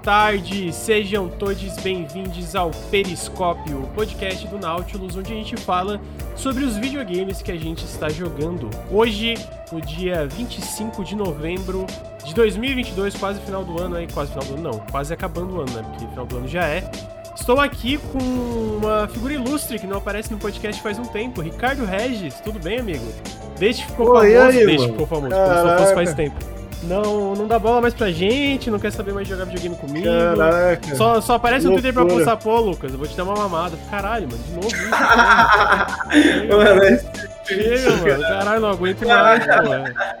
tarde, boa tarde, sejam todos bem-vindos ao Periscópio, podcast do Nautilus, onde a gente fala sobre os videogames que a gente está jogando. Hoje, no dia 25 de novembro de 2022, quase final do ano aí, quase final do ano não, quase acabando o ano, né, porque final do ano já é. Estou aqui com uma figura ilustre que não aparece no podcast faz um tempo, Ricardo Regis, tudo bem, amigo? Desde que ficou Oi, famoso, aí, desde que ficou famoso, Caraca. começou famoso faz tempo. Não, não dá bola mais pra gente, não quer saber mais jogar videogame comigo. Caraca. Só, só aparece no Twitter pra postar, pô, Lucas, eu vou te dar uma mamada. Caralho, mano, de novo isso. Chega, Mano, é- Chega, mano. Caralho, não aguento mais, pô. é.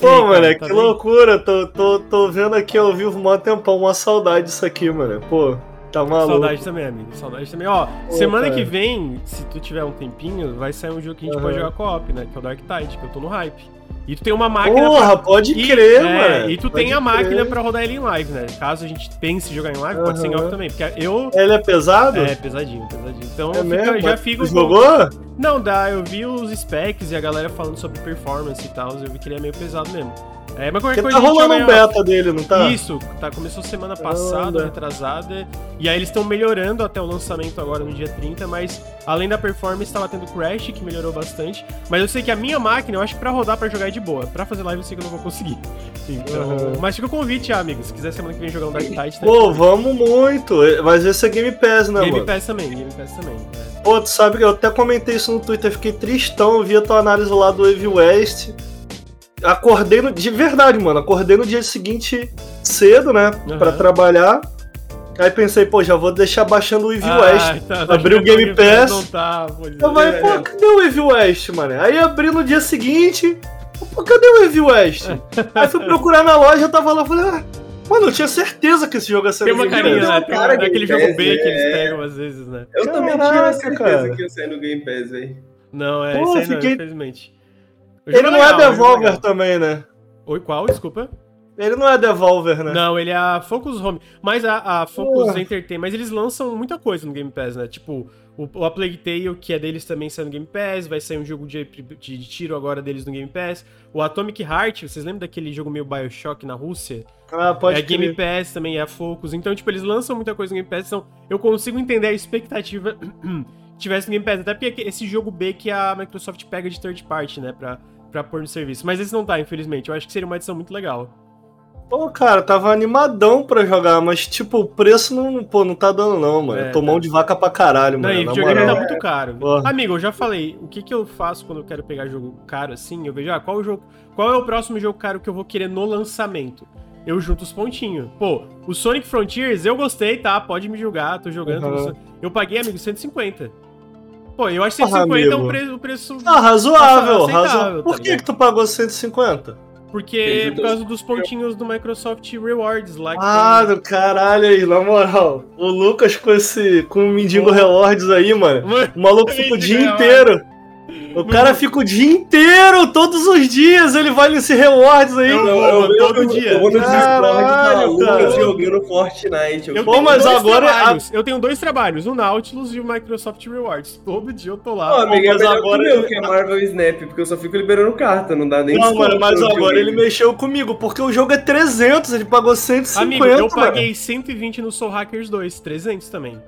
Pô, E aí, mano, cara, que tá bem? loucura. Tô, tô, tô vendo aqui ao vivo mó tempão, uma saudade disso aqui, mano. Pô, tá maluco. Saudade também, amigo. Saudade também. Ó, semana que vem, se tu tiver um tempinho, vai sair um jogo que a gente Aham. pode jogar co-op, né? Que é o Dark Tide, que eu tô no hype. E tu tem uma máquina Porra, pode E- crer, é, mano. E tu Pode tem a máquina crer. pra rodar ele em live, né? Caso a gente pense em jogar em live, pode ser em off também. Porque eu. Ele é pesado? É, pesadinho, pesadinho. Então É fica- já fico. tu jogou? Não, dá, eu vi os specs e a galera falando sobre performance e tal, eu vi que ele é meio pesado mesmo. É, mas qualquer Porque coisa tá a gente rolando um beta dele, não tá? Isso, tá, começou semana passada, Anda. retrasada, e aí eles estão melhorando até o lançamento agora no dia 30, mas além da performance tava tendo Crash, que melhorou bastante, mas eu sei que a minha máquina, eu acho que pra rodar, pra jogar é de boa, pra fazer live eu sei que eu não vou conseguir. Então, Aham. mas fica o convite, ah, amigo, se quiser semana que vem jogar um Dark Tide, tá Pô, vamos muito. Mas esse é Game Pass, né, Game mano? Pass também, Game Pass também. é. Pô, tu sabe que eu até comentei isso no Twitter, fiquei tristão, vi a tua análise lá do Wave West. Acordei no. De verdade, mano, acordei no dia seguinte cedo, né? Aham. Pra trabalhar. Aí pensei, pô, já vou deixar baixando o Wave West. tá, tá Abri o Game Pass. Não tá, Eu é. falei, pô, cadê o Wave West, mano? Aí abri no dia seguinte, pô, cadê o Wave West? Aí fui procurar na loja, eu tava lá, falei, ah, mano, eu tinha certeza que esse jogo ia ser Tem uma carinha, né? uma Tem cara aquele jogo Pass, B que né? eles É. pegam às vezes, né? Eu também tinha Caraca, certeza cara. que ia sair no Game Pass, velho. Não, é Pô, isso aí não, fiquei- infelizmente. Ele não é Devolver também, né? Oi, qual? Desculpa. Ele não é Devolver, né? Não, ele é a Focus Home. Mas a, a Focus Pô. Entertainment, mas eles lançam muita coisa no Game Pass, né? Tipo, o, o A Plague Tale, que é deles também sai no Game Pass, vai sair um jogo de, de, de tiro agora deles no Game Pass. O Atomic Heart, vocês lembram daquele jogo meio Bioshock na Rússia? Ah, pode é Game. Pass também, é a Focus. Então, tipo, eles lançam muita coisa no Game Pass, então eu consigo entender a expectativa que tivesse no Game Pass. Até porque esse jogo B que a Microsoft pega de third party, né, pra, pra pôr no serviço. Mas esse não tá, infelizmente. Eu acho que seria uma edição muito legal. Pô, cara, tava animadão pra jogar, mas tipo, o preço não, pô, não tá dando não, mano. É, Tô mão tá. de vaca pra caralho, Não, mano. e na videogame tá muito caro. Porra. Amigo, eu já falei, o que que eu faço quando eu quero pegar jogo caro assim? Eu vejo, ah, qual o jogo, qual é o próximo jogo caro que eu vou querer no lançamento? Eu junto os pontinhos. Pô, o Sonic Frontiers eu gostei, tá? Pode me julgar, tô jogando. Uhum. Eu paguei, amigo, 150. Pô, eu acho que Porra, 150 é um preço, um preço Ah, razoável, razoável. Por tá que que tu pagou 150? porque Ele por causa dos pontinhos do Microsoft Rewards lá que Ah, tem. do caralho aí, na moral. O Lucas com esse. com o Mendigo Pô. Rewards aí, mano. Mano, O maluco fica o dia inteiro. O cara fica o dia inteiro, todos os dias, ele vai nesse rewards aí. Eu Eu, vou, eu, eu, todo eu, dia. eu vou no Caralho, cara. jogando Fortnite. Eu Eu, Pô, tenho mas dois agora- trabalhos. Eu tenho dois trabalhos, o Nautilus e o Microsoft Rewards. Todo dia eu tô lá. Pô, amigo, é mas melhor agora ele- que é Marvel Snap, porque eu só fico liberando carta, não dá nem Não, mano, mas agora ele mexeu comigo, porque o jogo é 300, ele pagou 150, Amigo, eu mano. paguei 120 no Soul Hackers 2, 300 também.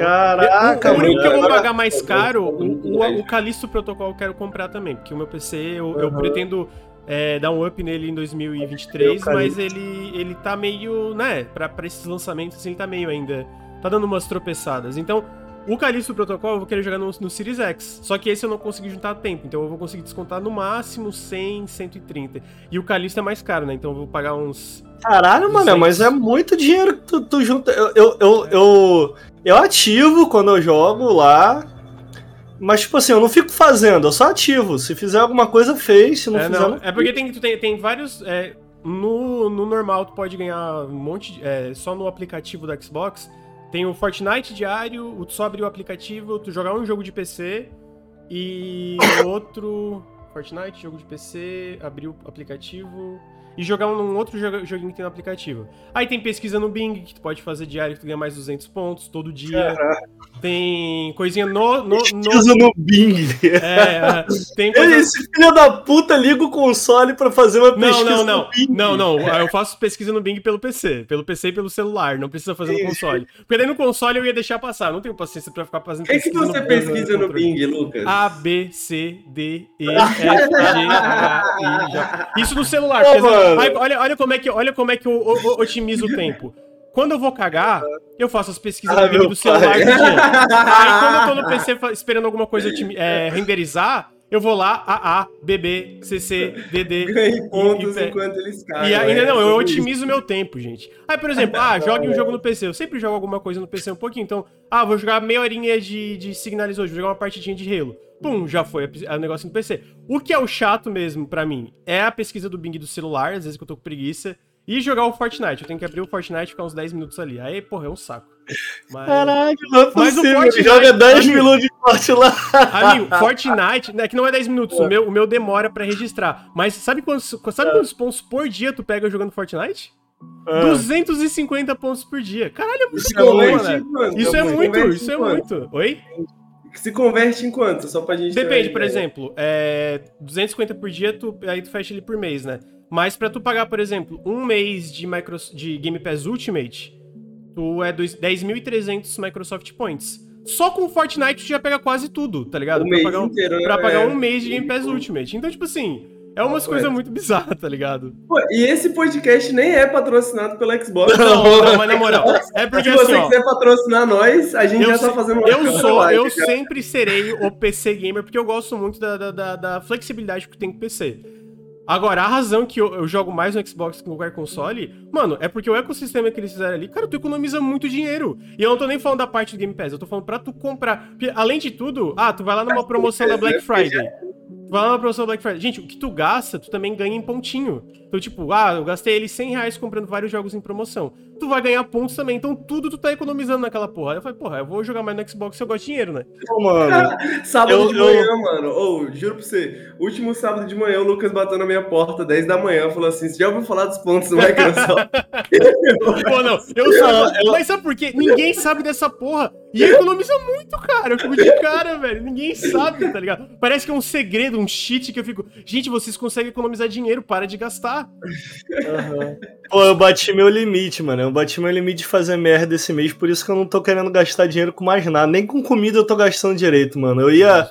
Então, Caraca, o único que eu vou pagar mais caro, o, o, Agora- o Callisto Protocol eu quero comprar também, porque o meu PC eu, eu Uhum. pretendo é, dar um up nele em 2023, Eu, mas ele, ele tá meio, né, pra, pra esses lançamentos, assim, ele tá meio ainda, tá dando umas tropeçadas. Então, o Callisto Protocol eu vou querer jogar no, no Series X, só que esse eu não consegui juntar a tempo, então eu vou conseguir descontar no máximo 100, 130. E o Callisto é mais caro, né, então eu vou pagar uns... Caralho, mano, 200. mas é muito dinheiro que tu, tu junta. Eu, eu, eu, eu, eu ativo quando eu jogo lá. Mas, tipo assim, eu não fico fazendo, eu só ativo. Se fizer alguma coisa, fez. Se não é, fizer, não, não. é porque tem, tu tem, tem vários. é, no, no normal, tu pode ganhar um monte. de- é, só no aplicativo do Xbox. Tem o Fortnite diário, tu só abrir o aplicativo, tu jogar um jogo de PC e outro. Fortnite, jogo de PC, abrir o aplicativo. e jogar num outro joguinho que tem no aplicativo. Aí tem pesquisa no Bing, que tu pode fazer diário que tu ganha mais 200 pontos todo dia. Tem coisinha no. no, no Pesquisa no Bing. é, é, tem coisa Esse filho da puta liga o console pra fazer uma Não, pesquisa não, não. Bing. Não, não. Eu faço pesquisa no Bing pelo PC. Pelo PC e pelo celular. Não precisa fazer no console. Porque daí no console eu ia deixar passar. Não tenho paciência pra ficar fazendo O que, pesquisa você pesquisa no. Bing, Lucas? A, B, C, D, E, F, G, H, I, J. Isso no celular. Olha, olha como é que, olha como é que eu otimizo o tempo. Quando eu vou cagar, eu faço as pesquisas Ah, do celular pai. do dia. Aí quando eu tô no PC esperando alguma coisa é, renderizar, eu vou lá, AA, BB, CC, DD. Ganhe pontos e- e- enquanto eles caem. E ainda é, não, eu isso. otimizo o meu tempo, gente. Aí, por exemplo, ah, jogue um jogo no PC. Eu sempre jogo alguma coisa no PC um pouquinho. Então, ah, vou jogar meia horinha de, de Signalis hoje, vou jogar uma partidinha de Halo. Pum, já foi o negócio no PC. O que é o chato mesmo pra mim é a pesquisa do Bing do celular, às vezes que eu tô com preguiça, e jogar o Fortnite. Eu tenho que abrir o Fortnite e ficar uns 10 minutos ali. Aí, porra, é um saco. Mas... Caralho, não é Mas o possível. Fortnite- Joga 10 amigo- minutos de corte lá. Amigo, Fortnite, né, que não é 10 minutos, o meu, o meu demora pra registrar. Mas sabe quantos, sabe quantos pontos por dia tu pega jogando Fortnite? Ah. 250 pontos por dia. Caralho, é muito Se bom, em quanto? Isso é muito, isso é muito. Oi? Se converte em quanto? Só pra gente Depende, por exemplo, é 250 por dia, tu, aí tu fecha ele por mês, né? Mas pra tu pagar, por exemplo, um mês de, micro, de Game Pass Ultimate, tu é dois- 10.300 Microsoft Points. Só com Fortnite tu já pega quase tudo, tá ligado? O Pra pagar um- inteiro? Pra pagar É. um mês de Game Pass Ultimate. Então, tipo assim, é umas coisas é. muito bizarras, tá ligado? Pô, e esse podcast nem é patrocinado pela Xbox. Não, não, mas na moral, é porque Se você assim, ó, quiser patrocinar nós, a gente já tá se- fazendo uma eu sou, eu já. sempre serei o PC gamer, porque eu gosto muito da, da, da- da flexibilidade que tem com o PC. Agora, a razão que eu, eu jogo mais no Xbox que em qualquer console, mano, é porque o ecossistema que eles fizeram ali, cara, tu economiza muito dinheiro. E eu não tô nem falando da parte do Game Pass, eu tô falando pra tu comprar. Porque, além de tudo, ah, tu vai lá numa promoção da Black Friday. Tu vai lá numa promoção da Black Friday. Gente, o que tu gasta, tu também ganha em pontinho. Então, tipo, ah, eu gastei ele 100 reais comprando vários jogos em promoção. Tu vai ganhar pontos também. Então, tudo tu tá economizando naquela porra. Aí eu falei, porra, eu vou jogar mais no Xbox se eu gosto de dinheiro, né? Pô, mano. Sábado Eu- de eu- manhã, mano. Ô, juro pra você. Último sábado de manhã, o Lucas bateu na minha porta, 10 da manhã, falou assim: você já ouviu falar dos pontos do Microsoft? Pô, não, eu sou. Mas sabe por quê? Ninguém sabe dessa porra. E economiza muito, cara. Eu fico de cara, velho. Ninguém sabe, tá ligado? Parece que é um segredo, um cheat que eu fico. Gente, vocês conseguem economizar dinheiro, para de gastar. Pô, eu bati meu limite, mano. Eu bati meu limite de fazer merda esse mês, por isso que eu não tô querendo gastar dinheiro com mais nada. Nem com comida eu tô gastando direito, mano. Eu ia,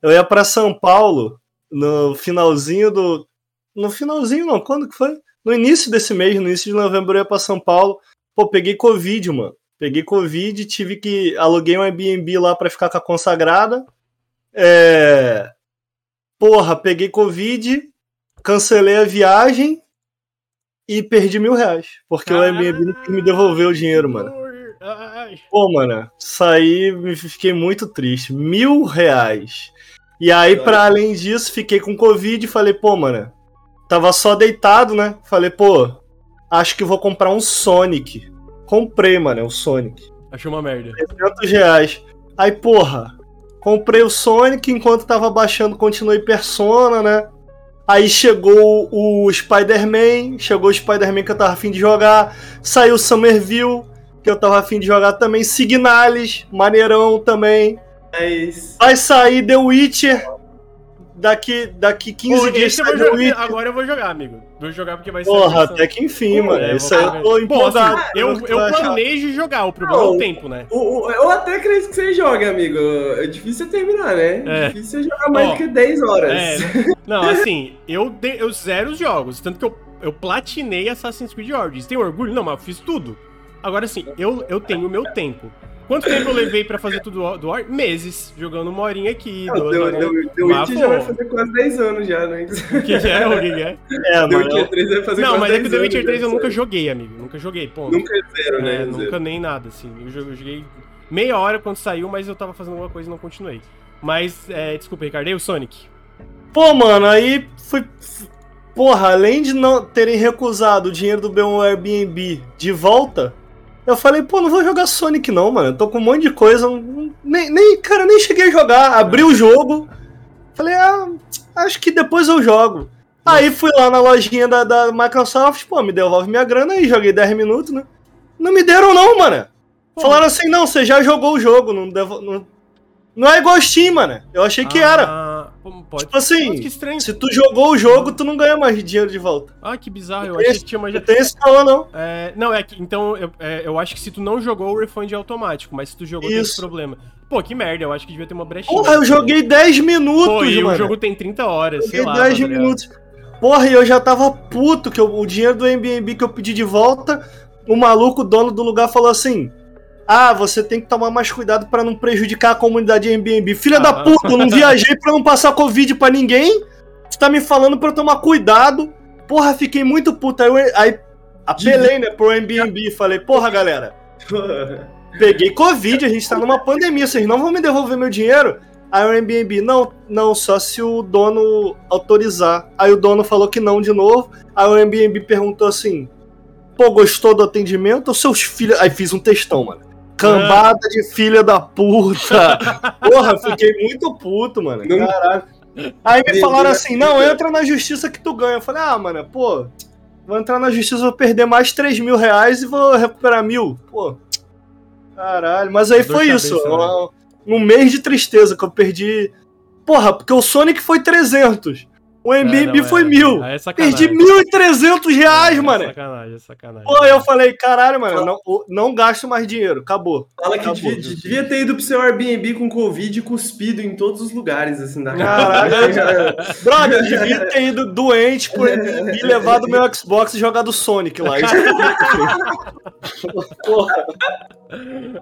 eu ia pra São Paulo no finalzinho do. No finalzinho, não, quando que foi? No início desse mês, no início de novembro, eu ia pra São Paulo. Pô, peguei Covid, mano. Peguei Covid, tive que. Aluguei um Airbnb lá pra ficar com a consagrada. É. Porra, peguei Covid, cancelei a viagem e perdi mil reais. Porque o Airbnb não me devolver o dinheiro, mano. Ai. Pô, mano, saí fiquei muito triste. Mil reais. E aí, pra além disso, fiquei com Covid e falei, pô, mano, tava só deitado, né? Falei, pô, acho que vou comprar um Sonic. Comprei, mano, o Sonic. Achei uma merda. 300 reais. Aí, porra, comprei o Sonic enquanto tava baixando, continuei Persona, né? Aí chegou o Spider-Man, chegou o Spider-Man que eu tava afim de jogar, saiu Somerville, que eu tava afim de jogar também, Signalis, maneirão também. Mas. Vai sair The Witcher, daqui, daqui 15 Pô, dias eu jogar. Agora eu vou jogar, amigo. Vou jogar porque vai ser. Porra, até que enfim, Pô, mano. É, Isso aí eu tô Pô, empolgado. assim, eu, eu achar. planejo jogar, o problema é o Não. tempo, né? O, o- eu até acredito que você joga, amigo. É difícil você terminar, né? É. difícil você jogar mais do que 10 horas. É, não, assim, eu, de- eu zero os jogos, tanto que eu, eu platinei Assassin's Creed Origins. Tem orgulho? Não, mas eu fiz tudo. Agora, assim, eu, eu tenho o meu tempo. Quanto tempo eu levei pra fazer tudo do Origins? Meses, jogando uma horinha aqui, Não, duas. The, The Mas, Witch já vai fazer quase 10 anos já, né? O que é? O que é? É, The. Witcher 3 vai fazer Não, quase mas é que 10 o The Witcher anos 3 eu já, nunca joguei, amigo. Nunca joguei, ponto. Nunca é zero, né? É, Zero. nunca nem nada, assim. Eu joguei meia hora quando saiu, mas eu tava fazendo alguma coisa e não continuei. Mas, é, desculpa, Ricardo, e o Sonic? Pô, mano, aí foi. Porra, além de não terem recusado o dinheiro do meu Airbnb de volta, eu falei, pô, não vou jogar Sonic não, mano. Eu tô com um monte de coisa. Nem, nem, cara, nem cheguei a jogar. Abri o jogo. Falei, ah, acho que depois eu jogo. Aí fui lá na lojinha da, da Microsoft, pô, me devolve minha grana aí, joguei 10 minutos, né? Não me deram não, mano. Falaram assim, não, você já jogou o jogo, não, devo, não, não é igual Steam, mano. Eu achei que Ah, era. Pode... Tipo assim, Nossa, que estranho. se tu jogou o jogo, tu não ganha mais dinheiro de volta. Ah, que bizarro. Eu Não achei que tinha uma... Não tem esse valor, não. É, não, é que. Então, eu, é, eu acho que se tu não jogou, o refund é automático, mas se tu jogou, tem esse Isso. problema. Pô, que merda, eu acho que devia ter uma brechinha. Porra, eu joguei 10 minutos, Pô, e mano. o jogo tem 30 horas, sei Joguei lá. 10 tá minutos. Porra, e eu já tava puto que eu- o dinheiro do Airbnb que eu pedi de volta, o maluco, o dono do lugar, falou assim: Ah, você tem que tomar mais cuidado pra não prejudicar a comunidade Airbnb. Filha da Ah. puta, eu não viajei pra não passar Covid pra ninguém. Você tá me falando pra eu tomar cuidado. Porra, fiquei muito puto. Aí, aí apelei, né, pro Airbnb. Falei, porra, galera, peguei Covid, a gente tá numa pandemia, vocês não vão me devolver meu dinheiro? Aí o Airbnb, não, não, só se o dono autorizar. Aí o dono falou que não de novo. Aí o Airbnb perguntou assim: pô, gostou do atendimento? Ou seus filhos. Aí fiz um textão, mano. Cambada de filha da puta. Porra, fiquei muito puto, mano. Não- Caralho. Aí me falaram Deus. assim: não, entra na justiça que tu ganha. Eu falei, ah, mano, pô, vou entrar na justiça, vou perder mais 3 mil reais e vou recuperar mil. Pô, caralho. Mas aí Dor foi cabeça, isso. né? Um, um mês de tristeza que eu perdi. Porra, porque o Sonic foi 300. O Airbnb É, não, foi é- mil. É. Perdi 1.300 reais, é, mano. É sacanagem, é sacanagem. Pô, eu falei, caralho, mano, não, não gasto mais dinheiro, acabou. Fala que Acabou, devia, devia ter ido pro seu Airbnb com Covid e cuspido em todos os lugares, assim, da Caralho. Brother, eu devia ter ido doente pro Airbnb, levado meu Xbox e jogado Sonic lá. Porra.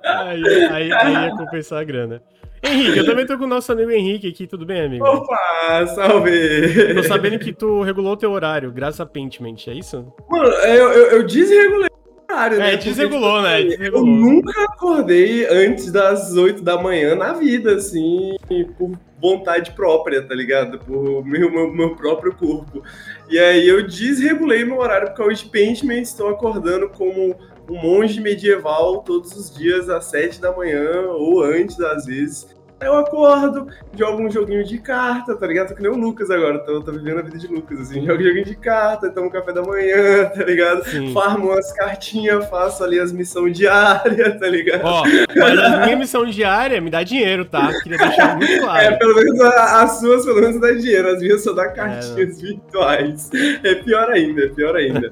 Aí, aí, aí ia compensar a grana. Henrique, eu também tô com o nosso amigo Henrique aqui, tudo bem, amigo? Opa, salve! Tô sabendo que tu regulou teu horário, graças a Paintment, é isso? Mano, eu, eu, eu desregulei o horário, né? É, desregulou, né? Eu Desregulou. nunca acordei antes das 8 da manhã na vida, assim, por vontade própria, tá ligado? Por meu, meu, meu próprio corpo. E aí eu desregulei meu horário por causa de Paintman, estou acordando como um monge medieval todos os dias às 7 da manhã, ou antes às vezes. Eu acordo, jogo um joguinho de carta, tá ligado? Tô que nem o Lucas agora, tô, tô vivendo a vida de Lucas, assim, jogo um joguinho de carta, tomo café da manhã, tá ligado? Sim. farmo umas cartinhas, faço ali as missões diárias, tá ligado? Ó, mas a minha missão diária me dá dinheiro, tá? Queria deixar muito É, claro. pelo menos a- as suas pelo menos dá dinheiro, as minhas só dá É, cartinhas virtuais. É pior ainda, é pior ainda.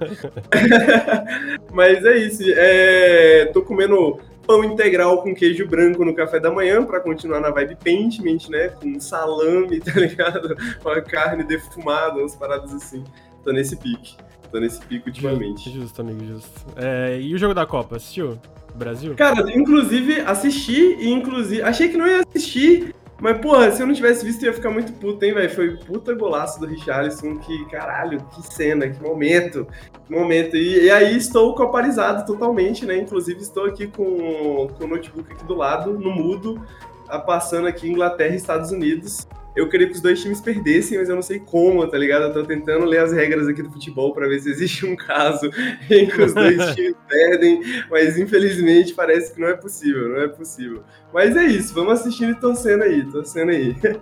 Mas é isso, é, tô comendo pão integral com queijo branco no café da manhã pra continuar na vibe Paintment, né? Com salame, tá ligado? Com a carne defumada, umas paradas assim. Tô nesse pique. Tô nesse pique ultimamente. Justo, amigo, justo. É, e o jogo da Copa, assistiu? Brasil? Cara, inclusive assisti e inclusive. Achei que não ia assistir, mas, porra, se eu não tivesse visto, eu ia ficar muito puto, hein, velho? Foi puta golaço do Richarlison, que, caralho, que cena, que momento, que momento. E, e aí estou coparizado totalmente, né? Inclusive estou aqui com, com o notebook aqui do lado, no mudo, a- passando aqui Inglaterra e Estados Unidos. Eu queria que os dois times perdessem, mas eu não sei como, tá ligado? Eu tô tentando ler as regras aqui do futebol pra ver se existe um caso em que os dois times perdem, mas infelizmente parece que não é possível, não é possível. Mas é isso, vamos assistindo e torcendo aí, torcendo aí.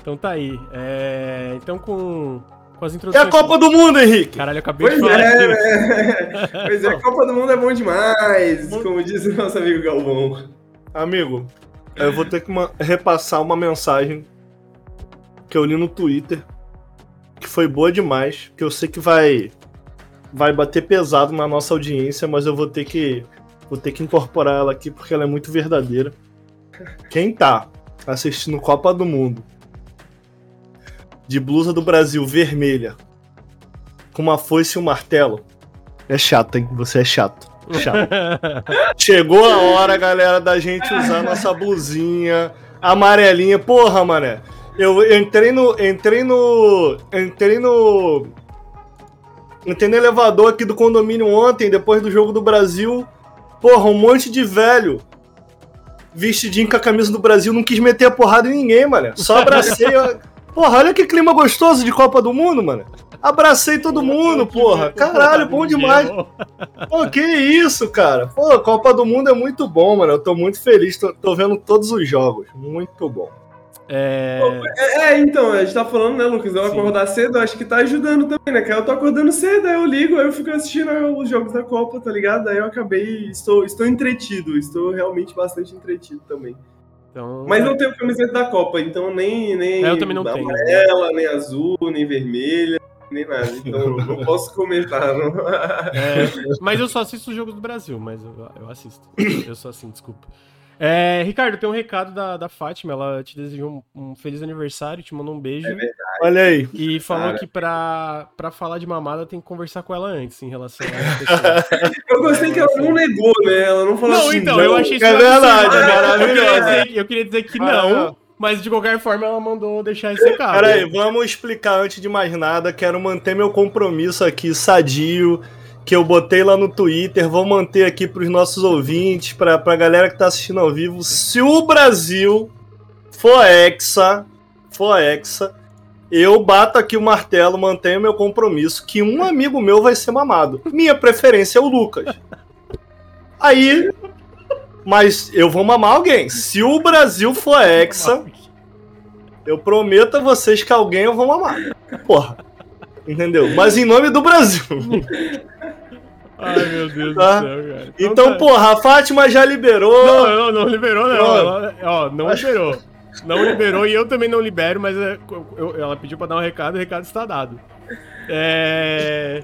Então tá aí. É, então com, com as É introduções. a Copa do Mundo, Henrique. Caralho, eu acabei Pois de falar é, aqui. né? Pois é, a Copa do Mundo é bom demais, como diz o nosso amigo Galvão. Amigo, eu vou ter que ma- repassar uma mensagem que eu li no Twitter, que foi boa demais, que eu sei que vai vai bater pesado na nossa audiência, mas eu vou ter que vou ter que incorporar ela aqui porque ela é muito verdadeira. Quem tá assistindo Copa do Mundo de blusa do Brasil vermelha, com uma foice e um martelo, é chato, hein? Você é chato. Chato. Chegou a hora, galera, da gente usar nossa blusinha amarelinha. Porra, mané. Eu entrei no. Entrei no. Entrei no. Entrei no elevador aqui do condomínio ontem, depois do jogo do Brasil. Porra, um monte de velho. Vestidinho com a camisa do Brasil, não quis meter a porrada em ninguém, mano. Só abracei. ó. Porra, olha que clima gostoso de Copa do Mundo, mano. Abracei todo mundo, porra. Caralho, bom demais. Pô, que isso, cara? Pô, Copa do Mundo é muito bom, mano. Eu tô muito feliz, tô, tô vendo todos os jogos. Muito bom. É... é... então, a gente tá falando, né, Lucas? Eu Sim. acordar cedo, acho que tá ajudando também, né? Que eu tô acordando cedo, aí eu ligo, aí eu fico assistindo os jogos da Copa, tá ligado? Aí eu acabei, estou, estou entretido, estou realmente bastante entretido também. Então, Mas não tenho camiseta da Copa, então nem, nem é, eu também não amarela, tenho. nem azul, nem vermelha, nem nada. Então não posso comentar. Não. É, mas eu só assisto os jogos do Brasil, mas eu, eu assisto. Eu sou assim, desculpa. É, Ricardo, tem um recado da, da Fátima. Ela te desejou um, um feliz aniversário, te mandou um beijo. É verdade. Olha aí. E falou Cara. que pra, pra falar de mamada tem que conversar com ela antes em relação a Eu gostei que ela não negou, né? Ela não falou não, assim. Então, não, então, eu achei isso é verdade. Eu queria, dizer, eu queria dizer que não. Mas de qualquer forma ela mandou deixar esse recado. Peraí, vamos explicar antes de mais nada. Quero manter meu compromisso aqui sadio que eu botei lá no Twitter, vou manter aqui para os nossos ouvintes, para a galera que está assistindo ao vivo. Se o Brasil for hexa, for hexa, eu bato aqui o martelo, mantenho meu compromisso que um amigo meu vai ser mamado. Minha preferência é o Lucas. Aí, mas eu vou mamar alguém. Se o Brasil for hexa, eu prometo a vocês que alguém eu vou mamar. Porra. Entendeu? Mas em nome do Brasil. Ai, meu Deus tá? do céu, cara. Então, então tá. porra, a Fátima já liberou. Não, não, não liberou, não. Ela, ó, não liberou. Não liberou e eu também não libero, mas é, eu, ela pediu pra dar um recado e o recado está dado. É.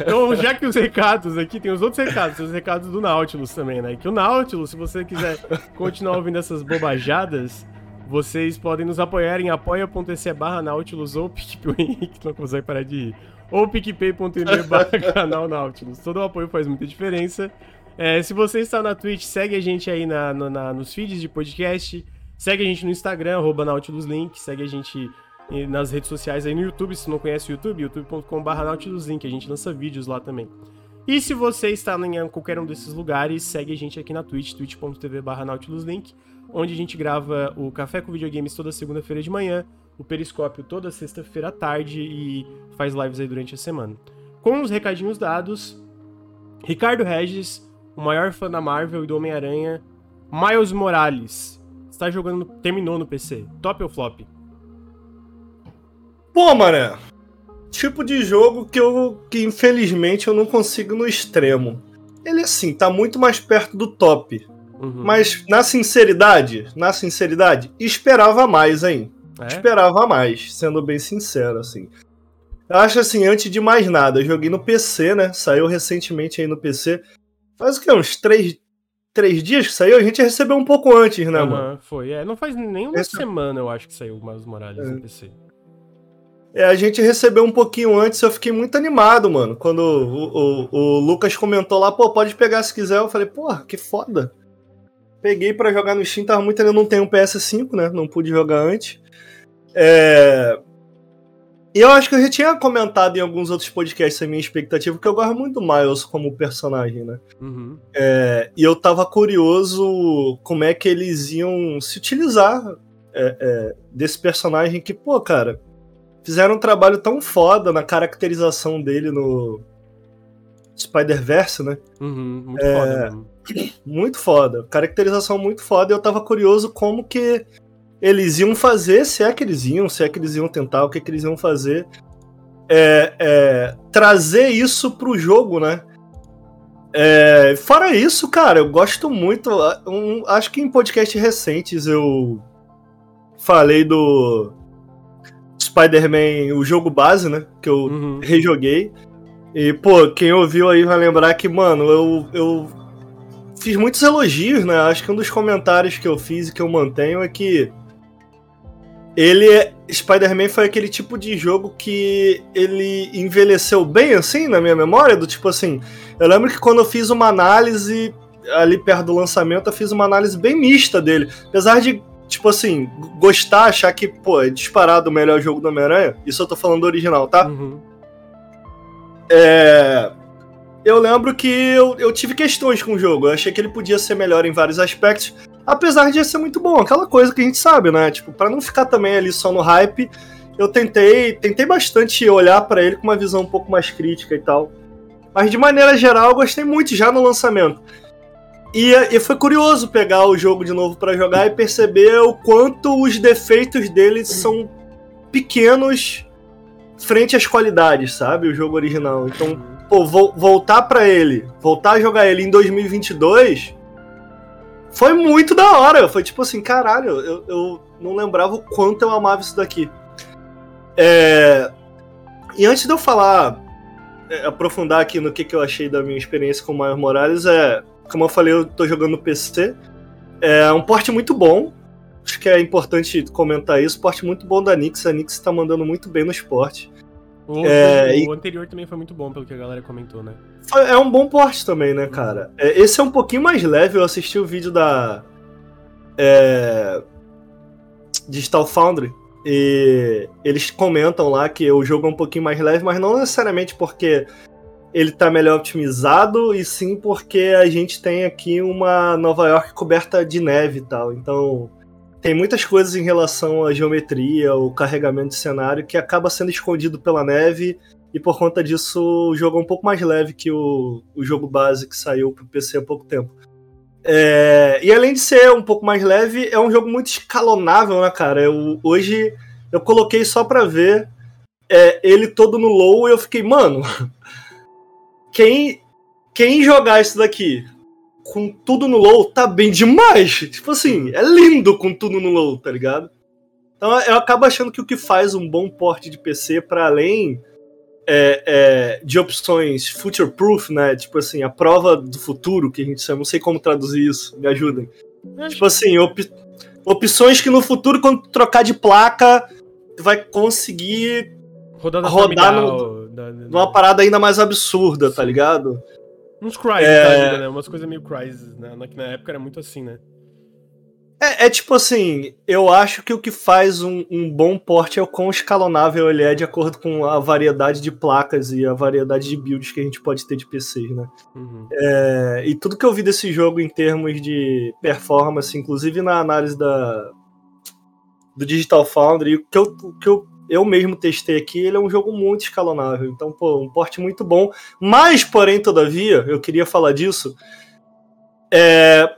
Então, já que os recados aqui, tem os outros recados, tem os recados do Nautilus também, né? Que o Nautilus, se você quiser continuar ouvindo essas bobajadas, vocês podem nos apoiar em apoia.se barra Nautilus ou PicPay, que não consegue parar de ir ou picpay.me canal Nautilus. Todo o apoio faz muita diferença. É, se você está na Twitch, segue a gente aí na, na, nos feeds de podcast. Segue a gente no Instagram, arroba NautilusLink. Segue a gente nas redes sociais aí no YouTube. Se não conhece o YouTube, youtube.com.br NautilusLink. A gente lança vídeos lá também. E se você está em qualquer um desses lugares, segue a gente aqui na Twitch, twitch.tv NautilusLink, onde a gente grava o Café com Videogames toda segunda-feira de manhã o Periscópio toda sexta-feira à tarde e faz lives aí durante a semana. Com os recadinhos dados, Ricardo Regis, o maior fã da Marvel e do Homem-Aranha, Miles Morales, está jogando, terminou no PC. Top ou flop? Pô, mané, tipo de jogo que eu que infelizmente eu não consigo no extremo. Ele assim, tá muito mais perto do top. Uhum. Mas na sinceridade, na sinceridade, esperava mais, hein? É? Esperava mais, sendo bem sincero, assim. Eu acho assim, antes de mais nada, eu joguei no PC, né? Saiu recentemente aí no PC. Faz o quê? Uns três, três dias que saiu? A gente recebeu um pouco antes, né, uhum, mano? Foi, é. Não faz nem uma Esse... semana, eu acho que saiu o Miles Morales é. no PC. É, a gente recebeu um pouquinho antes, eu fiquei muito animado, mano. Quando o, o, o Lucas comentou lá, pô, pode pegar se quiser. Eu falei, porra, que foda. Peguei para jogar no Steam, tava muito ainda não tenho um PS5, né? Não pude jogar antes. É... E eu acho que eu já tinha comentado em alguns outros podcasts a minha expectativa, porque eu gosto muito do Miles como personagem, né? Uhum. É... E eu tava curioso como é que eles iam se utilizar é, é, desse personagem que, pô, cara, fizeram um trabalho tão foda na caracterização dele no Spider-Verse, né? Uhum, muito é, foda. Mesmo. Muito foda. Caracterização muito foda. E eu tava curioso como que eles iam fazer, se é que eles iam, se é que eles iam tentar, o que, é que eles iam fazer, é, é, trazer isso pro jogo, né? É, fora isso, cara, eu gosto muito. Um, acho que em podcasts recentes eu falei do Spider-Man, o jogo base, né? Que eu uhum. rejoguei. E, pô, quem ouviu aí vai lembrar que, mano, eu, eu fiz muitos elogios, né? Acho que um dos comentários que eu fiz e que eu mantenho é que ele é, Spider-Man foi aquele tipo de jogo que ele envelheceu bem assim na minha memória, do tipo assim, eu lembro que quando eu fiz uma análise ali perto do lançamento, eu fiz uma análise bem mista dele, apesar de tipo assim, gostar, achar que, pô, é disparado o melhor jogo do Homem-Aranha, isso eu tô falando do original, tá? Uhum. É eu lembro que eu, eu tive questões com o jogo. Eu achei que ele podia ser melhor em vários aspectos, apesar de ser muito bom. Aquela coisa que a gente sabe, né? Tipo, para não ficar também ali só no hype, eu tentei, tentei bastante olhar para ele com uma visão um pouco mais crítica e tal. Mas de maneira geral, eu gostei muito já no lançamento. E, e foi curioso pegar o jogo de novo para jogar e perceber o quanto os defeitos dele são pequenos frente às qualidades, sabe? O jogo original. Então, pô, vo voltar para ele, voltar a jogar ele em 2022 foi muito da hora. Foi tipo assim, caralho, eu, eu não lembrava o quanto eu amava isso daqui. É... E antes de eu falar, é, aprofundar aqui no que, que eu achei da minha experiência com o Miles Morales, é, como eu falei, eu tô jogando no PC. É um porte muito bom. Acho que é importante comentar isso. Porte muito bom da Nix. A Nix tá mandando muito bem no esporte. O, é, o, anterior também foi muito bom, pelo que a galera comentou, né? É um bom porte também, né, cara? É, esse é um pouquinho mais leve. Eu assisti o vídeo da. É, Digital Foundry. E eles comentam lá que o jogo é um pouquinho mais leve, mas não necessariamente porque ele tá melhor otimizado, e sim porque a gente tem aqui uma Nova York coberta de neve e tal. Então, tem muitas coisas em relação à geometria, o carregamento de cenário, que acaba sendo escondido pela neve, e por conta disso o jogo é um pouco mais leve que o, o jogo base que saiu pro PC há pouco tempo. É, e além de ser um pouco mais leve, é um jogo muito escalonável, né, cara? Eu, hoje eu coloquei só pra ver é, ele todo no low e eu fiquei, mano, quem, quem jogar isso daqui com tudo no low tá bem demais. Tipo assim, é lindo com tudo no low, tá ligado? Então eu acabo achando que o que faz um bom porte de PC para além é, é, de opções future proof, né? Tipo assim, a prova do futuro que a gente chama, não sei como traduzir isso, me ajudem. Tipo assim, op, opções que no futuro, quando trocar de placa, vai conseguir rodar no, numa parada ainda mais absurda, tá ligado? Uns cries é... né? Umas coisas meio cries, né? Que na época era muito assim, né? É, é, tipo assim, eu acho que o que faz um, um, bom porte é o quão escalonável ele é de acordo com a variedade de placas e a variedade de builds que a gente pode ter de PCs, né? Uhum. É, e tudo que eu vi desse jogo em termos de performance, inclusive na análise da, do Digital Foundry, o que eu, o que eu eu mesmo testei aqui, ele é um jogo muito escalonável. Então, pô, um porte muito bom. Mas, porém, todavia, eu queria falar disso. É,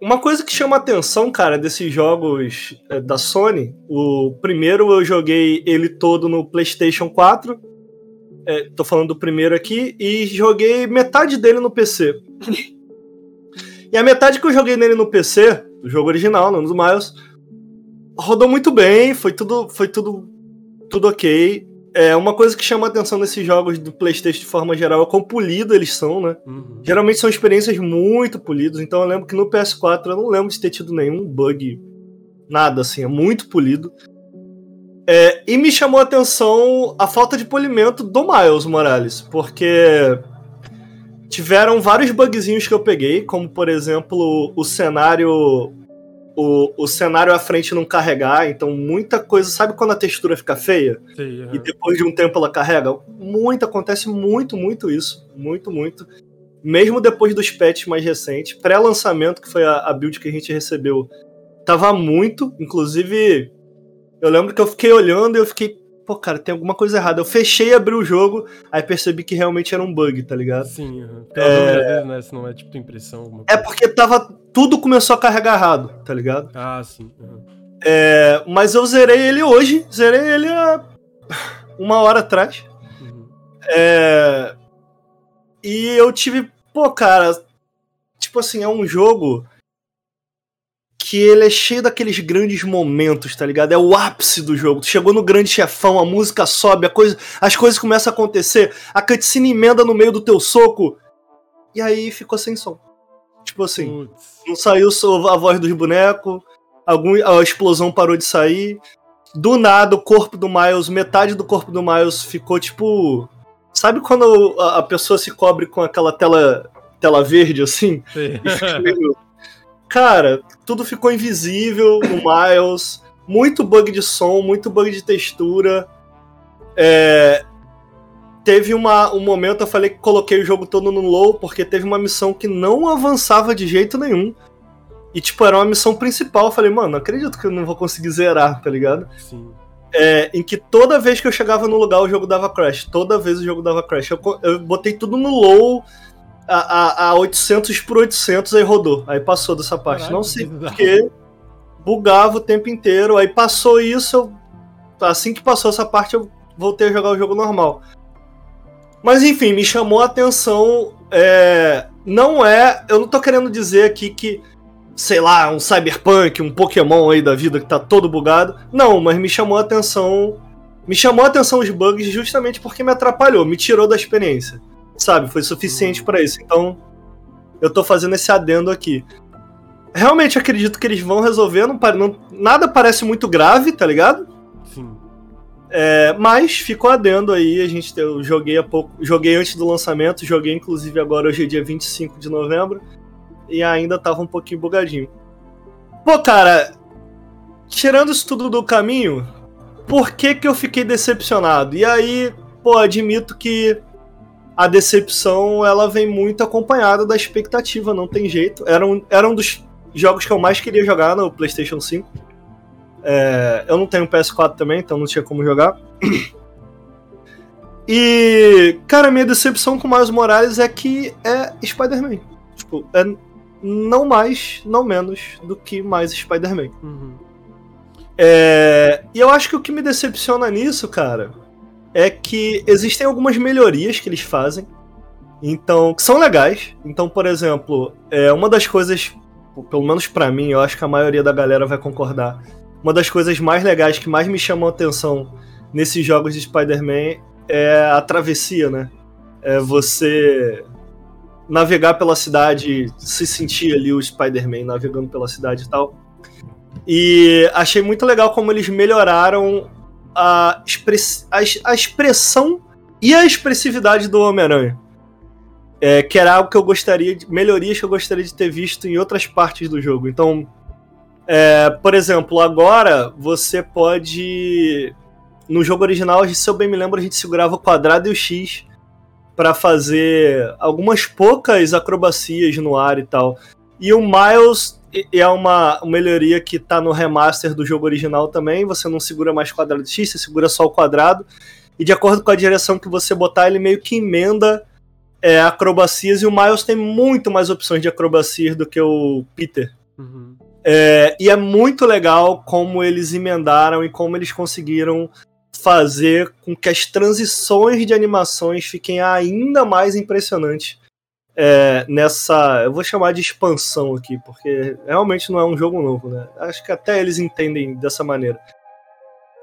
uma coisa que chama atenção, cara, desses jogos é, da Sony, o primeiro eu joguei ele todo no PlayStation 4. É, tô falando do primeiro aqui, e joguei metade dele no PC. e a metade que eu joguei nele no PC, do jogo original, não dos Miles, rodou muito bem, foi tudo, foi tudo tudo ok. É uma coisa que chama a atenção nesses jogos do PlayStation de forma geral é quão polido eles são, né? Uhum. Geralmente são experiências muito polidas. Então eu lembro que no PS4 eu não lembro de ter tido nenhum bug, nada assim, é muito polido. É, e me chamou a atenção a falta de polimento do Miles Morales, porque tiveram vários bugzinhos que eu peguei, como por exemplo o cenário o, o cenário à frente não carregar, então muita coisa. Sabe quando a textura fica feia? Sim, uhum. E depois de um tempo ela carrega? Muito, acontece muito, muito isso. Muito, muito. Mesmo depois dos patches mais recentes. Pré-lançamento, que foi a, a build que a gente recebeu, tava muito. Inclusive, eu lembro que eu fiquei olhando e eu fiquei, pô, cara, tem alguma coisa errada. Eu fechei e abri o jogo, aí percebi que realmente era um bug, tá ligado? Sim, uhum. é... vezes, né? Se não é tipo impressão. É porque tava. Tudo começou a carregar errado, tá ligado? Ah, sim. Uhum. É... Mas eu zerei ele hoje, zerei ele há uma hora atrás. Uhum. É... E eu tive. Pô, cara. Tipo assim, é um jogo que ele é cheio daqueles grandes momentos, tá ligado? É o ápice do jogo. Tu chegou no grande chefão, a música sobe, a coisa, as coisas começam a acontecer, a cutscene emenda no meio do teu soco, e aí ficou sem som. Tipo assim, Putz. não saiu a voz dos bonecos, algum, a explosão parou de sair. Do nada, o corpo do Miles, metade do corpo do Miles ficou tipo. Sabe quando a pessoa se cobre com aquela tela, tela verde assim? Cara, tudo ficou invisível no Miles. Muito bug de som, muito bug de textura. É, teve uma, um momento, eu falei que coloquei o jogo todo no low, porque teve uma missão que não avançava de jeito nenhum. E, tipo, era uma missão principal. Eu falei, mano, não acredito que eu não vou conseguir zerar, tá ligado? Sim. É, em que toda vez que eu chegava no lugar o jogo dava crash. Toda vez o jogo dava crash. Eu, eu botei tudo no low, a, a, a 800 por 800, aí rodou. Aí passou dessa parte. Caralho, não sei porque bugava o tempo inteiro. Aí passou isso, eu, assim que passou essa parte, eu voltei a jogar o jogo normal. Mas enfim, me chamou a atenção. é, não é. Eu não tô querendo dizer aqui que, sei lá, um Cyberpunk, um Pokémon aí da vida que tá todo bugado. Não, mas me chamou a atenção. Me chamou a atenção os bugs justamente porque me atrapalhou, me tirou da experiência. Sabe? Foi suficiente pra isso. Então, eu tô fazendo esse adendo aqui. Realmente acredito que eles vão resolver. Não, não- nada parece muito grave, tá ligado? Sim. É, mas ficou adendo aí, a gente eu joguei há pouco, joguei antes do lançamento, joguei inclusive agora hoje é dia 25 de novembro e ainda tava um pouquinho bugadinho. Pô, cara, tirando isso tudo do caminho, por que que eu fiquei decepcionado? E aí, pô, admito que a decepção ela vem muito acompanhada da expectativa, não tem jeito. Era um, era um dos jogos que eu mais queria jogar no PlayStation 5. É, eu não tenho PS4 também, então não tinha como jogar. E, cara, minha decepção com o Miles Morales é que é Spider-Man. Tipo, é não mais, não menos do que mais Spider-Man. Uhum. É, e eu acho que o que me decepciona nisso, cara, é que existem algumas melhorias que eles fazem, então que são legais. Então, por exemplo, é uma das coisas, pelo menos pra mim, eu acho que a maioria da galera vai concordar. Uma das coisas mais legais que mais me chamam a atenção nesses jogos de Spider-Man é a travessia, né? É você navegar pela cidade, se sentir ali o Spider-Man navegando pela cidade e tal. E achei muito legal como eles melhoraram a, express- a a expressão e a expressividade do Homem-Aranha. É, que era algo que eu gostaria de. melhorias que eu gostaria de ter visto em outras partes do jogo. Então, é, por exemplo, agora você pode. No jogo original, se eu bem me lembro, a gente segurava o quadrado e o X para fazer algumas poucas acrobacias no ar e tal. E o Miles é uma melhoria que tá no remaster do jogo original também. Você não segura mais quadrado X, você segura só o quadrado. E de acordo com a direção que você botar, ele meio que emenda é, acrobacias. E o Miles tem muito mais opções de acrobacias do que o Peter. Uhum. É, e é muito legal como eles emendaram e como eles conseguiram fazer com que as transições de animações fiquem ainda mais impressionantes é, nessa. Eu vou chamar de expansão aqui, porque realmente não é um jogo novo, né? Acho que até eles entendem dessa maneira.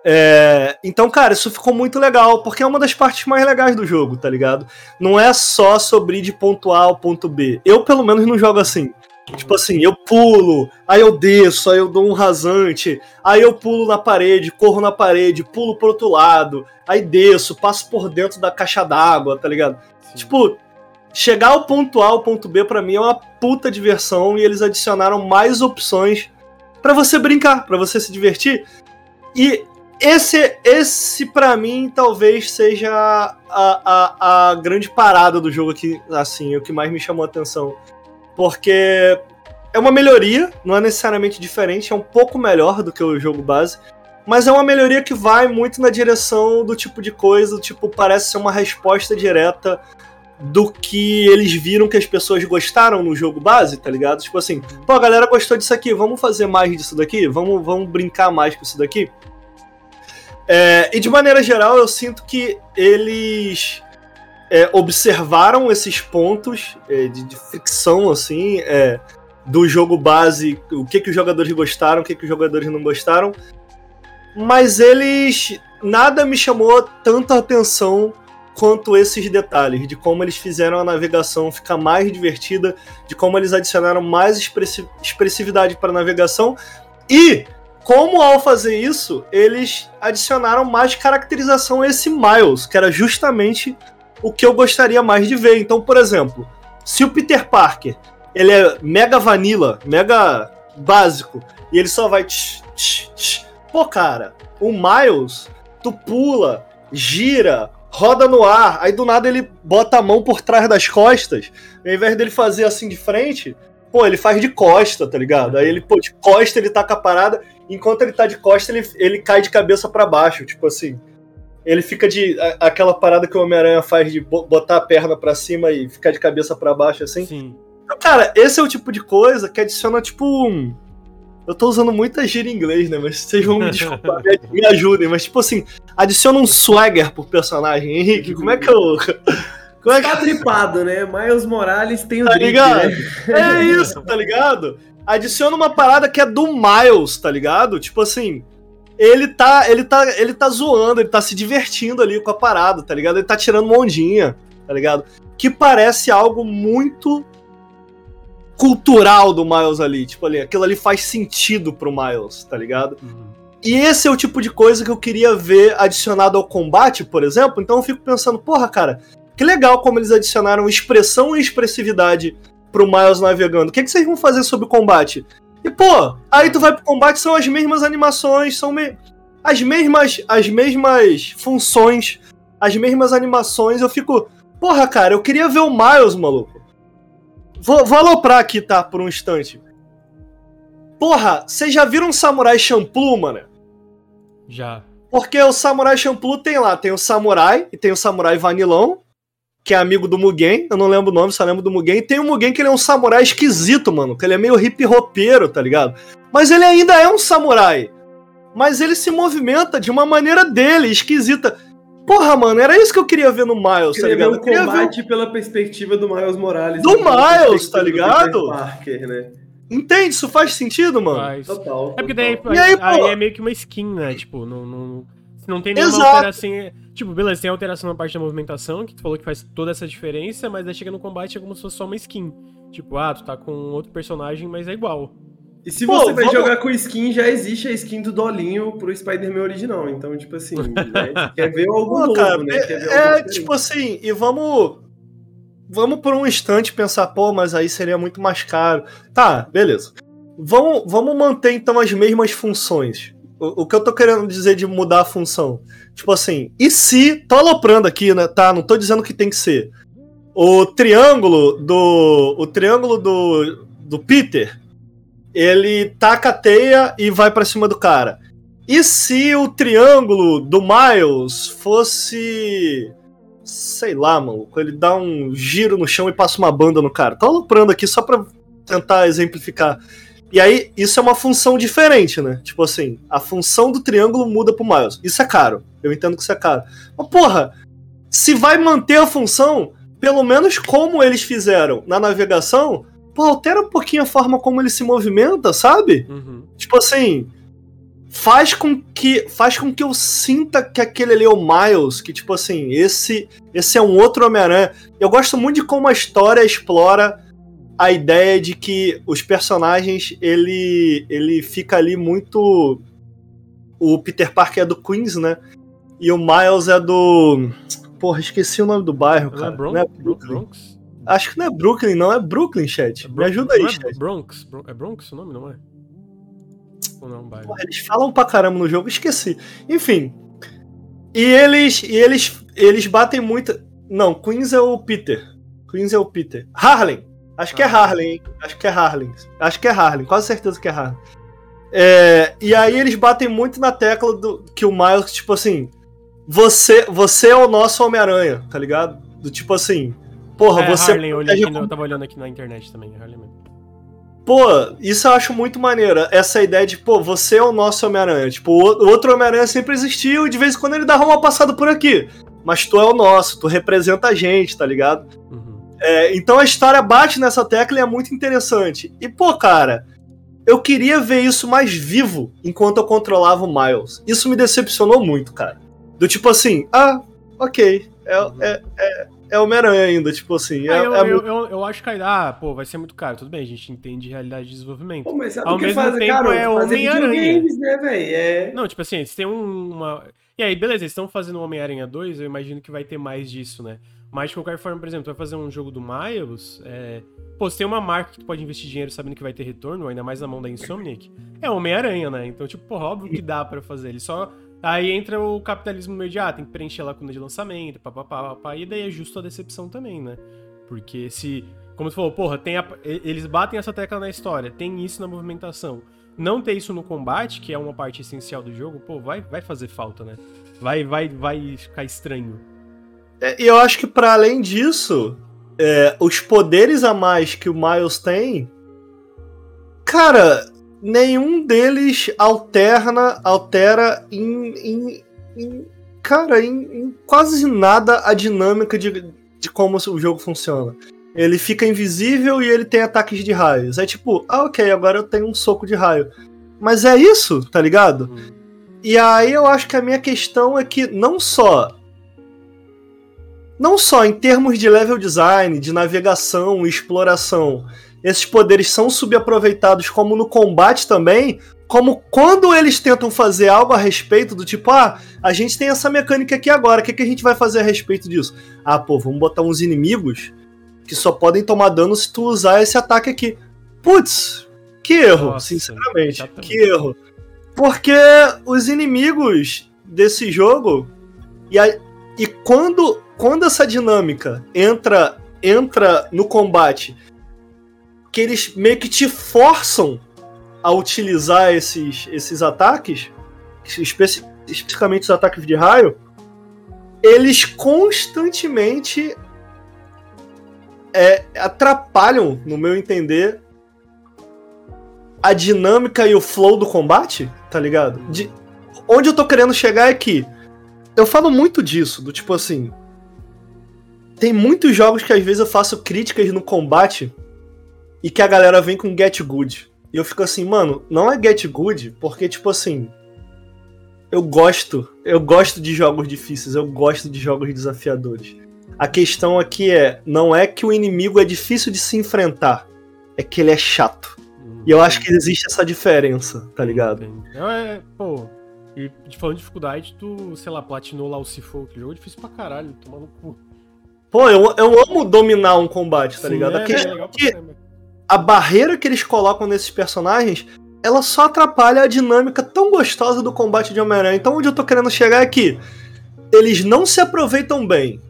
É, então, cara, isso ficou muito legal, porque é uma das partes mais legais do jogo, tá ligado? Não é só sobre ir de ponto A ao ponto B. Eu, pelo menos, não jogo assim. Tipo assim, eu pulo, aí eu desço, aí eu dou um rasante, aí eu pulo na parede, corro na parede, pulo pro outro lado, aí desço, passo por dentro da caixa d'água, tá ligado? Sim. Tipo, chegar ao ponto A ao ponto B pra mim é uma puta diversão e eles adicionaram mais opções pra você brincar, pra você se divertir. E esse, esse para mim, talvez seja a, a, a grande parada do jogo aqui, assim, o que mais me chamou a atenção. Porque é uma melhoria, não é necessariamente diferente, é um pouco melhor do que o jogo base, mas é uma melhoria que vai muito na direção do tipo de coisa, tipo, parece ser uma resposta direta do que eles viram que as pessoas gostaram no jogo base, tá ligado? Tipo assim, pô, a galera gostou disso aqui, vamos fazer mais disso daqui? Vamos, vamos brincar mais com isso daqui? É, e de maneira geral, eu sinto que eles é, observaram esses pontos é, de, de assim, é, do jogo base, o que, que os jogadores gostaram, o que, que os jogadores não gostaram, mas eles. Nada me chamou tanta atenção quanto esses detalhes, de como eles fizeram a navegação ficar mais divertida, de como eles adicionaram mais expressi- expressividade para a navegação e como ao fazer isso, eles adicionaram mais caracterização a esse Miles, que era justamente o que eu gostaria mais de ver. Então, por exemplo, se o Peter Parker ele é mega vanilla, mega básico, e ele só vai. tch, tch, tch, Pô, cara, o Miles, tu pula, gira, roda no ar, aí do nada ele bota a mão por trás das costas, ao invés dele fazer assim de frente, pô, ele faz de costa, tá ligado? Aí ele, pô, de costa ele taca a parada, enquanto ele tá de costa ele, ele cai de cabeça para baixo, tipo assim. Ele fica de. a- aquela parada que o Homem-Aranha faz de bo- botar a perna pra cima e ficar de cabeça pra baixo assim. Sim. Então, cara, esse é o tipo de coisa que adiciona, tipo, um. Eu tô usando muita gíria em inglês, né? Mas vocês vão me desculpar, me, ajudem. Mas, tipo assim, adiciona um swagger pro personagem. Henrique, como é que eu. Como é que. Tá tripado, né? Miles Morales tem o Tá drip, ligado? né? É isso, tá ligado? Adiciona uma parada que é do Miles, tá ligado? Tipo assim, ele tá, ele tá, ele tá zoando, ele tá se divertindo ali com a parada, tá ligado? Ele tá tirando uma ondinha, tá ligado? Que parece algo muito cultural do Miles ali, tipo ali, aquilo ali faz sentido pro Miles, tá ligado? Uhum. E esse é o tipo de coisa que eu queria ver adicionado ao combate, por exemplo. Então eu fico pensando, porra, cara, que legal como eles adicionaram expressão e expressividade pro Miles navegando. O que, que vocês vão fazer sobre o combate? E, pô, aí tu vai pro combate, são as mesmas animações, são me- as mesmas as mesmas funções, as mesmas animações. Eu fico, porra, cara, eu queria ver o Miles, maluco. Vou, vou aloprar aqui, tá, por um instante. Porra, vocês já viram um Samurai Champloo, mano? Já. Porque o Samurai Champloo tem lá, tem o Samurai e tem o Samurai Vanilão, que é amigo do Mugen, eu não lembro o nome, só lembro do Mugen. E tem o Mugen que ele é um samurai esquisito, mano, que ele é meio hip hopeiro, tá ligado? Mas ele ainda é um samurai. Mas ele se movimenta de uma maneira dele, esquisita. Porra, mano, era isso que eu queria ver no Miles, tá ver ligado? um Eu queria ver combate pela perspectiva do Miles Morales. Do pela Miles, tá do ligado? Parker, né? Entende? Isso faz sentido, mano? Mas... Total. É porque daí, total. E aí, aí, é meio que uma skin, né? Tipo, não, não, não tem nenhuma Exato. alteração. Tipo, beleza, tem alteração na parte da movimentação, que tu falou que faz toda essa diferença, mas aí chega no combate é como se fosse só uma skin. Tipo, ah, tu tá com outro personagem, mas é igual. E se Pô, você vai vamos- jogar com skin, já existe a skin do Dolinho pro Spider-Man original. Então, tipo assim, né, quer ver algo Pô, novo, cara, né? Quer ver é, algo é, tipo assim, e vamos. Vamos por um instante pensar, pô, mas aí seria muito mais caro. Tá, beleza. Vamos, vamos manter então as mesmas funções. O, o que eu tô querendo dizer de mudar a função? Tipo assim, e se. Tô aloprando aqui, né? Tá? Não tô dizendo que tem que ser. O triângulo do. O triângulo do. Do Peter. Ele taca a teia e vai pra cima do cara. E se o triângulo do Miles fosse. Sei lá, maluco. Ele dá um giro no chão e passa uma banda no cara. Tô aloprando aqui só pra tentar exemplificar. E aí, isso é uma função diferente, né? Tipo assim, a função do triângulo muda pro Miles. Isso é caro. Eu entendo que isso é caro. Mas, porra, se vai manter a função, pelo menos como eles fizeram na navegação, pô, altera um pouquinho a forma como ele se movimenta, sabe? Uhum. Tipo assim, faz com que faz com que eu sinta que aquele ali é o Miles, que tipo assim, esse esse é um outro Homem-Aranha. Eu gosto muito de como a história explora a ideia de que os personagens ele ele fica ali muito o Peter Parker é do Queens, né? E o Miles é do Porra, esqueci o nome do bairro, é cara. É Bron- Brooklyn. Bronx? Acho que não é Brooklyn, não, é Brooklyn, chat. É Me ajuda aí, não é chat. Bronx? Bron- É Bronx o nome, não é? Ou não, é? Porra, eles falam pra caramba no jogo, esqueci. Enfim. E eles. E eles. Eles batem muito. Não, Queens é o Peter. Queens é o Peter. Harlem. Acho que é Ah. Harlem, hein? Acho que é Harlem. Acho que é Harlem, quase certeza que é Harlem. É, e aí eles batem muito na tecla do que o Miles, tipo assim. Você, você é o nosso Homem-Aranha, tá ligado? Do tipo assim. Porra, é, você. Harlem, eu, olhei eu tava olhando aqui na internet também, Harlem mesmo. Pô, isso eu acho muito maneiro. Essa ideia de, pô, você é o nosso Homem-Aranha. Tipo, o o outro Homem-Aranha sempre existiu e de vez em quando ele dava uma passada por aqui. Mas tu é o nosso, tu representa a gente, tá ligado? Uhum. É, então a história bate nessa tecla e é muito interessante. E, pô, cara, eu queria ver isso mais vivo enquanto eu controlava o Miles. Isso me decepcionou muito, cara. Do tipo assim, ah, ok, é, é, é, é Homem-Aranha ainda, tipo assim. É, Ah, eu, é eu, muito- eu, eu acho que, ah, pô, vai ser muito caro. Tudo bem, a gente entende realidade de desenvolvimento. Pô, mas sabe Ao o que mesmo faz, tempo, cara? é Homem-Aranha. né, velho? É... Não, tipo assim, eles têm um- uma. E aí, beleza, eles estão fazendo o Homem-Aranha 2, eu imagino que vai ter mais disso, né? Mas de qualquer forma, por exemplo, tu vai fazer um jogo do Miles, é... pô, se tem uma marca que tu pode investir dinheiro sabendo que vai ter retorno, ainda mais na mão da Insomniac, é o Homem-Aranha, né? Então, tipo, porra, óbvio que dá pra fazer. Ele só. Aí entra o capitalismo ah, tem que preencher a lacuna de lançamento, papapá, papá, e daí é justo a decepção também, né? Porque se. Como tu falou, porra, tem a- eles batem essa tecla na história, tem isso na movimentação. não ter isso no combate, que é uma parte essencial do jogo, pô, vai, vai fazer falta, né? Vai, vai, vai ficar estranho. É, e eu acho que para além disso, é, os poderes a mais que o Miles tem, cara, nenhum deles alterna, altera em, em, em cara, em, em, quase nada a dinâmica de, de como o jogo funciona. Ele fica invisível e ele tem ataques de raios. É tipo, ah, ok, agora eu tenho um soco de raio. Mas é isso, tá ligado? Uhum. E aí eu acho que a minha questão é que não só. Não só em termos de level design, de navegação e exploração, esses poderes são subaproveitados como no combate também, como quando eles tentam fazer algo a respeito do tipo, ah, a gente tem essa mecânica aqui agora, o que, que a gente vai fazer a respeito disso? Ah, pô, vamos botar uns inimigos que só podem tomar dano se tu usar esse ataque aqui. Putz, que erro, Nossa, sinceramente, exatamente. que erro. Porque os inimigos desse jogo e, a, e quando quando essa dinâmica entra entra no combate, que eles meio que te forçam a utilizar esses, esses ataques, especi especificamente os ataques de raio, eles constantemente é, atrapalham, no meu entender, a dinâmica e o flow do combate, tá ligado? De, onde eu tô querendo chegar é que eu falo muito disso, do tipo assim. Tem muitos jogos que às vezes eu faço críticas no combate e que a galera vem com Get Good. E eu fico assim, mano, não é Get Good, porque, tipo assim. Eu gosto. Eu gosto de jogos difíceis, eu gosto de jogos desafiadores. A questão aqui é, não é que o inimigo é difícil de se enfrentar, é que ele é chato. Hum, e eu acho que existe essa diferença, tá ligado? Não é, pô. E falando de dificuldade, tu, sei lá, platinou lá o Sifo, que jogo é difícil pra caralho, tomando cu. Pô, eu, eu amo dominar um combate, tá Sim, ligado? É, a questão é que a barreira que eles colocam nesses personagens, ela só atrapalha a dinâmica tão gostosa do combate de Homem-Aranha. Então onde eu tô querendo chegar é que eles não se aproveitam bem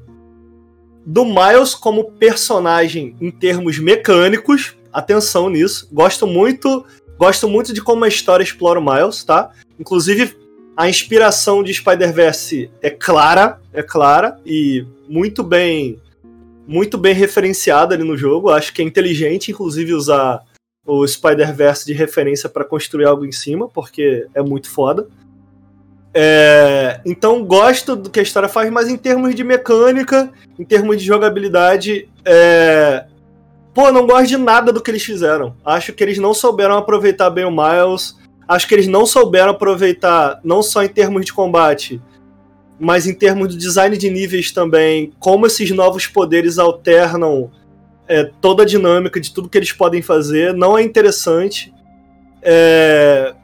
do Miles como personagem em termos mecânicos. Atenção nisso. Gosto muito, gosto muito de como a história explora o Miles, tá? Inclusive a inspiração de Spider-Verse é clara, é clara e muito bem muito bem referenciada ali no jogo. Acho que é inteligente inclusive usar o Spider-Verse de referência para construir algo em cima, porque é muito foda. É, então gosto do que a história faz, mas em termos de mecânica, em termos de jogabilidade, é... pô, não gosto de nada do que eles fizeram. Acho que eles não souberam aproveitar bem o Miles. Acho que eles não souberam aproveitar, não só em termos de combate, mas em termos de design de níveis também, como esses novos poderes alternam é, toda a dinâmica de tudo que eles podem fazer. Não é interessante. É...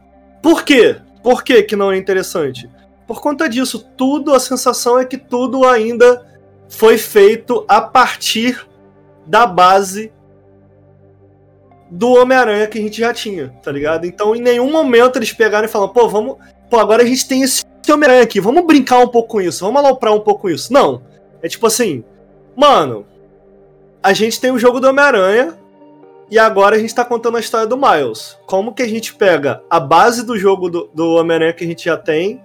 Por quê? Por que, que não é interessante? Por conta disso, tudo, a sensação é que tudo ainda foi feito a partir da base do Homem-Aranha que a gente já tinha, tá ligado? Então, em nenhum momento eles pegaram e falaram, pô, vamos. Pô, agora a gente tem esse Homem-Aranha aqui, vamos brincar um pouco com isso, vamos aloprar um pouco com isso. Não. É tipo assim, mano, a gente tem o jogo do Homem-Aranha, e agora a gente tá contando a história do Miles. Como que a gente pega a base do jogo do, do Homem-Aranha que a gente já tem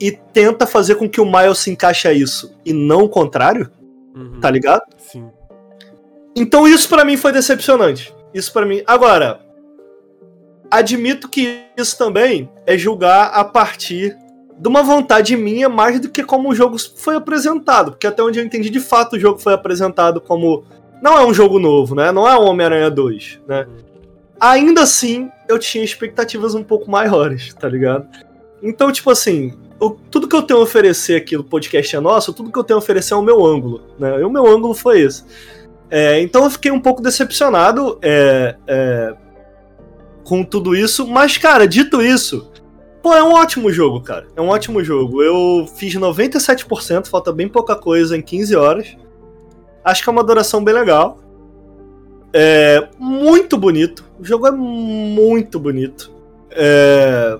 e tenta fazer com que o Miles se encaixe a isso e não o contrário? Uhum. Tá ligado? Sim. Então isso para mim foi decepcionante. Isso para mim. Agora, admito que isso também é julgar a partir de uma vontade minha mais do que como o jogo foi apresentado, porque até onde eu entendi de fato o jogo foi apresentado como não é um jogo novo, né? Não é Homem-Aranha 2, né? Ainda assim, eu tinha expectativas um pouco maiores, tá ligado? Então, tipo assim, o, tudo que eu tenho a oferecer aqui no podcast é nosso, tudo que eu tenho a oferecer é o meu ângulo, né? E o meu ângulo foi esse. É, então eu fiquei um pouco decepcionado é, é, com tudo isso, mas, cara, dito isso, pô, é um ótimo jogo, cara. É um ótimo jogo. Eu fiz 97%, falta bem pouca coisa em 15 horas. Acho que é uma duração bem legal. É muito bonito. O jogo é muito bonito. É,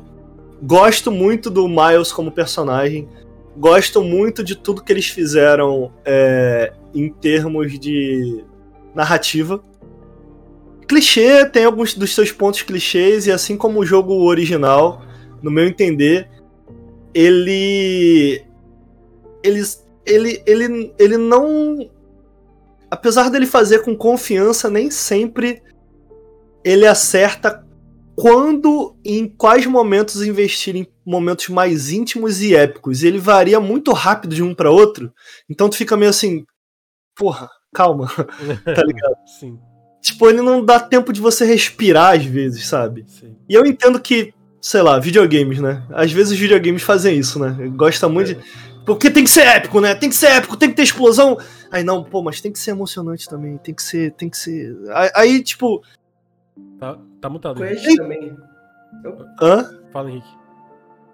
gosto muito do Miles como personagem. Gosto muito de tudo que eles fizeram é, em termos de narrativa. clichê, tem alguns dos seus pontos clichês, e assim como o jogo original, no meu entender, ele. Ele, ele, ele, ele não. Apesar dele fazer com confiança, nem sempre ele acerta quando e em quais momentos investir em momentos mais íntimos e épicos. Ele varia muito rápido de um para outro. Então tu fica meio assim, porra, calma, tá ligado? Sim. Tipo, ele não dá tempo de você respirar às vezes, sabe? Sim. E eu entendo que, sei lá, videogames, né? Às vezes os videogames fazem isso, né? Gosta muito é. de. Porque tem que ser épico, né? Tem que ser épico, tem que ter explosão. Aí não, pô, mas tem que ser emocionante também. Tem que ser, tem que ser. Aí, tipo. Tá, tá mutado. Quest tem... também. Hã? Fala, Henrique.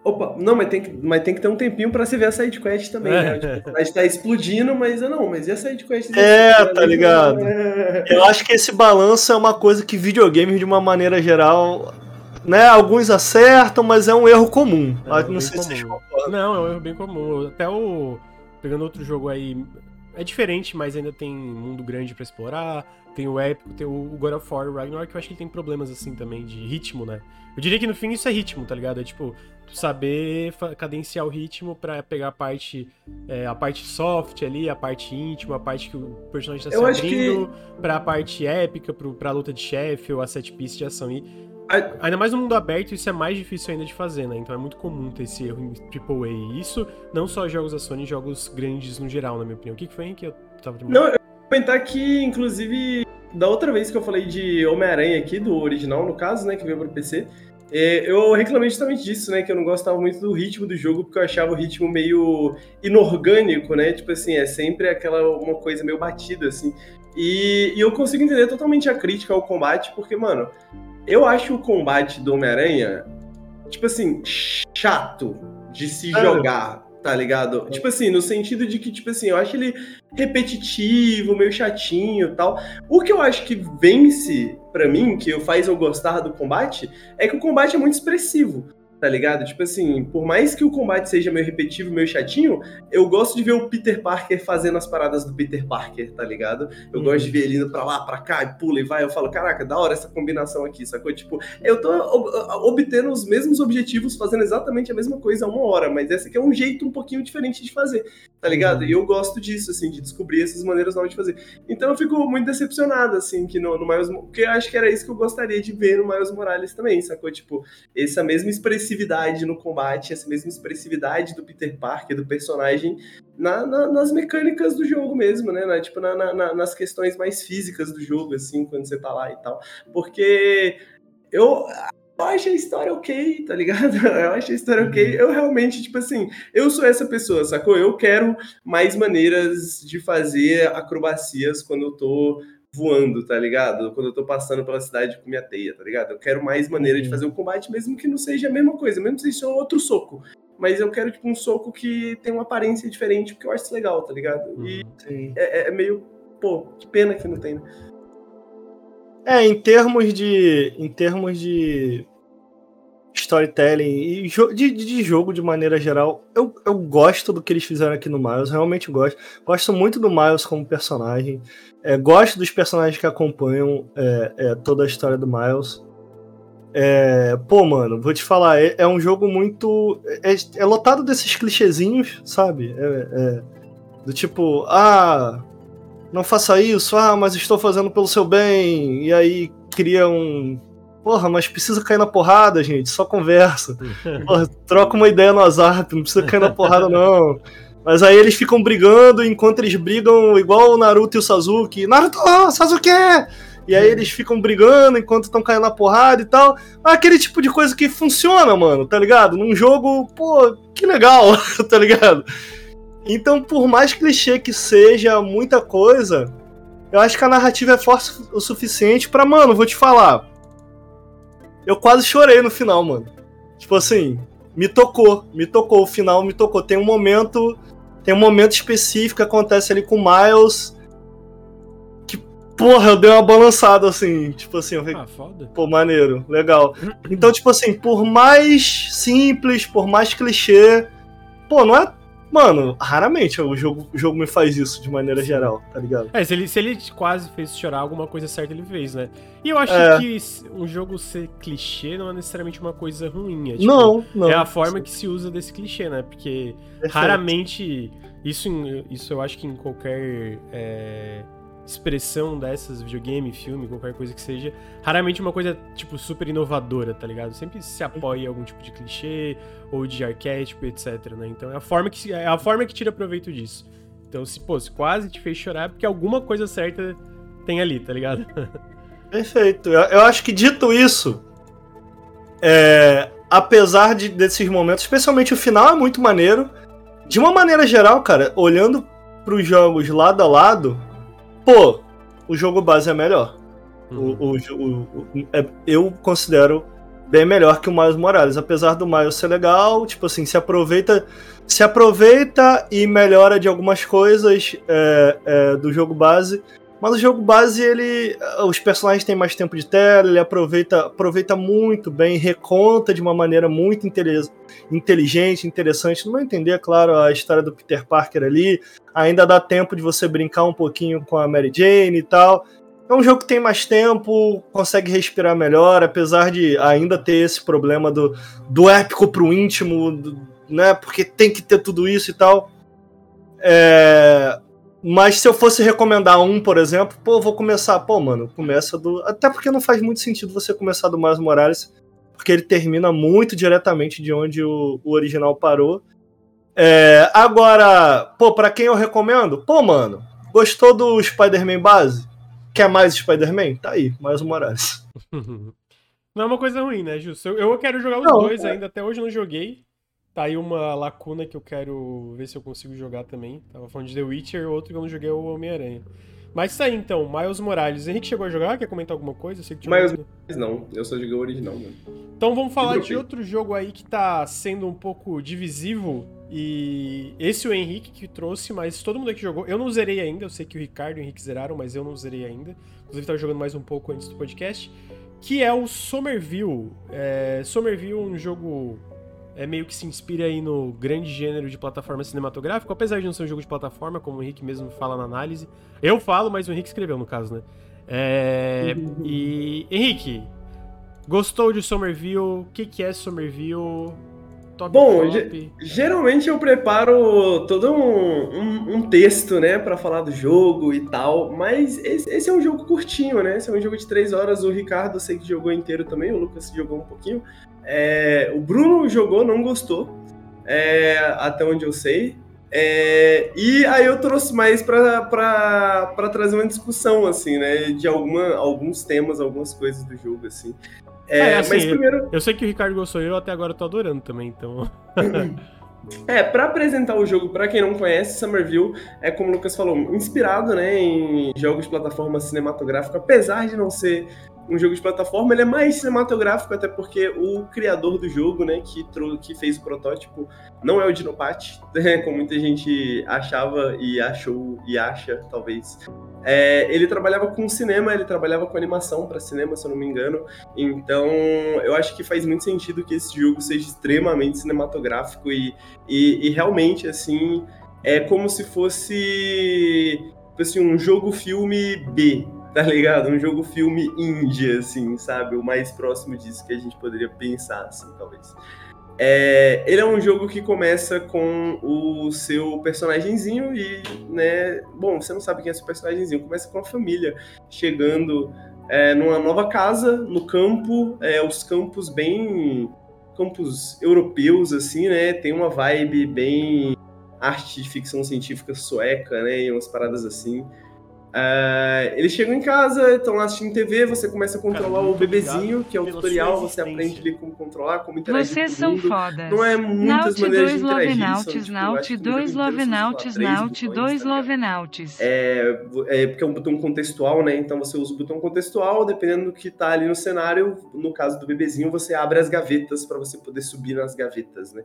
Opa, não, mas tem que, mas tem que ter um tempinho pra você ver a sidequest também, né? Tipo, a gente tá explodindo, mas não, mas e a sidequest? É, tá ligado? Eu acho que esse balanço é uma coisa que videogames, de uma maneira geral, né? Alguns acertam, mas é um erro comum. É não sei comum. se Não, é um erro bem comum. Até o. Pegando outro jogo aí. É diferente, mas ainda tem mundo grande para explorar. Tem o épico, tem o God of War, o Ragnarok, que eu acho que ele tem problemas assim também de ritmo, né? Eu diria que no fim isso é ritmo, tá ligado? É tipo, saber cadenciar o ritmo para pegar a parte é, a parte soft ali, a parte íntima, a parte que o personagem tá se abrindo, que... pra parte épica, pro, pra luta de chefe ou a set piece de ação. E ainda mais no mundo aberto, isso é mais difícil ainda de fazer, né? Então é muito comum ter esse erro em AAA. E isso não só jogos da Sony, jogos grandes no geral, na minha opinião. O que, que foi que eu tava Não, eu vou comentar que, inclusive, da outra vez que eu falei de Homem-Aranha aqui, do original, no caso, né, que veio pro PC, é, eu reclamei justamente disso, né? Que eu não gostava muito do ritmo do jogo, porque eu achava o ritmo meio inorgânico, né? Tipo assim, é sempre aquela uma coisa meio batida, assim. E, e eu consigo entender totalmente a crítica ao combate, porque, mano, eu acho o combate do Homem-Aranha, tipo assim, chato de se é. jogar tá ligado? Tipo assim, no sentido de que, tipo assim, eu acho ele repetitivo, meio chatinho e tal. O que eu acho que vence para mim, que faz eu gostar do combate, é que o combate é muito expressivo tá ligado? Tipo assim, por mais que o combate seja meio repetitivo, meio chatinho, eu gosto de ver o Peter Parker fazendo as paradas do Peter Parker, tá ligado? Eu uhum. gosto de ver ele indo pra lá, pra cá, e pula e vai. Eu falo, caraca, da hora essa combinação aqui, sacou? Tipo, eu tô obtendo os mesmos objetivos, fazendo exatamente a mesma coisa há uma hora, mas esse aqui é um jeito um pouquinho diferente de fazer, tá ligado? Uhum. E eu gosto disso, assim, de descobrir essas maneiras novas de fazer. Então eu fico muito decepcionado, assim, que no, no Miles... Porque eu acho que era isso que eu gostaria de ver no Miles Morales também, sacou? Tipo, essa mesma expressividade expressividade no combate, essa mesma expressividade do Peter Parker, do personagem, na, na, nas mecânicas do jogo mesmo, né? Na, tipo, na, nas questões mais físicas do jogo, assim, quando você tá lá e tal. Porque eu, eu acho a história ok, tá ligado? Eu acho a história ok. Uhum. Eu realmente, tipo assim, eu sou essa pessoa, sacou? Eu quero mais maneiras de fazer acrobacias quando eu tô voando, tá ligado? Quando eu tô passando pela cidade com minha teia, tá ligado? Eu quero mais maneira de uhum. fazer um combate, mesmo que não seja a mesma coisa, mesmo que seja outro soco. Mas eu quero, tipo, um soco que tem uma aparência diferente, porque eu acho isso legal, tá ligado? E uhum. é, é, meio. Pô, que pena que não tem, né? É, em termos de. Em termos de storytelling e de, de, jogo de maneira geral, eu, eu gosto do que eles fizeram aqui no Miles, realmente gosto. Gosto muito do Miles como personagem. É, gosto dos personagens que acompanham é, é, toda a história do Miles. É, pô, mano, vou te falar, é, é um jogo muito. É, é, lotado desses clichêzinhos, sabe? do tipo, ah, não faça isso, ah, mas estou fazendo pelo seu bem, e aí cria um Porra, mas precisa cair na porrada, gente, só conversa. Porra, troca uma ideia no WhatsApp, não precisa cair na porrada, não. Mas aí eles ficam brigando, enquanto eles brigam igual o Naruto e o Sasuke. Naruto, Sasuke! E aí eles ficam brigando enquanto estão caindo na porrada e tal. Aquele tipo de coisa que funciona, mano, tá ligado? Num jogo, pô, que legal, tá ligado? Então, por mais clichê que seja muita coisa, eu acho que a narrativa é forte o suficiente para, mano, vou te falar eu quase chorei no final, mano. Tipo assim, me tocou, me tocou, o final me tocou. Tem um momento, tem um momento específico que acontece ali com o Miles que, porra, eu dei uma balançada assim, tipo assim, eu falei, ah, foda. pô, maneiro, legal. Então, tipo assim, por mais simples, por mais clichê, pô, não é Mano, raramente o jogo, o jogo me faz isso de maneira geral, tá ligado? É, se ele, se ele quase fez chorar, alguma coisa certa ele fez, né? E eu acho é. que um jogo ser clichê não é necessariamente uma coisa ruim. É, tipo, não, não. É a forma que se usa desse clichê, né? Porque Perfeito. raramente. Isso, isso eu acho que em qualquer. É expressão dessas, videogame, filme, qualquer coisa que seja, raramente uma coisa, tipo, super inovadora, tá ligado? Sempre se apoia em algum tipo de clichê ou de arquétipo, etc, né? Então é a forma que, é a forma que tira proveito disso. Então, se, pô, se quase te fez chorar, é porque alguma coisa certa tem ali, tá ligado? Perfeito. Eu, eu acho que dito isso, é, apesar de, desses momentos, especialmente o final é muito maneiro. De uma maneira geral, cara, olhando pros jogos lado a lado, pô, o jogo base é melhor. Uhum. O, o, o, é, eu considero bem melhor que o Miles Morales. Apesar do Miles ser legal, tipo assim, se aproveita, se aproveita e melhora de algumas coisas é, é, do jogo base. Mas o jogo base, ele. Os personagens têm mais tempo de tela, ele aproveita, aproveita muito bem, reconta de uma maneira muito inteligente, interessante. No meu entender, é claro, a história do Peter Parker ali. Ainda dá tempo de você brincar um pouquinho com a Mary Jane e tal. É um jogo que tem mais tempo, consegue respirar melhor, apesar de ainda ter esse problema do, do épico pro íntimo, do, né? Porque tem que ter tudo isso e tal. É, mas se eu fosse recomendar um, por exemplo, pô, vou começar, pô, mano, começa do. Até porque não faz muito sentido você começar do Miles Morales, porque ele termina muito diretamente de onde o, o original parou. É, agora, pô, pra quem eu recomendo? Pô, mano, gostou do Spider-Man base? Quer mais Spider-Man? Tá aí, mais o Morales. Não é uma coisa ruim, né, Justo? Eu, eu quero jogar os não, dois é... ainda, até hoje não joguei. Tá aí uma lacuna que eu quero ver se eu consigo jogar também. Tava falando de The Witcher, outro que eu não joguei é o Homem-Aranha. Mas tá aí então, Miles Morales. Henrique chegou a jogar? Quer comentar alguma coisa? Eu sei que Miles Morales não, eu só joguei o original, mano. Então vamos falar de outro jogo aí que tá sendo um pouco divisivo. E esse o Henrique que trouxe, mas todo mundo aqui jogou. Eu não zerei ainda, eu sei que o Ricardo e o Henrique zeraram, mas eu não zerei ainda. Inclusive tava jogando mais um pouco antes do podcast. Que é o Somerville. É, Somerville é um jogo é meio que se inspira aí no grande gênero de plataforma cinematográfica, apesar de não ser um jogo de plataforma, como o Henrique mesmo fala na análise. Eu falo, mas o Henrique escreveu, no caso, né? É... e, Henrique, gostou de Somerville? O que, que é Somerville? Top, Bom, top. geralmente eu preparo todo um, um, um texto, né, para falar do jogo e tal, mas esse, esse, é um jogo curtinho, né? Esse é um jogo de três horas. O Ricardo eu sei que jogou inteiro também, o Lucas jogou um pouquinho. É, o Bruno jogou, não gostou, é, até onde eu sei. É, e aí eu trouxe mais para trazer uma discussão, assim, né? De alguma, alguns temas, algumas coisas do jogo, assim. É, é assim, mas primeiro... Eu sei que o Ricardo gostou, eu até agora tô adorando também, então... É, para apresentar o jogo, para quem não conhece, Somerville é, como o Lucas falou, inspirado né, em jogos de plataforma cinematográfica, apesar de não ser um jogo de plataforma, ele é mais cinematográfico, até porque o criador do jogo, né, que, que fez o protótipo, não é o Dinopat, né, como muita gente achava e achou e acha, talvez. É, ele trabalhava com cinema, ele trabalhava com animação para cinema, se eu não me engano. Então, eu acho que faz muito sentido que esse jogo seja extremamente cinematográfico e, e, e realmente, assim, é como se fosse assim, um jogo-filme B, tá ligado? Um jogo filme indie, assim, sabe? O mais próximo disso que a gente poderia pensar, assim, talvez. É, ele é um jogo que começa com o seu personagemzinho e, né, bom, você não sabe quem é seu personagemzinho, começa com a família chegando é, numa nova casa, no campo, é, os campos bem campos europeus, assim, né, tem uma vibe bem arte de ficção científica sueca, né, e umas paradas assim. Uh, eles chegam em casa, estão lá assistindo TV, você começa a controlar Cara, o bebezinho, que é o tutorial, você aprende ali como controlar, como interagir Vocês são fodas. Não é muitas Naut maneiras 2 de interagir. Naut, tipo, Naut 2 Lovenauts, Naut 2 Lovenauts. É, é porque é um botão contextual, né? Então você usa o botão contextual, dependendo do que tá ali no cenário, no caso do bebezinho, você abre as gavetas para você poder subir nas gavetas, né?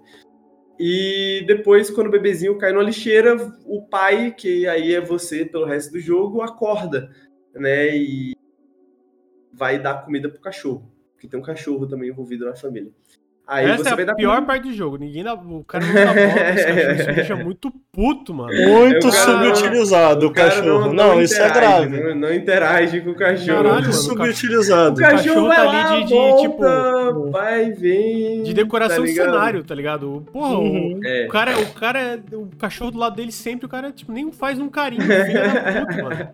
E depois, quando o bebezinho cai numa lixeira, o pai, que aí é você pelo resto do jogo, acorda, né? E vai dar comida pro cachorro, porque tem um cachorro também envolvido na família. Aí Essa você é a pior parte do jogo. Ninguém dá, o cara não dá bola. Isso me deixa muito puto, mano. Muito O cara não- subutilizado o, cachorro. Não, isso é interage, grave. Não, não interage com o cachorro. Caralho, Muito mano, subutilizado. O cachorro, cachorro vai tá lá, ali de- de, volta, vai, vem. De decoração tá de cenário, tá ligado? Porra, o- Uhum. É. o, cara, o cara, o cachorro do lado dele sempre, o cara, tipo, nem faz um carinho. Filho da puta, mano.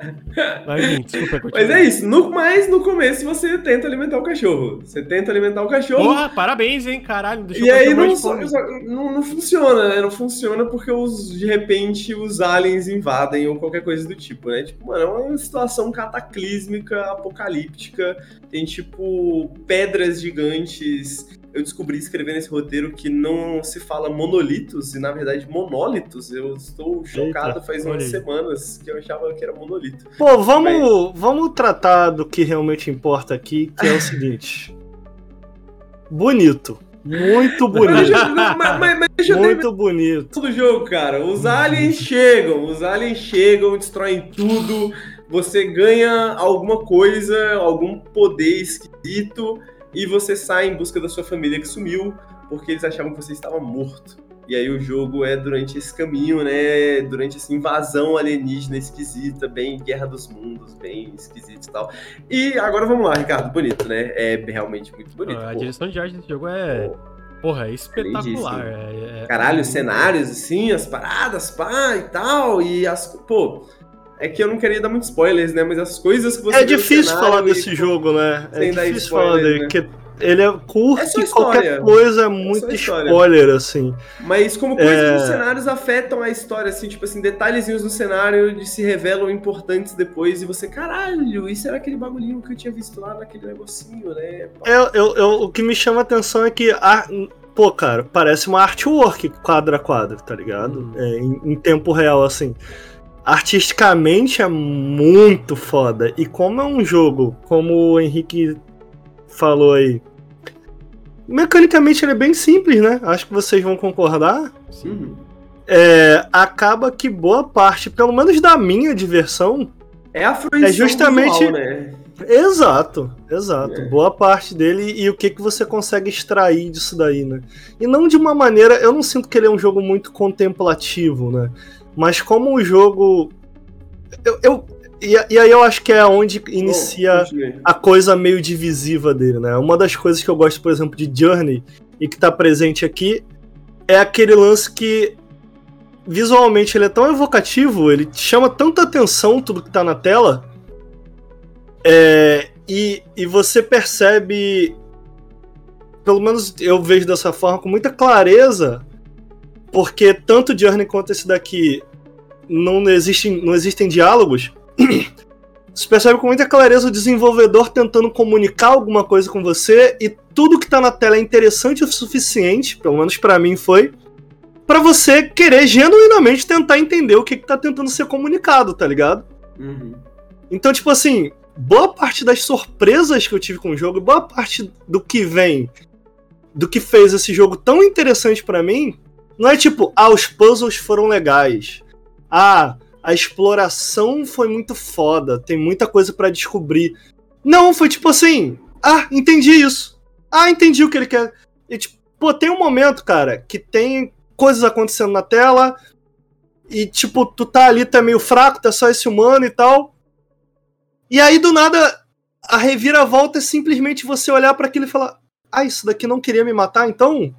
Mas, enfim, desculpa, continua. Mas é isso. No, mas no começo você tenta alimentar o cachorro. Você tenta alimentar o cachorro. Porra, parabéns, hein, caralho. Deixa E eu aí mais não, não, não funciona, né? Não funciona porque os, de repente os aliens invadem ou qualquer coisa do tipo, né? Tipo, mano, é uma situação cataclísmica, apocalíptica. Tem, tipo, pedras gigantes. Eu descobri escrevendo esse roteiro que não se fala monolitos e, na verdade, monólitos. Eu estou chocado faz olha umas aí. semanas que eu achava que era monolito. Pô, vamos, vamos tratar do que realmente importa aqui, que é o seguinte. Bonito. Muito bonito. mas, mas- mas Muito bonito. do jogo, cara. Os aliens chegam, os aliens chegam, destroem tudo. Você ganha alguma coisa, algum poder esquisito e você sai em busca da sua família que sumiu porque eles achavam que você estava morto. E aí o jogo é durante esse caminho, né? Durante essa invasão alienígena esquisita, bem Guerra dos Mundos, bem esquisito e tal. E agora vamos lá, Ricardo, bonito, né? É realmente muito bonito. A pô. direção de arte desse jogo é, porra, é espetacular. É, é- Caralho, é- cenários, assim, as paradas, pá, e tal, e as... Pô, é que eu não queria dar muitos spoilers, né, mas as coisas que você É difícil cenário falar e- desse jogo, né? É difícil spoiler, falar dele, né? porque ele é curto É e qualquer coisa é muito história. spoiler, assim. Mas como coisas É. nos cenários afetam a história, assim, tipo assim, detalhezinhos no cenário de se revelam importantes depois e você, caralho, isso era aquele bagulhinho que eu tinha visto lá naquele negocinho, né? Pá. Eu, eu- o que me chama a atenção é que, a- pô, cara, parece uma artwork quadro a quadro, tá ligado? Uhum. É, em, em tempo real, assim. Artisticamente é muito foda. E como é um jogo, como o Henrique falou aí, mecanicamente ele é bem simples, né? Acho que vocês vão concordar. Uhum. É, acaba que boa parte, pelo menos da minha diversão, É a fruição É justamente- visual, né? Exato, exato. É. Boa parte dele e o que, que você consegue extrair disso daí, né? E não de uma maneira. Eu não sinto que ele é um jogo muito contemplativo, né? Mas como o jogo. Eu, eu- e, e aí eu acho que é onde inicia Bom, continue. a coisa meio divisiva dele, né? Uma das coisas que eu gosto, por exemplo, de Journey e que tá presente aqui é aquele lance que visualmente ele é tão evocativo, ele chama tanta atenção tudo que tá na tela, é, e, e você percebe, pelo menos eu vejo dessa forma, com muita clareza, porque tanto Journey quanto esse daqui não existem, não existem diálogos. Você percebe com muita clareza o desenvolvedor tentando comunicar alguma coisa com você e tudo que tá na tela é interessante o suficiente, pelo menos pra mim foi, pra você querer genuinamente tentar entender o que, que tá tentando ser comunicado, tá ligado? Uhum. Então, tipo assim, boa parte das surpresas que eu tive com o jogo, boa parte do que vem, do que fez esse jogo tão interessante pra mim, não é tipo, ah, os puzzles foram legais. Ah, a exploração foi muito foda, tem muita coisa pra descobrir. Não, foi tipo assim, ah, entendi isso. Ah, entendi o que ele quer. E tipo, pô, tem um momento, cara, que tem coisas acontecendo na tela e tipo, tu tá ali, tá meio fraco, tá só esse humano e tal. E aí, do nada, a reviravolta é simplesmente você olhar pra aquilo e falar: Ah, isso daqui não queria me matar, então?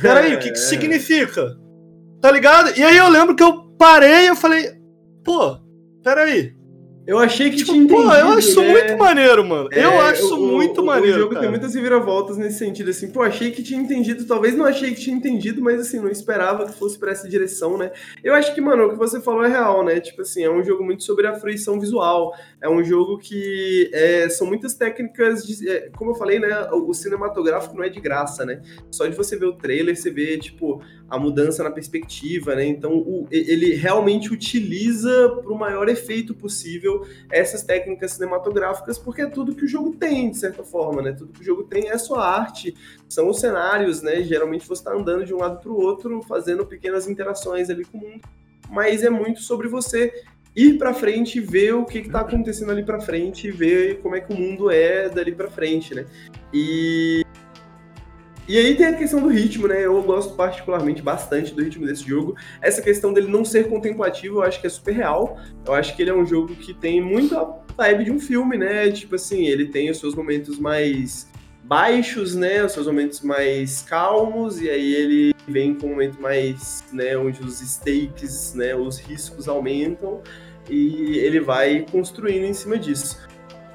Peraí, o que, que isso significa? Tá ligado? E aí eu lembro que eu parei e eu falei: Pô, peraí. Eu achei que Tipo, tinha entendido, pô, eu acho isso né? muito maneiro, mano. eu É, acho isso o- muito o, maneiro. O jogo cara. tem muitas reviravoltas nesse sentido, assim. Pô, achei que tinha entendido. Talvez não achei que tinha entendido, mas assim, não esperava que fosse pra essa direção, né? Eu acho que, mano, o que você falou é real, né? Tipo assim, é um jogo muito sobre a fruição visual. É um jogo que é, são muitas técnicas, de, é, como eu falei, né? O, o cinematográfico não é de graça, né? Só de você ver o trailer, você vê, tipo, a mudança na perspectiva, né? Então, o- ele realmente utiliza pro maior efeito possível essas técnicas cinematográficas, porque é tudo que o jogo tem, de certa forma, né? Tudo que o jogo tem é a sua arte, são os cenários, né? Geralmente você está andando de um lado para o outro, fazendo pequenas interações ali com o mundo, mas é muito sobre você ir para frente e ver o que está acontecendo ali para frente, e ver como é que o mundo é dali para frente, né? E E aí tem a questão do ritmo, né? Eu gosto particularmente bastante do ritmo desse jogo. Essa questão dele não ser contemplativo, eu acho que é super real. Eu acho que ele é um jogo que tem muito a vibe de um filme, né? Tipo assim, ele tem os seus momentos mais baixos, né? Os seus momentos mais calmos, e aí ele vem com um momento mais, né? Onde os stakes, né? Os riscos aumentam, e ele vai construindo em cima disso.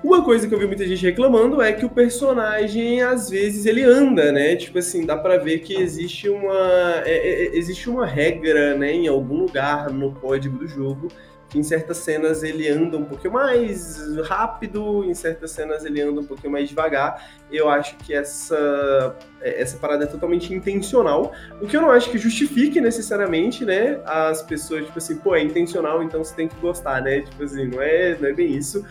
Uma coisa que eu vi muita gente reclamando é que o personagem, às vezes, ele anda, né? Tipo assim, dá pra ver que existe uma, é, é, é, existe uma regra, né, em algum lugar no código do jogo, que em certas cenas ele anda um pouquinho mais rápido, em certas cenas ele anda um pouquinho mais devagar. Eu acho que essa, é, essa parada é totalmente intencional, o que eu não acho que justifique necessariamente, né, as pessoas, tipo assim, pô, é intencional, então você tem que gostar, né? Tipo assim, não é, não é bem isso.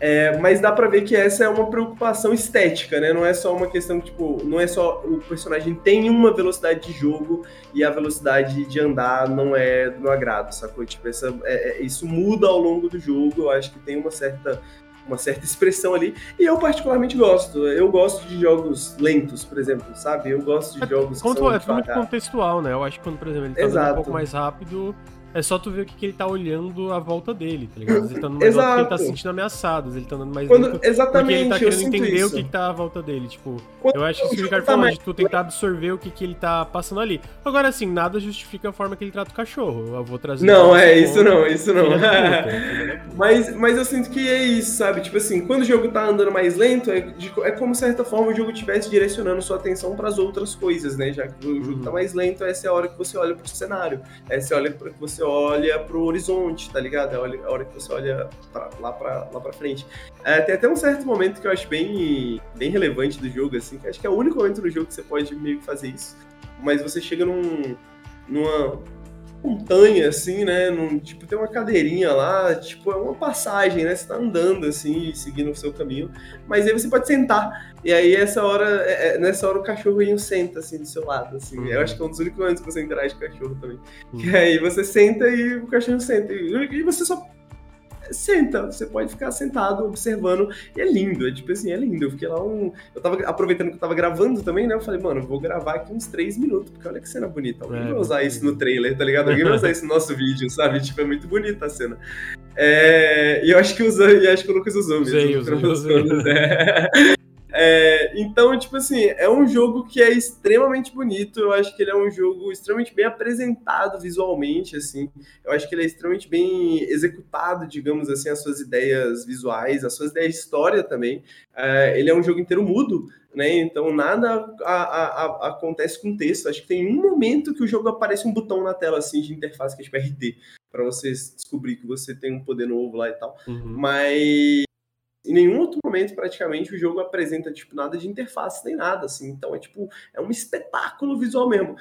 É, mas dá para ver que essa é uma preocupação estética, né? Não é só uma questão, tipo, não é só o personagem tem uma velocidade de jogo e a velocidade de andar não é do meu agrado, sacou? Tipo, essa, é, é, isso muda ao longo do jogo, eu acho que tem uma certa uma certa expressão ali, e eu particularmente gosto. Eu gosto de jogos lentos, por exemplo, sabe? Eu gosto de é, jogos que são É muito contextual, né? Eu acho que quando, por exemplo, ele tá Exato. um pouco mais rápido, é só tu ver o que, que ele tá olhando à volta dele, tá ligado? Ele tá numa volta que ele tá se sentindo ameaçado, ele tá andando mais Quando, lento, Exatamente, porque ele tá querendo entender o que, que tá à volta dele. Tipo, Quando eu acho que o Ricardo tá falou de tu tentar absorver o que, que ele tá passando ali. Agora, assim, nada justifica a forma que ele trata o cachorro. Eu vou trazer. Não, é, isso não, isso não. mas, mas eu sinto que é isso, sabe? Tipo assim, quando o jogo tá andando mais lento, é, de, é como, de certa forma, o jogo estivesse direcionando sua atenção para as outras coisas, né? Já que o jogo tá uhum. mais lento, essa é a hora que você olha pro cenário. Essa é a hora que você olha pro horizonte, tá ligado? É a hora que você olha pra, lá, pra, lá pra frente. É, tem até um certo momento que eu acho bem, bem relevante do jogo, assim, que acho que é o único momento no jogo que você pode meio que fazer isso. Mas você chega num, numa montanha, assim, né? Num, tipo, tem uma cadeirinha lá, tipo, é uma passagem, né? Você tá andando, assim, seguindo o seu caminho. Mas aí você pode sentar. E aí, essa hora, é, é nessa hora, o cachorrinho senta, assim, do seu lado, assim. Uhum. Eu acho que é um dos únicos momentos que você interage com o cachorro também. Uhum. E aí você senta e o cachorro senta. E você só senta, você pode ficar sentado observando. E é lindo, é tipo assim, é lindo. Eu fiquei lá um. Eu tava aproveitando que eu tava gravando também, né? Eu falei, mano, vou gravar aqui uns três minutos, porque olha que cena bonita. Alguém é, vai usar isso no trailer, tá ligado? Alguém vai usar isso no nosso vídeo, sabe? Tipo, é muito bonita a cena. É, e eu acho que usou, e acho que o Lucas usou mesmo. Usei, usei, usei. É. É, então, tipo assim, é um jogo que é extremamente bonito. Eu acho que ele é um jogo extremamente bem apresentado visualmente, assim. Eu acho que ele é extremamente bem executado, digamos assim, as suas ideias visuais, as suas ideias de história também. É, ele é um jogo inteiro mudo, né? Então nada a, a, a, acontece com texto. Acho que tem um momento que o jogo aparece um botão na tela assim de interface que é tipo RD, para você descobrir que você tem um poder novo lá e tal. Uhum. Mas em nenhum outro momento, praticamente, o jogo apresenta, tipo, nada de interface nem nada, assim. Então, é, tipo, é um espetáculo visual mesmo.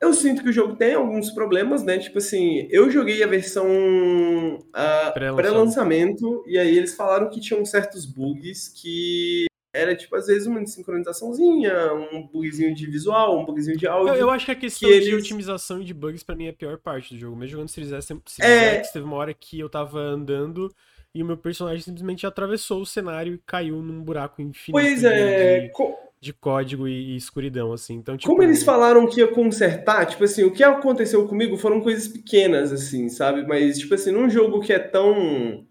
Eu sinto que o jogo tem alguns problemas, né? Tipo assim, eu joguei a versão uh, pré-lançamento, e aí eles falaram que tinham certos bugs que era, tipo, às vezes uma sincronizaçãozinha, um bugzinho de visual, um bugzinho de áudio. Eu, eu acho que a questão que de eles... otimização e de bugs, para mim, é a pior parte do jogo. Mesmo jogando Series X, Series é... X, teve uma hora que eu tava andando e o meu personagem simplesmente atravessou o cenário e caiu num buraco infinito pois é, de, de código e, e, escuridão, assim. Então, tipo... Como eles falaram que ia consertar, tipo assim, o que aconteceu comigo foram coisas pequenas, assim, sabe? Mas, tipo assim, num jogo que é tão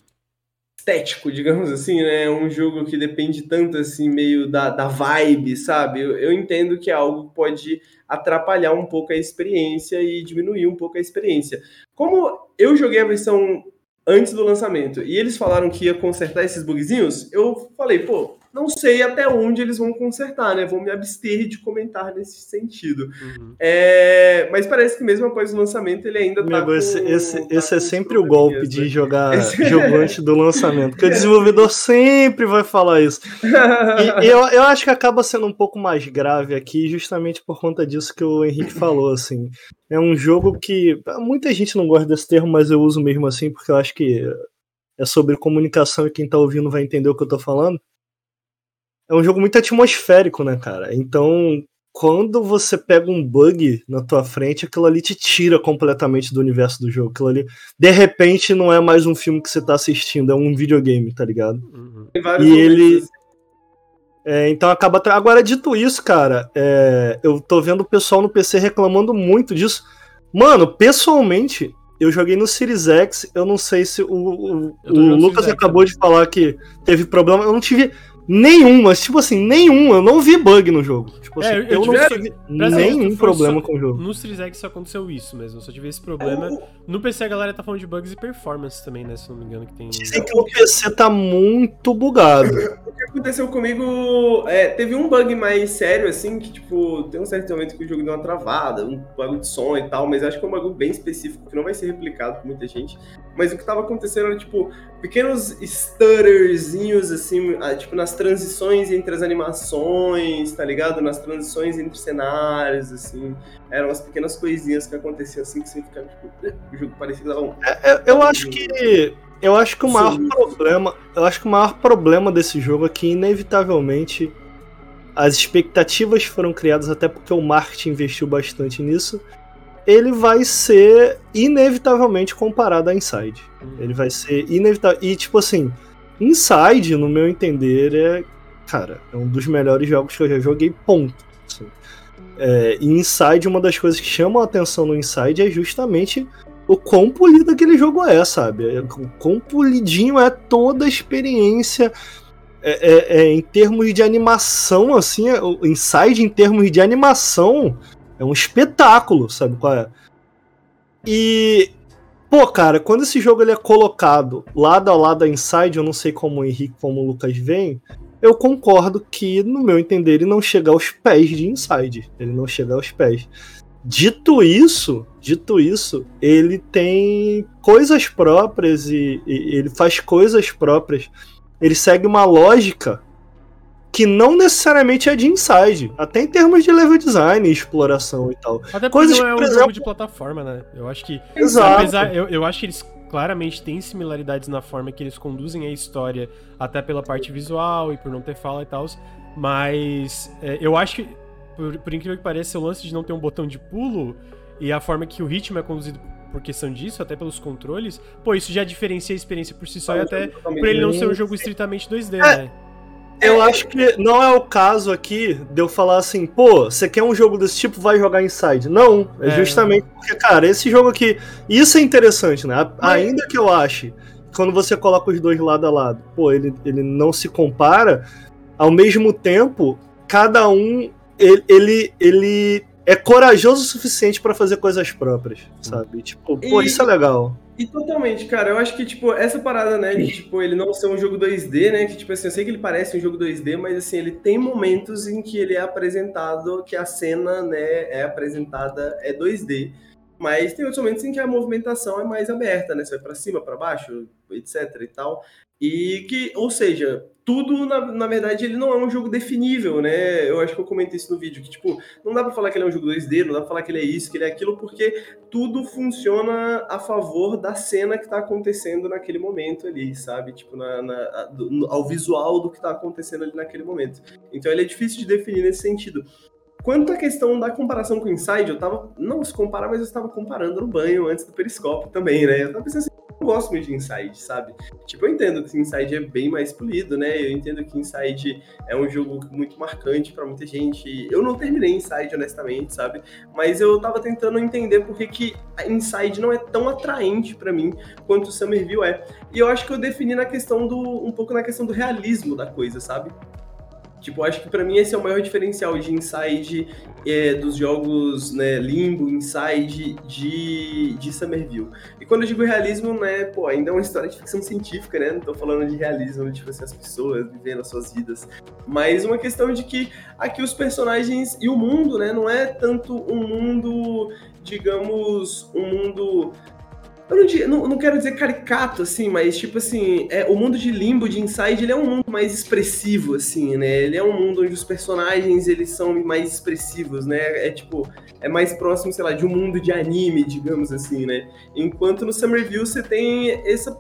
estético, digamos assim, né? Um jogo que depende tanto, assim, meio da, da vibe, sabe? Eu, eu entendo que é algo que pode atrapalhar um pouco a experiência e diminuir um pouco a experiência. Como eu joguei a versão antes do lançamento. E eles falaram que ia consertar esses bugzinhos. Eu falei, pô, não sei até onde eles vão consertar, né? Vou me abster de comentar nesse sentido. Uhum. É, mas parece que mesmo após o lançamento ele ainda tá. com, esse, esse, tá esse é sempre o golpe de jogar esse... jogo antes do lançamento. Porque o desenvolvedor sempre vai falar isso. E, e eu, eu acho que acaba sendo um pouco mais grave aqui, justamente por conta disso que o Henrique falou, assim. É um jogo que. Muita gente não gosta desse termo, mas eu uso mesmo assim, porque eu acho que é sobre comunicação e quem tá ouvindo vai entender o que eu tô falando é um jogo muito atmosférico, né, cara? Então, quando você pega um bug na tua frente, aquilo ali te tira completamente do universo do jogo. Aquilo ali, de repente, não é mais um filme que você tá assistindo, é um videogame, tá ligado? Uhum. E ele. É, então acaba. tra- Agora, dito isso, cara, é, eu tô vendo o pessoal no PC reclamando muito disso. Mano, pessoalmente, eu joguei no Series X, eu não sei se o, o- o Lucas acabou de falar que teve problema. Eu não tive nenhum, mas tipo assim, nenhum. Eu não vi bug no jogo. Tipo É, assim, eu- eu, eu não tive- nenhum problema só- com o jogo. No Series X só aconteceu isso mesmo, eu só tive esse problema. No PC a galera tá falando de bugs e performance também, né? Se não me engano, que tem. Dizem que o PC tá muito bugado. O que aconteceu comigo é, teve um bug mais sério, assim, que, tipo, tem um certo momento que o jogo deu uma travada, um bug de som e tal, mas acho que é um bug bem específico, que não vai ser replicado por muita gente. Mas o que tava acontecendo era, tipo, pequenos stutterzinhos, assim, ah, tipo, nas transições entre as animações, tá ligado? Nas transições entre cenários, assim. Eram umas pequenas coisinhas que aconteciam, assim, que você ficava, tipo, o jogo parecia que dava um... É, Eu acho que. Eu acho que o maior Sim. problema. Eu acho que o maior problema desse jogo é que, inevitavelmente, as expectativas foram criadas até porque o marketing investiu bastante nisso. Ele vai ser inevitavelmente comparado a Inside. Ele vai ser inevitável. E, tipo assim, Inside, no meu entender, é. Cara, é um dos melhores jogos que eu já joguei, ponto. assim. É, e Inside, uma das coisas que chamam a atenção no Inside é justamente o quão polido aquele jogo é, sabe? É, O quão polidinho é toda a experiência. É, é- é, em termos de animação, assim, é- o Inside, em termos de animação, é um espetáculo, sabe qual é? E, pô, cara, quando esse jogo ele é colocado lado a lado a Inside, eu não sei como o Henrique, como o Lucas veem, eu concordo que, no meu entender, ele não chega aos pés de Inside. Ele não chega aos pés. Dito isso, dito isso, ele tem coisas próprias e, e ele faz coisas próprias. Ele segue uma lógica que não necessariamente é de Inside, até em termos de level design e exploração e tal. Até porque Coisas não é um por jogo exemplo- de plataforma, né? Eu acho que. Exato. Apesar, eu, eu acho que eles claramente têm similaridades na forma que eles conduzem a história, até pela parte visual e por não ter fala e tal. Mas é, eu acho que, por, por incrível que pareça, o lance de não ter um botão de pulo e a forma que o ritmo é conduzido por questão disso, até pelos controles, pô, isso já diferencia a experiência por si só e até por ele não ser um jogo estritamente 2D, né? Eu acho que não é o caso aqui de eu falar assim, pô, você quer um jogo desse tipo, vai jogar Inside. Não, é, É. justamente porque, cara, esse jogo aqui. Isso é interessante, né? Ainda que eu ache, quando você coloca os dois lado a lado, pô, ele, ele não se compara, ao mesmo tempo, cada um, ele, ele, ele é corajoso o suficiente pra fazer coisas próprias, sabe? Tipo, pô, E- isso é legal. E totalmente, cara, eu acho que, tipo, essa parada, né, de, tipo, ele não ser um jogo 2D, né, que, tipo assim, eu sei que ele parece um jogo 2D, mas, assim, ele tem momentos em que ele é apresentado, que a cena, né, é apresentada, é 2D, mas tem outros momentos em que a movimentação é mais aberta, né, você vai pra cima, pra baixo, etc e tal, e que, ou seja, tudo, na, na verdade, ele não é um jogo definível, né, eu acho que eu comentei isso no vídeo, que, tipo, não dá pra falar que ele é um jogo 2D, não dá pra falar que ele é isso, que ele é aquilo, porque tudo funciona a favor da cena que tá acontecendo naquele momento ali, sabe? Tipo, na, na- do- ao visual do que tá acontecendo ali naquele momento. Então ele é difícil de definir nesse sentido. Quanto à questão da comparação com o Inside, eu tava. Não se comparar, mas eu estava comparando no banho antes do periscópio também, né? Eu tava pensando assim, não gosto muito de Inside, sabe? Tipo, eu entendo que Inside é bem mais polido, né? Eu entendo que Inside é um jogo muito marcante pra muita gente. Eu não terminei Inside, honestamente, sabe? Mas eu tava tentando entender por que, que Inside não é tão atraente pra mim quanto o Summerville é. E eu acho que eu defini na questão do. um pouco na questão do realismo da coisa, sabe? Tipo, acho que pra mim esse é o maior diferencial de Inside é, dos jogos né, Limbo, Inside de, de Summerville. E quando eu digo realismo, né, pô, ainda é uma história de ficção científica, né? Não tô falando de realismo, tipo assim, as pessoas vivendo as suas vidas. Mas uma questão de que aqui os personagens e o mundo, né, não é tanto um mundo, digamos, um mundo. Eu não, não- não quero dizer caricato, assim, mas tipo assim, é, o mundo de Limbo, de Inside, ele é um mundo mais expressivo, assim, né? Ele é um mundo onde os personagens, eles são mais expressivos, né? É tipo, é mais próximo, sei lá, de um mundo de anime, digamos assim, né? Enquanto no Summerville você tem essa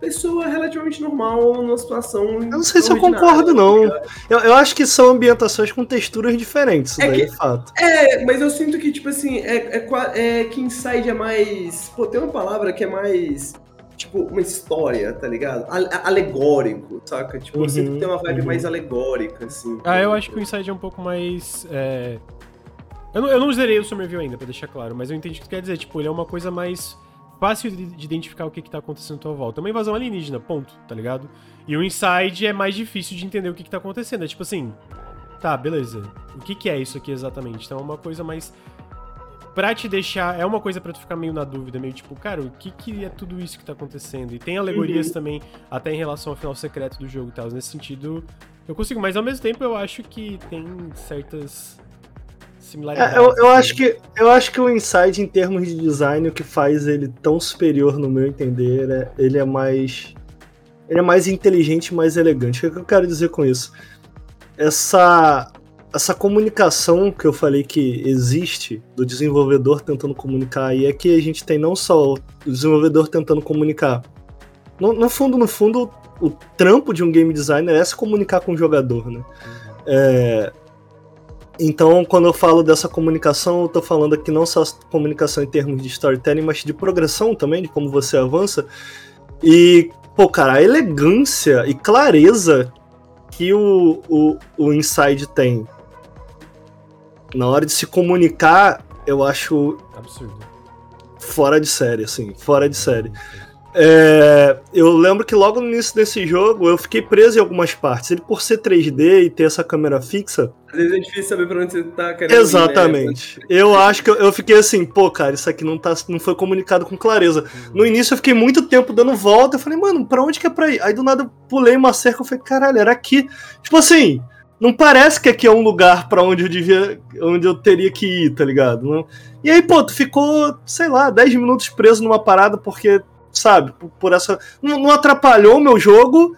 pessoa relativamente normal numa situação. Eu não sei se eu concordo, não. Eu, eu acho que são ambientações com texturas diferentes, isso É daí que- é fato. É, mas eu sinto que, tipo assim, é, é, é que Inside é mais. Pô, tem uma palavra que é mais. tipo, uma história, tá ligado? A- alegórico, saca? Tipo, Uhum, sempre tem uma vibe uhum. mais alegórica, assim. Ah, eu acho que o Inside é um pouco mais. é, Eu, não, eu não zerei o Somerville ainda, pra deixar claro, mas eu entendi o que tu quer dizer. Tipo, ele é uma coisa mais fácil de, de identificar o que, que tá acontecendo à tua volta. É uma invasão alienígena, ponto, tá ligado? E o Inside é mais difícil de entender o que, que tá acontecendo. É tipo assim. Tá, beleza. O que, que é isso aqui exatamente? Então é uma coisa mais. Pra te deixar. É uma coisa pra tu ficar meio na dúvida, meio tipo, cara, o que, que é tudo isso que tá acontecendo? E tem alegorias também, até em relação ao final secreto do jogo e tal. Nesse sentido, eu consigo, mas ao mesmo tempo eu acho que tem certas similaridades. É, eu, eu acho que, eu acho que o Inside, em termos de design, o que faz ele tão superior, no meu entender, é ele é mais. Ele é mais inteligente e mais elegante. O que eu quero dizer com isso? Essa, essa comunicação que eu falei que existe do desenvolvedor tentando comunicar, e é que a gente tem não só o desenvolvedor tentando comunicar. No, no fundo, no fundo, o trampo de um game designer é se comunicar com o jogador, né? É, então, quando eu falo dessa comunicação, eu tô falando aqui não só comunicação em termos de storytelling, mas de progressão também, de como você avança. E, pô, cara, a elegância e clareza que o, o, o Inside tem na hora de se comunicar, eu acho Absurdo. fora de série, assim, fora de série. É, eu lembro que logo no início desse jogo eu fiquei preso em algumas partes. Ele, por ser 3D e ter essa câmera fixa, Às vezes é difícil saber pra onde você tá querendo ir, né? Exatamente. Eu acho que eu, eu fiquei assim, pô, cara, isso aqui não, tá, não foi comunicado com clareza. No início eu fiquei muito tempo dando volta, eu falei, mano, pra onde que é pra ir? Aí do nada eu pulei uma cerca, eu falei, caralho, era aqui. Tipo assim, não parece que aqui é um lugar pra onde eu devia, onde eu teria que ir, tá ligado? Não- E aí, pô, tu ficou, sei lá, 10 minutos preso numa parada porque, sabe, por, por essa. Não, não atrapalhou o meu jogo,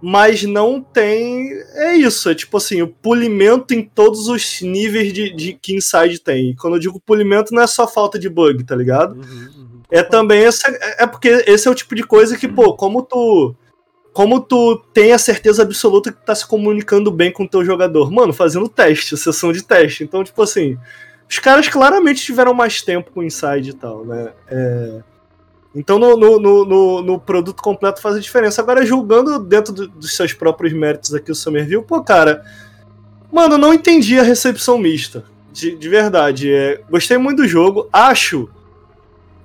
mas não tem. É isso, é tipo assim, o polimento em todos os níveis de, de que Inside tem. E quando eu digo polimento, não é só falta de bug, tá ligado? Uhum, uhum. É também essa. É é porque esse é o tipo de coisa que, pô, como tu. Como tu tem a certeza absoluta que tá se comunicando bem com o teu jogador? Mano, fazendo teste, sessão de teste. Então, tipo assim, os caras claramente tiveram mais tempo com o Inside e tal, né? É, Então, no, no, no, no- produto completo faz a diferença. Agora, julgando dentro do- dos seus próprios méritos aqui o Somerville, pô, cara. Mano, eu não entendi a recepção mista. De, de verdade. É, gostei muito do jogo. Acho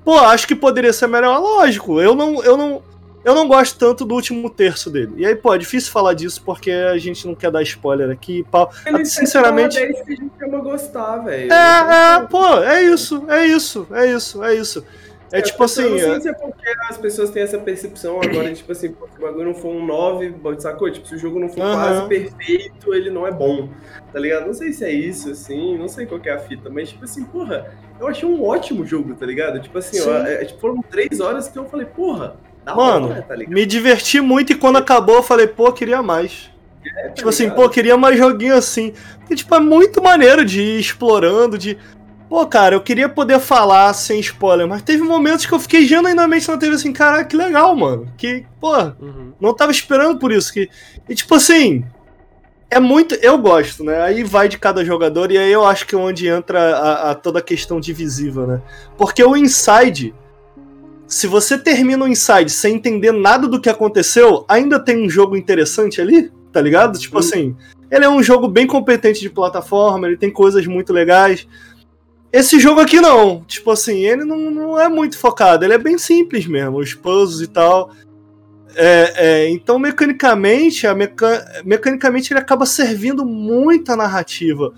Pô, acho que poderia ser melhor, lógico. Eu não, eu não, eu não gosto tanto do último terço dele. E aí, pô, é difícil falar disso porque a gente não quer dar spoiler aqui e pau. Ele Sinceramente- É que a gente ama gostar, velho. É, é, pô, é isso, é isso, é isso, é isso. É, É, tipo assim, Eu não sei é- se é porque as pessoas têm essa percepção agora, de, tipo assim, pô, se o bagulho não for um 9, sacou? Tipo, se o jogo não for Aham. quase perfeito, ele não é bom, tá ligado? Não sei se é isso, assim, não sei qual que é a fita, mas, tipo assim, porra, eu achei um ótimo jogo, tá ligado? Tipo assim, Sim. ó, é, tipo, foram três horas que eu falei, porra, da Mano, hora, tá ligado? me diverti muito e quando acabou eu falei, pô, queria mais. É, tá Tipo assim, ligado? pô, queria mais joguinho assim. Porque, tipo, é muito maneiro de ir explorando, de. Pô, cara, eu queria poder falar sem spoiler, mas teve momentos que eu fiquei genuinamente na TV assim, caraca, que legal, mano. Que, pô, Uhum. não tava esperando por isso. Que... E tipo assim, é muito. Eu gosto, né? Aí vai de cada jogador, e aí eu acho que é onde entra a, a toda a questão divisiva, né? Porque o Inside. Se você termina o Inside sem entender nada do que aconteceu, ainda tem um jogo interessante ali, tá ligado? Tipo Uhum. assim, ele é um jogo bem competente de plataforma, ele tem coisas muito legais. Esse jogo aqui não, tipo assim, ele não, não é muito focado, ele é bem simples mesmo, os puzzles e tal. É, é, então, mecanicamente, a meca... mecanicamente ele acaba servindo muito a narrativa.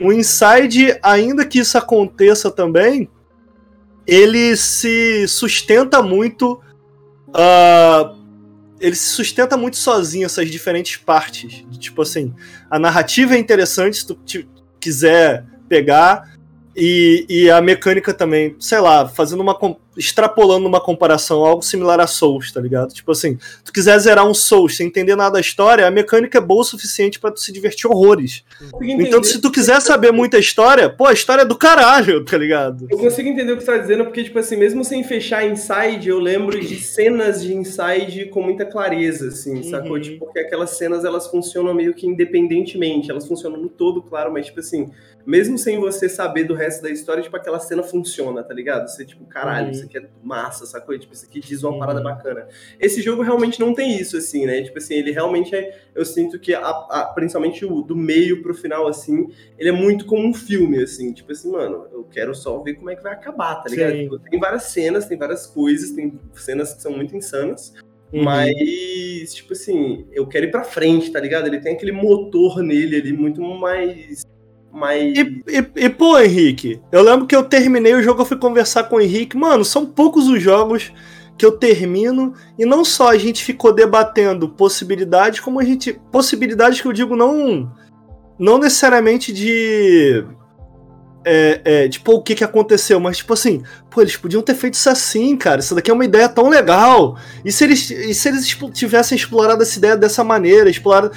O Inside, ainda que isso aconteça também, ele se sustenta muito. ah, ele se sustenta muito sozinho, essas diferentes partes. Tipo assim, a narrativa é interessante se tu quiser pegar. E, e a mecânica também, sei lá, fazendo uma. extrapolando uma comparação, algo similar a Souls, tá ligado? Tipo assim, tu quiser zerar um Souls sem entender nada da história, a mecânica é boa o suficiente pra tu se divertir horrores. Então, se tu quiser saber muita história, pô, a história é do caralho, tá ligado? Eu consigo entender o que você tá dizendo, porque, tipo assim, mesmo sem fechar Inside, eu lembro de cenas de Inside com muita clareza, assim, Uhum. sacou? Tipo, porque aquelas cenas, elas funcionam meio que independentemente, elas funcionam no todo, claro, mas, tipo assim, mesmo sem você saber do resto da história, tipo, aquela cena funciona, tá ligado? Você, tipo, caralho, Uhum. isso aqui é massa, sacou? Tipo, isso aqui diz uma parada bacana. Esse jogo realmente não tem isso, assim, né? Tipo assim, ele realmente é. Eu sinto que, a, a, principalmente o, do meio pro final, assim, ele é muito como um filme, assim. Tipo assim, mano, eu quero só ver como é que vai acabar, tá ligado? Tipo, tem várias cenas, tem várias coisas, tem cenas que são muito insanas. Uhum. Mas, tipo assim, eu quero ir pra frente, tá ligado? Ele tem aquele motor nele ali muito mais. Mais... E, e, e, pô, Henrique, eu lembro que eu terminei o jogo, eu fui conversar com o Henrique. Mano, são poucos os jogos que eu termino e não só a gente ficou debatendo possibilidades, como a gente. Possibilidades que eu digo não. Não necessariamente de é, é, tipo, o que que aconteceu, mas tipo assim, pô, eles podiam ter feito isso assim, cara. Isso daqui é uma ideia tão legal. E se eles, e se eles tivessem explorado essa ideia dessa maneira, explorado.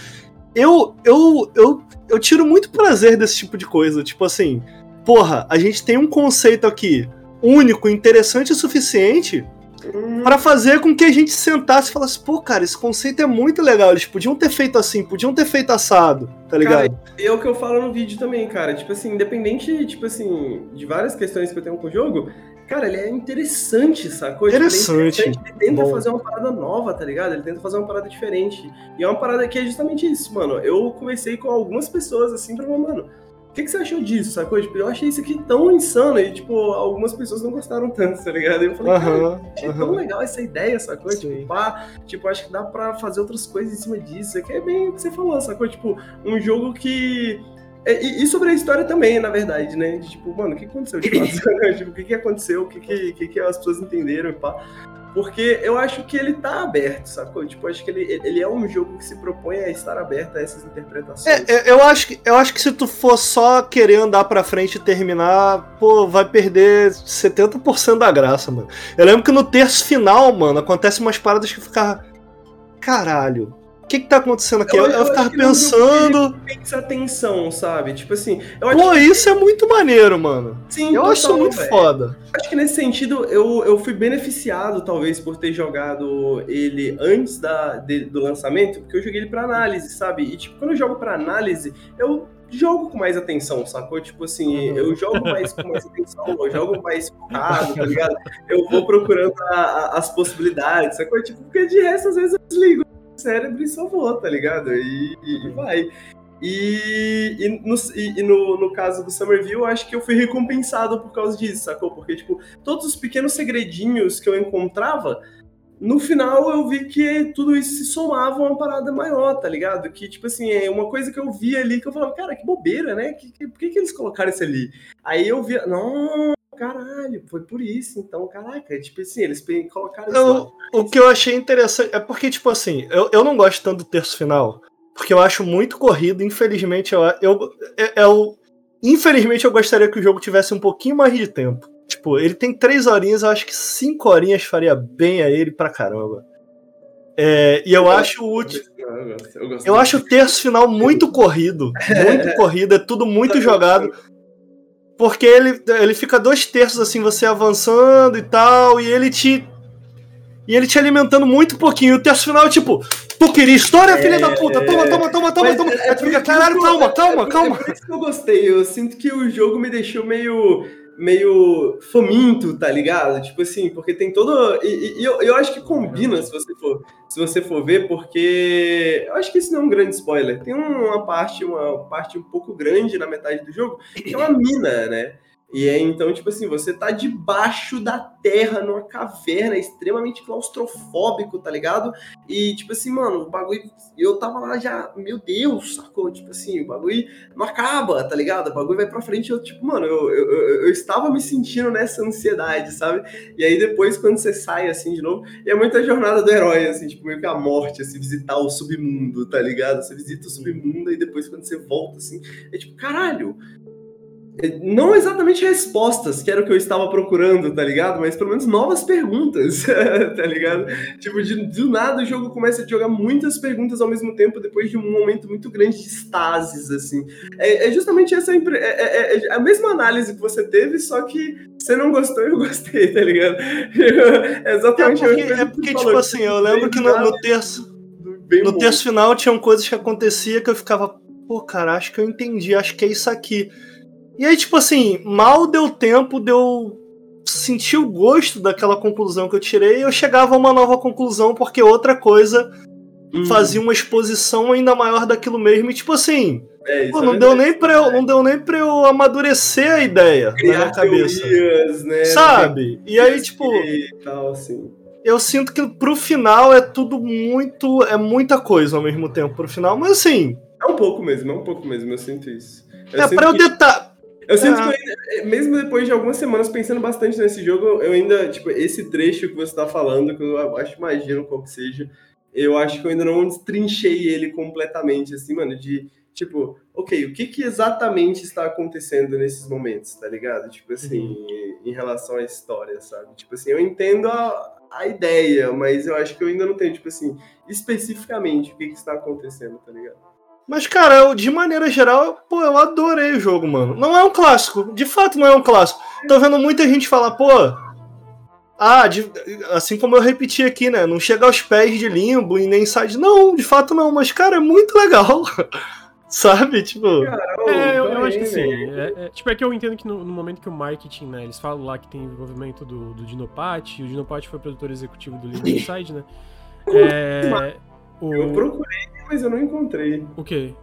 Eu, eu, eu, eu tiro muito prazer desse tipo de coisa. Tipo assim, porra, a gente tem um conceito aqui único, interessante o suficiente para fazer com que a gente sentasse e falasse, pô, cara, esse conceito é muito legal. Eles podiam ter feito assim, podiam ter feito assado, tá ligado? Cara, é o que eu falo no vídeo também, cara. Tipo assim, independente, tipo assim, de várias questões que eu tenho com o jogo, cara, ele é interessante, sacou? Tipo, é interessante. Ele, ele tenta Bom. fazer uma parada nova, tá ligado? Ele tenta fazer uma parada diferente. E é uma parada que é justamente isso, mano. Eu conversei com algumas pessoas assim pra mano que, que você achou disso, sacou? Tipo, eu achei isso aqui tão insano e, tipo, algumas pessoas não gostaram tanto, tá ligado? E eu falei, cara, achei tão legal essa ideia, sacou? Sim. Tipo, pá, tipo, acho que dá pra fazer outras coisas em cima disso. É é bem o que você falou, sacou? Tipo, um jogo que. É, e, e, sobre a história também, na verdade, né? De, tipo, mano, o que aconteceu de fato? tipo, o que, que aconteceu? O que, que, que, que as pessoas entenderam e pá. Porque eu acho que ele tá aberto, sacou? Tipo, acho que ele, ele é um jogo que se propõe a estar aberto a essas interpretações. É, eu, acho que, eu acho que se tu for só querer andar pra frente e terminar, pô, vai perder 70% da graça, mano. Eu lembro que no terço final, mano, acontece umas paradas que ficar Caralho, o que que tá acontecendo aqui? Eu, eu, eu ficava pensando. Pensa atenção, sabe? Tipo assim. Pô, que... isso é muito maneiro, mano. Sim, eu total, acho isso muito véio. foda. Acho que nesse sentido eu, eu fui beneficiado, talvez, por ter jogado ele antes da, de, do lançamento, porque eu joguei ele pra análise, sabe? E, tipo, quando eu jogo pra análise, eu jogo com mais atenção, sacou? Tipo assim, uhum. eu jogo mais com mais atenção, eu jogo mais focado, tá ligado? Eu vou procurando a, a, as possibilidades, sacou? Tipo, porque de resto, às vezes eu desligo cérebro e só vou, tá ligado? E, e, e vai. E, e, no, e no, no, caso do Somerville, eu acho que eu fui recompensado por causa disso, sacou? Porque, tipo, todos os pequenos segredinhos que eu encontrava, no final eu vi que tudo isso se somava a uma parada maior, tá ligado? Que, tipo assim, é uma coisa que eu vi ali que eu falava, cara, que bobeira, né? Que, que, por que, que eles colocaram isso ali? Aí eu via, não, caralho, foi por isso, então, caraca, tipo assim, eles colocaram O que eu achei interessante é porque, tipo assim, eu, eu não gosto tanto do terço final, porque eu acho muito corrido, infelizmente, eu, eu, eu, infelizmente eu gostaria que o jogo tivesse um pouquinho mais de tempo. Tipo, ele tem três horinhas, eu acho que cinco horinhas faria bem a ele pra caramba. É, e eu, eu acho o último. Eu, eu, eu acho o terço final muito corrido. Muito corrido, é tudo muito jogado. Porque ele, ele fica dois terços assim, você avançando e tal, e ele te. E ele te alimentando muito pouquinho. O terço final é tipo, tu queria história, é... filha da puta? Toma, toma, toma, toma, Mas toma. É, tu fica, caralho, calma, calma, calma. É por isso que eu gostei. Eu sinto que o jogo me deixou meio meio faminto, tá ligado? Tipo assim, porque tem todo. E, e eu, eu acho que combina se você for se você for ver, porque eu acho que isso não é um grande spoiler. Tem uma parte, uma parte um pouco grande na metade do jogo, que é uma mina, né? E é então, tipo assim, você tá debaixo da terra, numa caverna, extremamente claustrofóbico, tá ligado? E, tipo assim, mano, o bagulho. Eu tava lá já, meu Deus, sacou? Tipo assim, o bagulho não acaba, tá ligado? O bagulho vai pra frente. Eu, tipo, mano, eu, eu, eu, estava me sentindo nessa ansiedade, sabe? E aí depois, quando você sai assim de novo, é muita jornada do herói, assim, tipo, meio que a morte, assim, visitar o submundo, tá ligado? Você visita o submundo e depois, quando você volta, assim, é tipo, caralho não exatamente respostas, que era o que eu estava procurando, tá ligado? Mas pelo menos novas perguntas, tá ligado? Tipo, de, do nada o jogo começa a jogar muitas perguntas ao mesmo tempo, depois de um momento muito grande de estases, assim. É, é justamente essa é, é, é, é, a mesma análise que você teve, só que você não gostou e eu gostei, tá ligado? é exatamente é porque, é porque tipo assim, eu lembro que no, no terço. No terço final tinham coisas que acontecia que eu ficava, pô, cara, acho que eu entendi, acho que é isso aqui. E aí, tipo assim, mal deu tempo de eu senti o gosto daquela conclusão que eu tirei e eu chegava a uma nova conclusão porque outra coisa Uhum. fazia uma exposição ainda maior daquilo mesmo. E tipo assim, É, isso pô, é não, deu verdade. nem pra eu, não deu nem pra eu amadurecer a ideia na minha Criar cabeça. teorias, né? Sabe? E aí, tipo, E tal, assim. eu sinto que pro final é tudo muito. É muita coisa ao mesmo tempo pro final, mas assim, É um pouco mesmo, é um pouco mesmo, eu sinto isso. Eu é pra eu detalhar. Eu sinto que eu ainda, mesmo depois de algumas semanas pensando bastante nesse jogo, eu ainda, tipo, esse trecho que você tá falando, que eu acho, imagino qual que seja, eu acho que eu ainda não destrinchei ele completamente, assim, mano, de, tipo, ok, o que que exatamente está acontecendo nesses momentos, tá ligado? Tipo assim, em relação à história, sabe? Tipo assim, eu entendo a, a ideia, mas eu acho que eu ainda não tenho, tipo assim, especificamente o que que está acontecendo, tá ligado? Mas, cara, eu, de maneira geral, pô, eu adorei o jogo, mano. Não é um clássico. De fato, não é um clássico. Tô vendo muita gente falar, pô. Ah, de- assim como eu repeti aqui, né? Não chega aos pés de limbo e nem side. Não, de fato não. Mas, cara, é muito legal. Sabe? Tipo. É, eu, eu acho que assim. velho. É, é- tipo, é que eu entendo que no, no momento que o marketing, né? Eles falam lá que tem envolvimento do, do Dinopat, e o Dinopat foi produtor executivo do Limbo Inside, né? É. Eu O, procurei, mas eu não encontrei. o quê?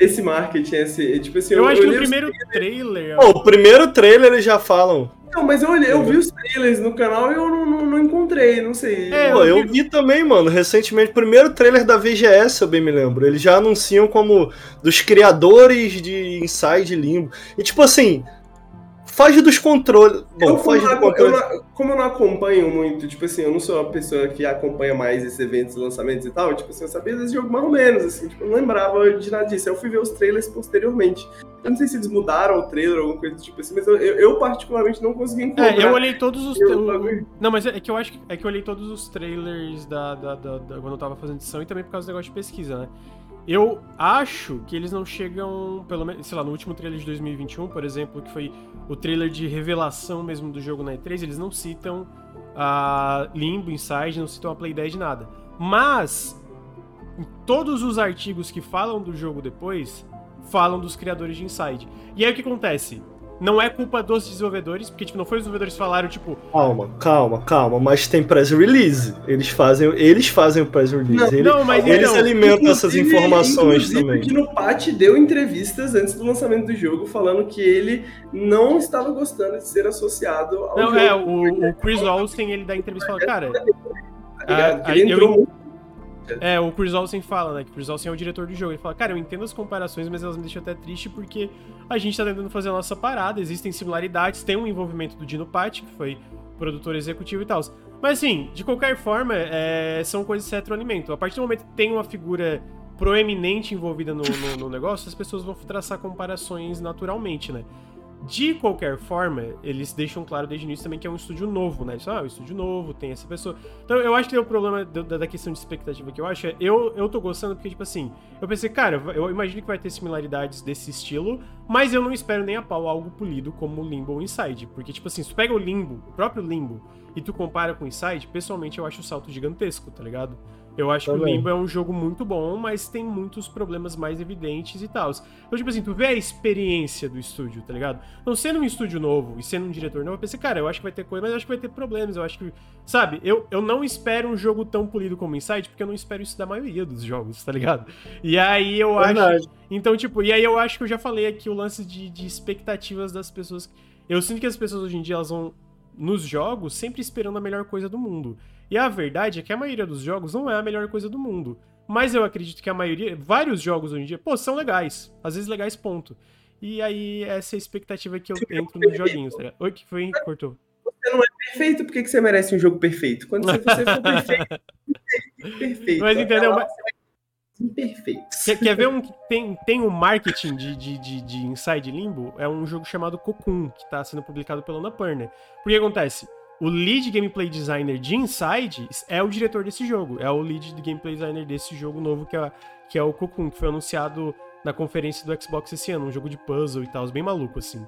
Esse marketing, esse, tipo assim, Eu acho que no olhei os- primeiro trailer. Pô, o primeiro trailer eles já falam. Não, mas eu olhei, eu vi os trailers no canal e eu não, não, não encontrei, não sei. É, Pô, eu eu vi também, mano, recentemente, o primeiro trailer da VGS, eu bem me lembro. Eles já anunciam como dos criadores de Inside Limbo. E tipo assim, foge dos controles. Bom, eu, como, foge do não, eu controle. não- como eu não acompanho muito, tipo assim, eu não sou uma pessoa que acompanha mais esses eventos, lançamentos e tal, tipo assim, eu sabia desse jogo mais ou menos, assim, tipo, eu não lembrava de nada disso. Aí eu fui ver os trailers posteriormente. Eu não sei se eles mudaram o trailer ou alguma coisa do tipo assim, mas eu, eu, eu particularmente não consegui encontrar. É, eu olhei todos os. Eu- Não, mas é que eu acho que, é que eu olhei todos os trailers da, da, da- da- quando eu tava fazendo edição e também por causa do negócio de pesquisa, né? Eu acho que eles não chegam, pelo menos, sei lá, no último trailer de 2021, por exemplo, que foi o trailer de revelação mesmo do jogo na E3, eles não citam a Limbo, Inside, não citam a Play 10 de nada. Mas, em todos os artigos que falam do jogo depois, falam dos criadores de Inside. E aí o que acontece? Não é culpa dos desenvolvedores, porque tipo, não foi os desenvolvedores que falaram, tipo, Calma, calma, calma. Mas tem press release. Eles fazem, eles fazem o press release. Não, eles, não, mas eles então, alimentam essas Inclusive- informações inclusive, também. O Dino Pat deu entrevistas antes do lançamento do jogo falando que ele não estava gostando de ser associado ao Não, jogo. é, o, o Chris Olsen, ele dá entrevista e fala, cara, ligado? ah, Que ele aí eu entrou muito é, o Chris Olsen fala, né, que o Chris Olsen é o diretor do jogo, ele fala, cara, eu entendo as comparações, mas elas me deixam até triste porque a gente tá tentando fazer a nossa parada, existem similaridades, tem um envolvimento do Dino Pat, que foi produtor executivo e tal. Mas assim, de qualquer forma, é, são coisas que se retroalimentam. A partir do momento que tem uma figura proeminente envolvida no, no- no negócio, as pessoas vão traçar comparações naturalmente, né? De qualquer forma, eles deixam claro desde o início também que é um estúdio novo, né? Eles falam, ah, é um estúdio novo, tem essa pessoa. Então eu acho que o problema da, da questão de expectativa que eu acho é. Eu, eu tô gostando porque, tipo assim, eu pensei, cara, eu imagino que vai ter similaridades desse estilo, mas eu não espero nem a pau algo polido como Limbo ou Inside. Porque, tipo assim, se tu pega o Limbo, o próprio Limbo, e tu compara com Inside, pessoalmente eu acho o salto gigantesco, tá ligado? Eu acho que o Também. Limbo é um jogo muito bom, mas tem muitos problemas mais evidentes e tal. Então, tipo assim, tu vê a experiência do estúdio, tá ligado? Não sendo um estúdio novo e sendo um diretor novo, eu pensei, cara, eu acho que vai ter coisa, mas eu acho que vai ter problemas. Eu acho que. Sabe, eu, eu não espero um jogo tão polido como Inside, porque eu não espero isso da maioria dos jogos, tá ligado? E aí eu acho. Verdade. Então, tipo, e aí eu acho que eu já falei aqui o lance de, de expectativas das pessoas. Eu sinto que as pessoas hoje em dia elas vão nos jogos sempre esperando a melhor coisa do mundo. E a verdade é que a maioria dos jogos não é a melhor coisa do mundo. Mas eu acredito que a maioria, vários jogos hoje em dia, pô, são legais. Às vezes legais, ponto. E aí, essa é a expectativa que eu entro nos joguinhos, tá ligado? Oi, que foi? Cortou. Você não é perfeito, por que você merece um jogo perfeito? Quando você, for perfeito, perfeito. Mas entendeu? Até lá, você vai ser Imperfeito. Quer, quer ver um que tem, tem um marketing de, de, de, de Inside Limbo? É um jogo chamado Cocoon, que tá sendo publicado pela Annapurna. Por que acontece? O lead gameplay designer de Inside é o diretor desse jogo. É o lead gameplay designer desse jogo novo que é, que é o Cocoon, que foi anunciado na conferência do Xbox esse ano. Um jogo de puzzle e tal, bem maluco assim.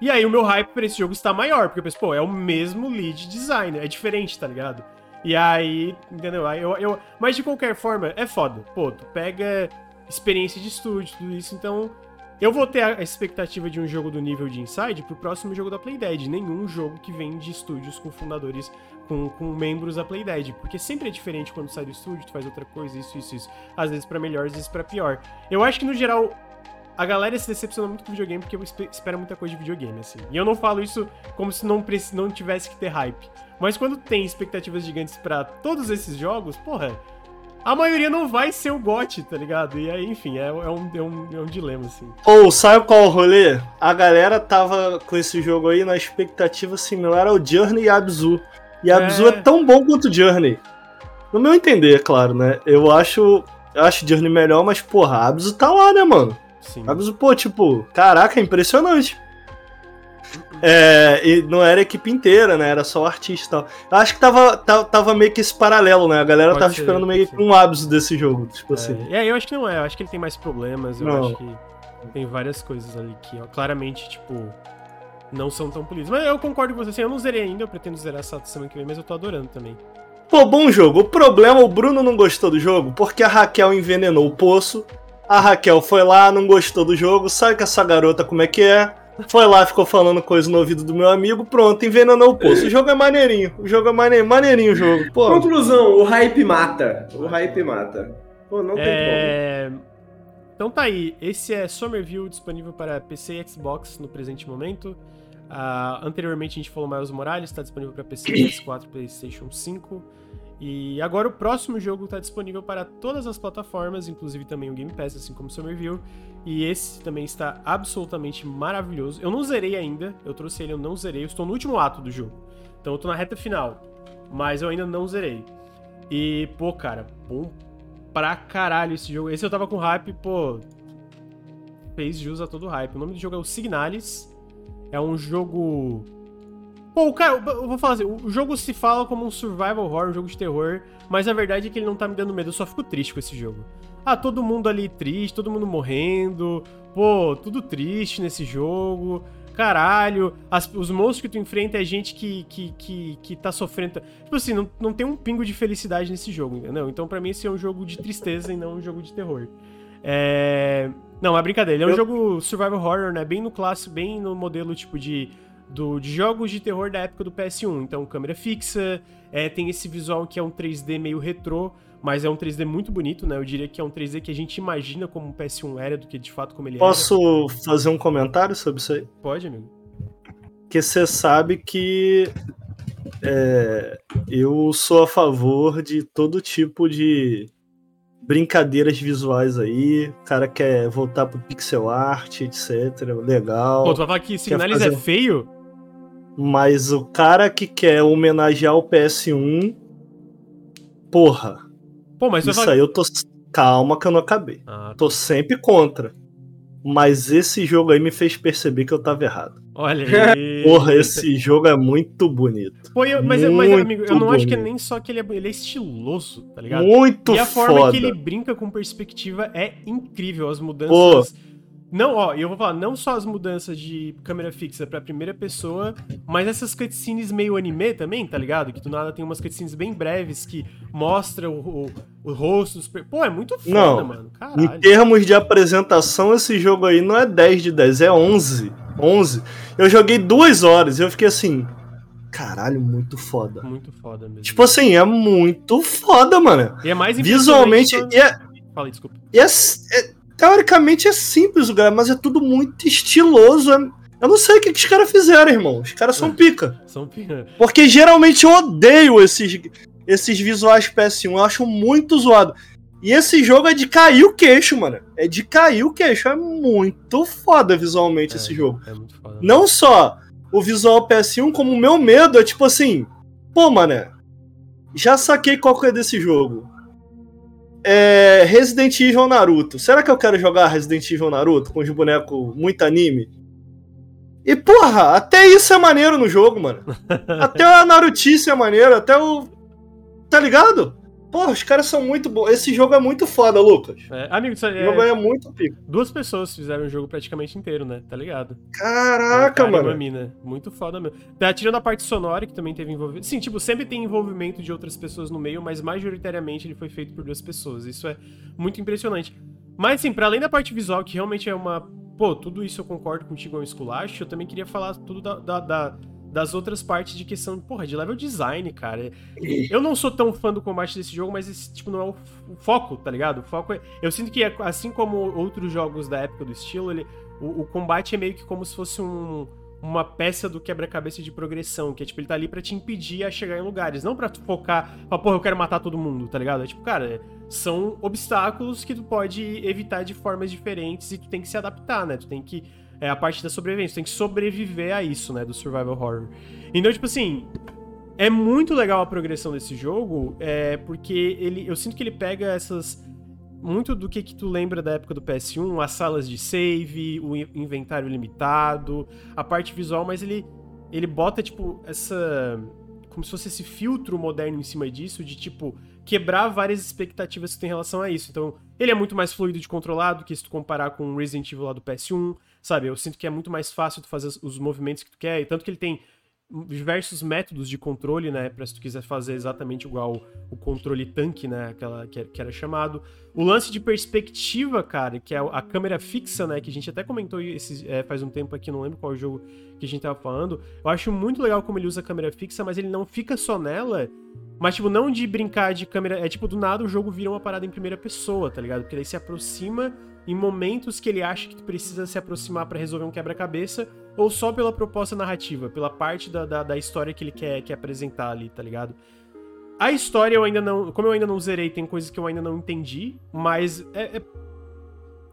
E aí o meu hype pra esse jogo está maior, porque eu penso, pô, é o mesmo lead designer, é diferente, tá ligado? E aí, entendeu? Aí eu, eu, mas de qualquer forma, é foda. Pô, tu pega experiência de estúdio, tudo isso, então eu vou ter a expectativa de um jogo do nível de Inside pro próximo jogo da Playdead. Nenhum jogo que vem de estúdios com fundadores, com, com membros da Playdead. Porque sempre é diferente quando sai do estúdio, tu faz outra coisa, isso, isso, isso. Às vezes pra melhor, às vezes pra pior. Eu acho que no geral. A galera se decepciona muito com videogame porque espera muita coisa de videogame, assim. E eu não falo isso como se não, não tivesse que ter hype. Mas quando tem expectativas gigantes para todos esses jogos, porra, a maioria não vai ser o GOT, tá ligado? E aí, enfim, é, é, um, é, um, é um dilema, assim. Ou, sabe qual o rolê? A galera tava com esse jogo aí na expectativa similar ao Journey e Abzu. E Abzu é... é tão bom quanto Journey. No meu entender, é claro, né? Eu acho, eu acho Journey melhor, mas, porra, Abzu tá lá, né, mano? Sim. Abzu, pô, tipo, caraca, é impressionante. É, e não era a equipe inteira, né? Era só o artista e tal. Eu acho que tava, tava, tava, meio que esse paralelo, né? A galera pode tava ser, esperando meio que um ápice desse jogo, tipo é. assim. É, eu acho que não é. Eu acho que ele tem mais problemas. Eu não. acho que tem várias coisas ali que, ó, claramente, tipo, não são tão polidas. Mas eu concordo com você. Assim, eu não zerei ainda, eu pretendo zerar essa semana que vem, mas eu tô adorando também. Pô, bom jogo. O problema, o Bruno não gostou do jogo porque a Raquel envenenou o poço. A Raquel foi lá, não gostou do jogo, sabe que essa garota como é que é foi lá, ficou falando coisa no ouvido do meu amigo, pronto, envenenou o poço. O jogo é maneirinho, o jogo é maneirinho, maneirinho o jogo. Pô. Conclusão, o hype mata. O hype mata. Pô, não tem é... como. Então tá aí, esse é Somerville disponível para PC e Xbox no presente momento. Uh, anteriormente a gente falou Miles Morales, está disponível para PC, PS4 PlayStation 5. E agora o próximo jogo está disponível para todas as plataformas, inclusive também o Game Pass, assim como o Somerville. E esse também está absolutamente maravilhoso. Eu não zerei ainda, eu trouxe ele, eu não zerei. Eu estou no último ato do jogo. Então eu estou na reta final. Mas eu ainda não zerei. E, pô, cara, bom pra caralho esse jogo. Esse eu tava com hype, pô. Fez jus a todo hype. O nome do jogo é o Signalis. É um jogo Pô, cara, eu vou falar assim, o jogo se fala como um survival horror, um jogo de terror, mas a verdade é que ele não tá me dando medo, eu só fico triste com esse jogo. Ah, todo mundo ali triste, todo mundo morrendo, pô, tudo triste nesse jogo, caralho, as, os monstros que tu enfrenta é gente que, que, que, que tá sofrendo. Tipo assim, não, não tem um pingo de felicidade nesse jogo, entendeu? Então para mim esse é um jogo de tristeza e não um jogo de terror. É... Não, é brincadeira, ele é um eu... jogo survival horror, né? Bem no clássico, bem no modelo tipo de do, de jogos de terror da época do PS1. Então, câmera fixa, é, tem esse visual que é um 3D meio retrô, mas é um 3D muito bonito, né? Eu diria que é um 3D que a gente imagina como o PS1 era do que de fato como ele Posso era. Posso fazer um comentário sobre isso aí? Pode, amigo. Que você sabe que é, eu sou a favor de todo tipo de brincadeiras visuais aí. O cara quer voltar pro pixel art, etc. Legal. Pô, tu vai falar que Signalis fazer... é feio? Mas o cara que quer homenagear o PS1, porra. Pô, mas isso aí eu tô. Calma que eu não acabei. Ah, tá. Tô sempre contra. Mas esse jogo aí me fez perceber que eu tava errado. Olha aí. Porra, esse jogo é muito bonito. Pô, eu, mas, mas, amigo, eu não bonito. acho que é nem só que ele é, ele é estiloso, tá ligado? Muito foda. E a forma que ele brinca com perspectiva é incrível. As mudanças. Pô não, ó, eu vou falar, não só as mudanças de câmera fixa pra primeira pessoa, mas essas cutscenes meio anime também, tá ligado? Que do nada tem umas cutscenes bem breves que mostram o, o, o rosto dos... Pô, é muito foda, não, mano. Caralho. Em termos de apresentação, esse jogo aí não é 10 de 10, é 11. 11. Eu joguei duas horas e eu fiquei assim... Caralho, muito foda. Muito foda mesmo. Tipo assim, é muito foda, mano. E é mais Visualmente. E é, Fala aí, desculpa. E é, é, teoricamente é simples, mas é tudo muito estiloso. É, eu não sei o que, que os caras fizeram, irmão. Os caras são pica. são pica. Porque geralmente eu odeio esses, esses visuais PS1. Eu acho muito zoado. E esse jogo é de cair o queixo, mano. É de cair o queixo. É muito foda visualmente é, esse jogo. É muito foda. Não só o visual PS1, como o meu medo é tipo assim. Pô, mano. Já saquei qual que é desse jogo é, Resident Evil Naruto. Será que eu quero jogar Resident Evil Naruto com os bonecos muito anime? E porra, até isso é maneiro no jogo, mano. até a Narutice é maneiro, até o. Tá ligado? Porra, os caras são muito bons. Esse jogo é muito foda, Lucas. É, amigo, isso é... O jogo é muito pico. Duas pessoas fizeram o jogo praticamente inteiro, né? Tá ligado? Caraca, mano. Uma mina. Muito foda mesmo. Tá tirando a parte sonora, que também teve envolvimento. Sim, tipo, sempre tem envolvimento de outras pessoas no meio, mas majoritariamente ele foi feito por duas pessoas. Isso é muito impressionante. Mas, assim, pra além da parte visual, que realmente é uma pô, tudo isso eu concordo contigo é um esculacho, eu também queria falar tudo da, da, da das outras partes de questão, porra, de level design, cara. Eu não sou tão fã do combate desse jogo, mas esse, tipo, não é o, foco, tá ligado? O foco é... Eu sinto que, assim como outros jogos da época do estilo, ele, o, o combate é meio que como se fosse um, uma peça do quebra-cabeça de progressão, que é, tipo, ele tá ali pra te impedir a chegar em lugares, não pra tu focar, pra, porra, eu quero matar todo mundo, tá ligado? É tipo, cara, são obstáculos que tu pode evitar de formas diferentes e tu tem que se adaptar, né? Tu tem que é a parte da sobrevivência. Tem que sobreviver a isso, né? Do survival horror. Então, tipo assim. É muito legal a progressão desse jogo, é, porque ele, eu sinto que ele pega essas. Muito do que, que tu lembra da época do PS1, as salas de save, o inventário limitado, a parte visual, mas ele, ele bota, tipo, essa. Como se fosse esse filtro moderno em cima disso, de tipo, quebrar várias expectativas que tu tem em relação a isso. Então, ele é muito mais fluido de controlar do que se tu comparar com o Resident Evil lá do PS1 sabe? Eu sinto que é muito mais fácil tu fazer os movimentos que tu quer, e tanto que ele tem diversos métodos de controle, né, para se tu quiser fazer exatamente igual o controle tanque, né, aquela que era chamado. O lance de perspectiva, cara, que é a câmera fixa, né, que a gente até comentou esse, é, faz um tempo aqui, não lembro qual jogo que a gente tava falando. Eu acho muito legal como ele usa a câmera fixa, mas ele não fica só nela, mas, tipo, não de brincar de câmera. É tipo, do nada o jogo vira uma parada em primeira pessoa, tá ligado? Porque ele se aproxima em momentos que ele acha que precisa se aproximar para resolver um quebra-cabeça, ou só pela proposta narrativa, pela parte da, da, da, história que ele quer, quer apresentar ali, tá ligado? A história eu ainda não. Como eu ainda não zerei, tem coisas que eu ainda não entendi, mas é, é,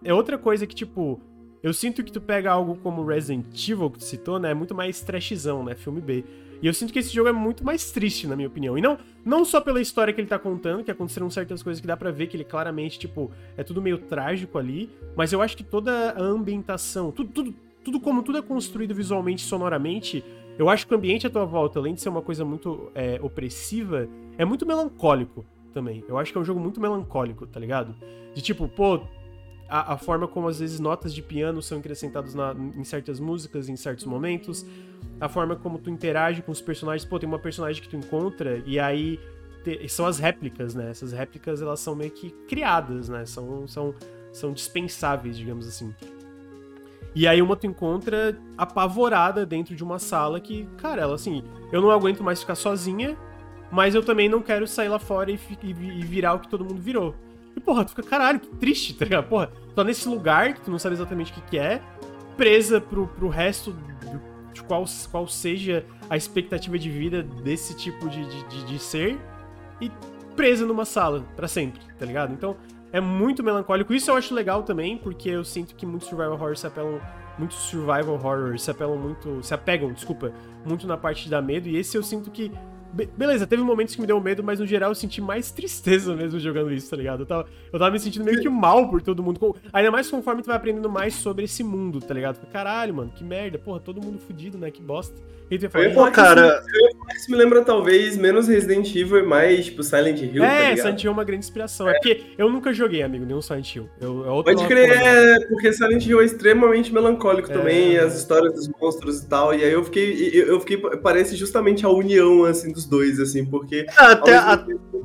é outra coisa que, tipo. Eu sinto que tu pega algo como Resident Evil, que tu citou, né? É muito mais trashzão, né? Filme B. E eu sinto que esse jogo é muito mais triste, na minha opinião. E não, não só pela história que ele tá contando, que aconteceram certas coisas que dá para ver que ele claramente, tipo, é tudo meio trágico ali, mas eu acho que toda a ambientação, tudo, tudo, tudo como tudo é construído visualmente, sonoramente, eu acho que o ambiente à tua volta, além de ser uma coisa muito é, opressiva, é muito melancólico também. Eu acho que é um jogo muito melancólico, tá ligado? De tipo, pô, a, a, forma como às vezes notas de piano são acrescentadas na, em certas músicas, em certos momentos, a forma como tu interage com os personagens. Pô, tem uma personagem que tu encontra e aí te, são as réplicas, né? Essas réplicas elas são meio que criadas, né? São, são, são dispensáveis, digamos assim. E aí uma tu encontra apavorada dentro de uma sala que, cara, ela assim, eu não aguento mais ficar sozinha, mas eu também não quero sair lá fora e, e, e virar o que todo mundo virou. E, porra, tu fica, caralho, que triste, tá ligado? Porra, tu tá nesse lugar que tu não sabe exatamente o que, que é, presa pro, pro resto de qual, qual seja a expectativa de vida desse tipo de, de, de, de ser, e presa numa sala para sempre, tá ligado? Então, é muito melancólico. Isso eu acho legal também, porque eu sinto que muitos survival horror se apelam muitos survival horror se apelam muito, se apegam, desculpa, muito na parte dar medo, e esse eu sinto que Be beleza, teve momentos que me deu medo, mas no geral eu senti mais tristeza mesmo jogando isso, tá ligado? Eu tava, eu tava me sentindo meio que mal por todo mundo. Ainda mais conforme tu vai aprendendo mais sobre esse mundo, tá ligado? Caralho, mano, que merda. Porra, todo mundo fudido, né? Que bosta. E tu falar, Pô, cara, isso, me lembra talvez menos Resident Evil e mais, tipo, Silent Hill, É, tá Silent Hill é uma grande inspiração. É. é porque eu nunca joguei, amigo, nenhum Silent Hill. Eu, é Pode crer, é, porque Silent Hill é extremamente melancólico é... também, as histórias dos monstros e tal. E aí eu fiquei, eu fiquei, parece justamente a união, assim, dos dois, assim, porque até a...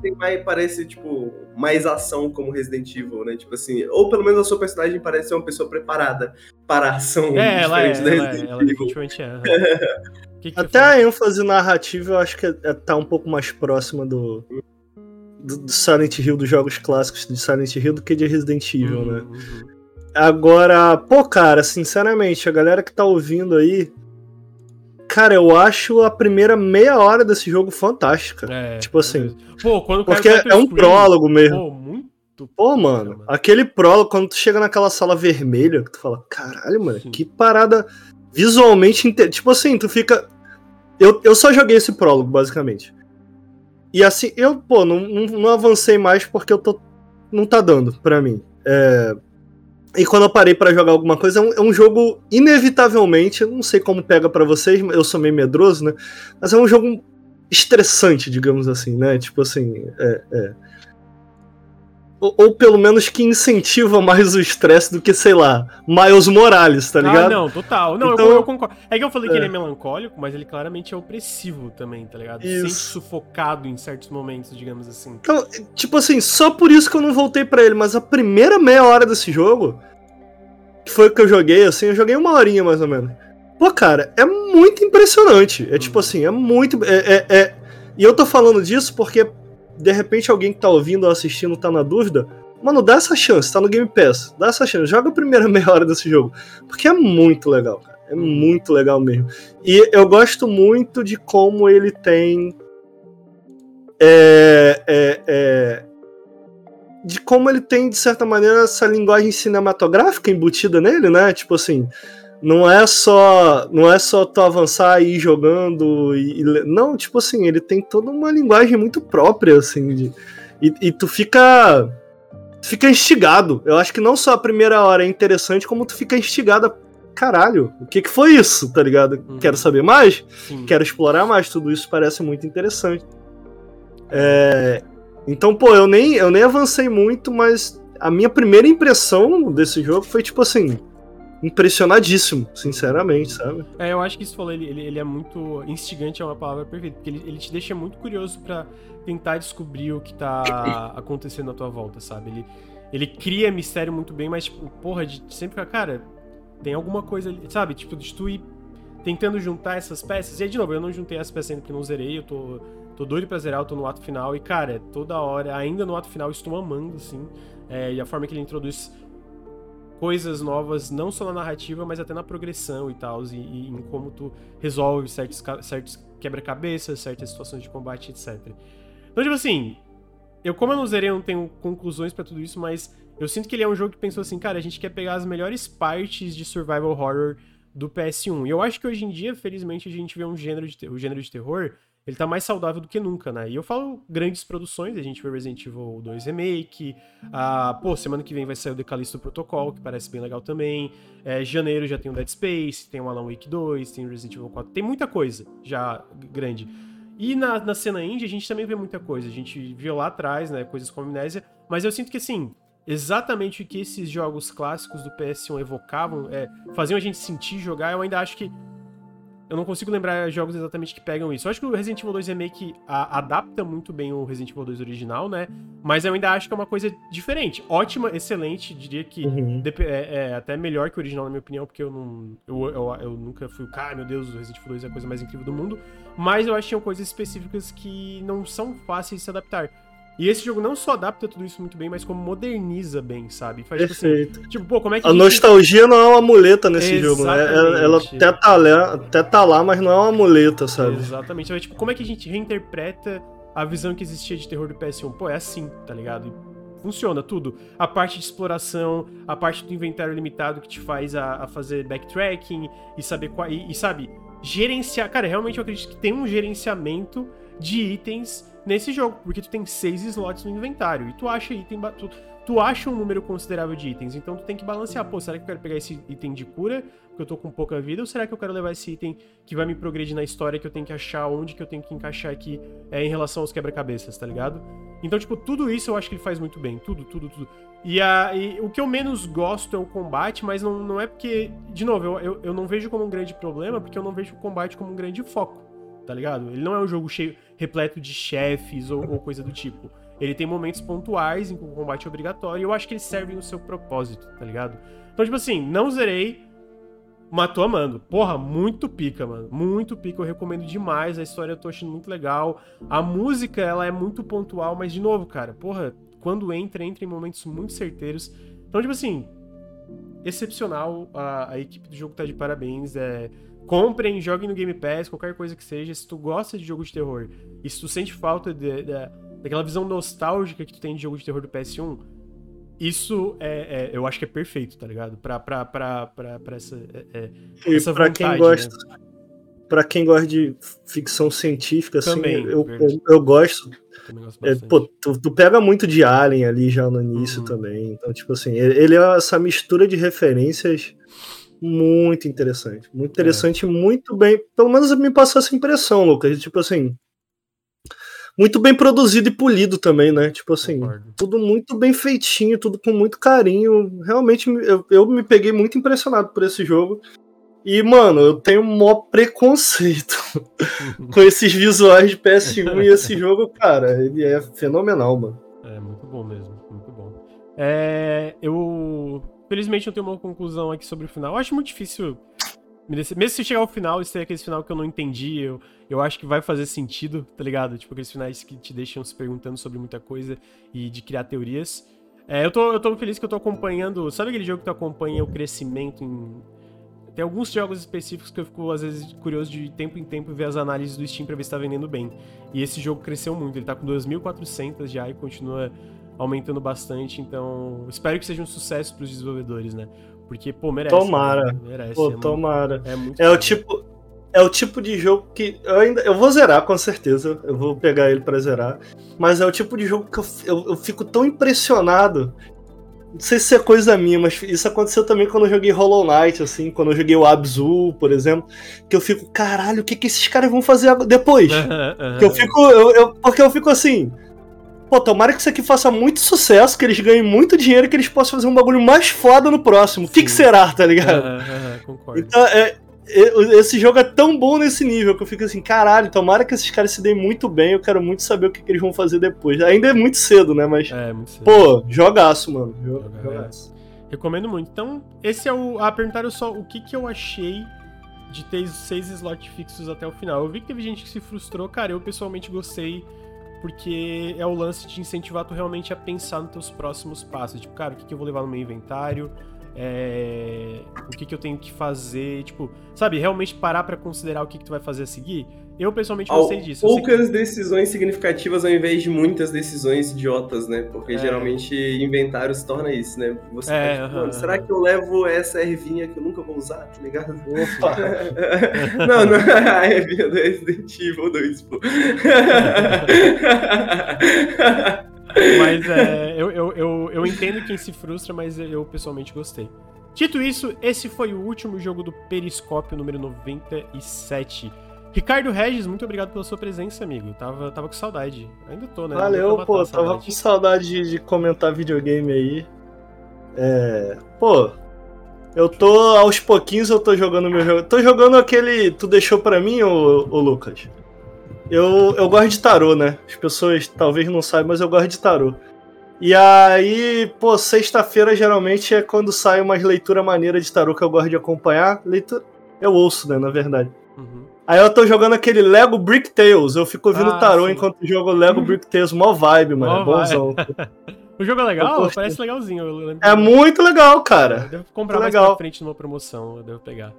tem mais, parece, tipo, mais ação como Resident Evil, né? Tipo assim, ou pelo menos a sua personagem parece ser uma pessoa preparada para a ação. É, ela é, ela, é, ela definitivamente é. que que Até a ênfase narrativa eu acho que é, é, tá um pouco mais próxima do, do, do, Silent Hill, dos jogos clássicos de Silent Hill, do que de Resident Evil, uhum, né? Uhum. Agora, pô, cara, sinceramente, a galera que tá ouvindo aí. Cara, eu acho a primeira meia hora desse jogo fantástica. É, tipo assim. Pô, quando porque é um prólogo mesmo. Pô, muito Pô, mano, mano, aquele prólogo, quando tu chega naquela sala vermelha, que tu fala, caralho, mano, Sim. que parada visualmente. Tipo assim, tu fica. Eu, eu só joguei esse prólogo, basicamente. E assim, eu, pô, não, não, não avancei mais porque eu tô. Não tá dando pra mim. É... E quando eu parei para jogar alguma coisa, é um, é um, jogo, inevitavelmente, não sei como pega para vocês, eu sou meio medroso, né? Mas é um jogo estressante, digamos assim, né? Tipo assim, é, é ou, ou, pelo menos que incentiva mais o estresse do que, sei lá, Miles Morales, tá ah, ligado? Ah, não, total. Não, então, eu, eu, concordo. É que eu falei é. que ele é melancólico, mas ele claramente é opressivo também, tá ligado? Isso. Sente sufocado em certos momentos, digamos assim. Então, tipo assim, só por isso que eu não voltei para ele, mas a primeira meia hora desse jogo. que foi o que eu joguei, assim, eu joguei uma horinha mais ou menos. Pô, cara, é muito impressionante. É tipo assim, é muito. É, é, é... E eu tô falando disso porque, de repente, alguém que tá ouvindo ou assistindo tá na dúvida. Mano, dá essa chance, tá no Game Pass. Dá essa chance, joga a primeira meia hora desse jogo. Porque é muito legal, cara. É muito legal mesmo. E eu gosto muito de como ele tem. É, é, é, de como ele tem, de certa maneira, essa linguagem cinematográfica embutida nele, né? Tipo assim, não é só não é só tu avançar e ir jogando e, e, não tipo assim ele tem toda uma linguagem muito própria assim de, e, e, tu fica fica instigado. Eu acho que não só a primeira hora é interessante como tu fica instigado a, caralho o que que foi isso? tá ligado? Uhum. quero saber mais? Sim. quero explorar mais. Tudo isso parece muito interessante. É, então pô eu nem eu nem avancei muito mas a minha primeira impressão desse jogo foi tipo assim impressionadíssimo, sinceramente, sabe? É, eu acho que isso falou, ele, ele, ele, é muito instigante, é uma palavra perfeita, porque ele, ele te deixa muito curioso para tentar descobrir o que tá acontecendo à tua volta, sabe? Ele, ele cria mistério muito bem, mas, tipo, porra, de sempre ficar, cara, tem alguma coisa ali, sabe? Tipo, de tu ir tentando juntar essas peças. E aí, de novo, eu não juntei as peças ainda porque não zerei, eu tô, tô doido pra zerar, eu tô no ato final, e, cara, toda hora, ainda no ato final, estou amando, assim, é, e a forma que ele introduz coisas novas, não só na narrativa, mas até na progressão e tal, e, e, em como tu resolve certos, certos quebra-cabeças, certas situações de combate, etc. Então, tipo assim, eu como eu não zerei, eu não tenho conclusões para tudo isso, mas eu sinto que ele é um jogo que pensou assim, cara, a gente quer pegar as melhores partes de survival horror do PS1. E eu acho que hoje em dia, felizmente, a gente vê um gênero de, o gênero de terror ele tá mais saudável do que nunca, né? E eu falo grandes produções, a gente vê Resident Evil 2 Remake, a, pô, semana que vem vai sair o The Callisto Protocol, que parece bem legal também, é, janeiro já tem o Dead Space, tem o Alan Wake 2, tem o Resident Evil 4, tem muita coisa já grande. E na, na cena indie a gente também vê muita coisa, a gente viu lá atrás, né, coisas como Amnésia, mas eu sinto que assim, exatamente o que esses jogos clássicos do PS1 evocavam, é, faziam a gente sentir jogar, eu ainda acho que eu não consigo lembrar jogos exatamente que pegam isso. Eu acho que o Resident Evil 2 Remake a, adapta muito bem o Resident Evil 2 original, né? Mas eu ainda acho que é uma coisa diferente. Ótima, excelente, diria que uhum. é, é, até melhor que o original, na minha opinião, porque eu não. Eu, eu, eu nunca fui o cara, meu Deus, o Resident Evil 2 é a coisa mais incrível do mundo. Mas eu acho que tinham coisas específicas que não são fáceis de se adaptar. E esse jogo não só adapta tudo isso muito bem, mas como moderniza bem, sabe? Faz, Perfeito. Tipo, assim, tipo, pô, como é que a, gente... nostalgia não é uma muleta nesse Exatamente. jogo, né? Ela, até, tá lá, até tá lá, mas não é uma muleta, sabe? Exatamente. Então, tipo, como é que a gente reinterpreta a visão que existia de terror do PS1? Pô, é assim, tá ligado? E funciona tudo. A parte de exploração, a parte do inventário limitado que te faz a, a fazer backtracking e saber qual. E, e sabe, gerenciar. Cara, realmente eu acredito que tem um gerenciamento de itens nesse jogo, porque tu tem seis slots no inventário e tu acha item. Tu, tu acha um número considerável de itens, então tu tem que balancear. Pô, será que eu quero pegar esse item de cura, porque eu tô com pouca vida, ou será que eu quero levar esse item que vai me progredir na história, que eu tenho que achar onde que eu tenho que encaixar aqui é, em relação aos quebra-cabeças, tá ligado? Então, tipo, tudo isso eu acho que ele faz muito bem. Tudo, tudo, tudo. E, a, e o que eu menos gosto é o combate, mas não, não é porque. De novo, eu, eu, eu não vejo como um grande problema, porque eu não vejo o combate como um grande foco tá ligado? Ele não é um jogo cheio, repleto de chefes ou, ou coisa do tipo. Ele tem momentos pontuais em que o combate é obrigatório e eu acho que eles servem o seu propósito, tá ligado? Então, tipo assim, não zerei, tô amando. Porra, muito pica, mano. Muito pica, eu recomendo demais. A história eu tô achando muito legal. A música, ela é muito pontual, mas de novo, cara, porra, quando entra, entra em momentos muito certeiros. Então, tipo assim, excepcional. A, a equipe do jogo tá de parabéns. É, comprem, joguem no Game Pass, qualquer coisa que seja. Se tu gosta de jogo de terror e se tu sente falta de, de, daquela visão nostálgica que tu tem de jogo de terror do PS1, isso é, é eu acho que é perfeito, tá ligado? Pra, pra, pra, pra, pra essa, é, é essa pra vontade, quem gosta, né? Pra quem gosta de ficção científica, assim, Também, eu, eu, eu, gosto. É, pô, tu, tu, pega muito de Alien ali já no início uhum. também. Então, tipo assim, ele é essa mistura de referências muito interessante. Muito interessante, é. muito bem. Pelo menos me passou essa impressão, Lucas. Tipo assim. Muito bem produzido e polido também, né? Tipo assim, Concordo. tudo muito bem feitinho, tudo com muito carinho. Realmente, eu, eu me peguei muito impressionado por esse jogo. E, mano, eu tenho um maior preconceito com esses visuais de PS1 e esse jogo, cara, ele é fenomenal, mano. É muito bom mesmo, muito bom. É, eu Felizmente não tenho uma conclusão aqui sobre o final. Eu acho muito difícil. Mesmo se chegar ao final e ser aquele final que eu não entendi, eu, eu acho que vai fazer sentido, tá ligado? Tipo, aqueles finais que te deixam se perguntando sobre muita coisa e de criar teorias. É, eu, tô, eu tô feliz que eu tô acompanhando. Sabe aquele jogo que tu acompanha o crescimento em. Tem alguns jogos específicos que eu fico, às vezes, curioso de tempo em tempo ver as análises do Steam pra ver se tá vendendo bem. E esse jogo cresceu muito, ele tá com 2.400 já e continua aumentando bastante, então espero que seja um sucesso pros desenvolvedores, né? Porque, pô, merece. Tomara. Né? Merece. Pô, é tomara. Muito, é muito É o tipo. É o tipo de jogo que eu ainda. Eu vou zerar, com certeza. Eu vou pegar ele pra zerar. Mas é o tipo de jogo que eu, eu, eu fico tão impressionado. Não sei se é coisa minha, mas isso aconteceu também quando eu joguei Hollow Knight, assim, quando eu joguei o Abzu, por exemplo, que eu fico, caralho, o que, que esses caras vão fazer depois? Que eu fico. Eu, eu- porque eu fico assim. Pô, tomara que isso aqui faça muito sucesso, que eles ganhem muito dinheiro e que eles possam fazer um bagulho mais foda no próximo. O que, será, tá ligado? Concordo. Então, é, é, esse jogo é tão bom nesse nível que eu fico assim, caralho, tomara que esses caras se deem muito bem, eu quero muito saber o que, que eles vão fazer depois. Ainda é muito cedo, né? Mas, É, muito cedo. pô, jogaço, mano. Jo- Joga- Jogaço. Recomendo muito. Então, esse é o. Ah, perguntaram só o que, que eu achei de ter seis slots fixos até o final. Eu vi que teve gente que se frustrou, cara. Eu pessoalmente gostei, porque é o lance de incentivar tu realmente a pensar nos teus próximos passos. Tipo, cara, o que, que eu vou levar no meu inventário? É, O que, que eu tenho que fazer? Tipo, sabe, realmente parar pra considerar o que, que tu vai fazer a seguir. Eu pessoalmente Al- gostei disso. Sei que- Poucas decisões significativas ao invés de muitas decisões idiotas, né? Porque É. geralmente inventário se torna isso, né? Você É, aham, mano, será que eu levo essa ervinha que eu nunca vou usar, tá ligado? Opa! não, não é a ervinha do Resident Evil 2, pô. Mas é, eu, eu, eu, eu entendo quem se frustra, mas eu pessoalmente gostei. Dito isso, esse foi o último jogo do Periscópio número 97. Ricardo Regis, muito obrigado pela sua presença, amigo. Tava, tava com saudade. Ainda tô, né? Valeu, pô, tava com saudade de, comentar videogame aí. É. Pô, eu tô aos pouquinhos eu tô jogando meu jogo. Tô jogando aquele. Tu deixou pra mim, ô, ô Lucas? Eu, eu gosto de tarô, né? As pessoas talvez não saibam, mas eu gosto de tarô. E aí, pô, sexta-feira geralmente é quando sai umas leituras maneiras de tarô que eu gosto de acompanhar. Leitura. Eu ouço, né, na verdade. Uhum. Aí eu tô jogando aquele Lego Brick Tales. Eu fico ouvindo Ah, tarô sim. enquanto jogo Lego Brick Tales. Mó vibe, mano. Mó é bonzão. O jogo é Eu legal? Parece legalzinho. Eu É muito legal, Eu cara. devo comprar muito mais legal. pra frente numa promoção. Eu devo pegar.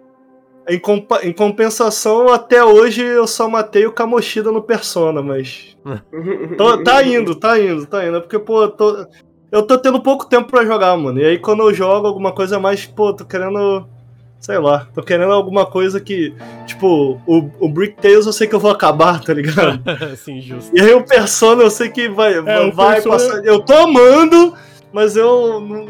Em, compa- em compensação, até hoje eu só matei o Kamoshida no Persona, mas. Tô- tá indo, tá indo, tá indo. É Porque, pô, eu tô, eu tô tendo pouco tempo pra jogar, mano. E aí quando eu jogo alguma coisa mais, pô, tô querendo. Sei lá, tô querendo alguma coisa que. Tipo, o, o Brick Tales eu sei que eu vou acabar, tá ligado? Sim, justo. E aí o Persona eu sei que vai, vai o Persona- passar. Eu tô amando, mas eu não,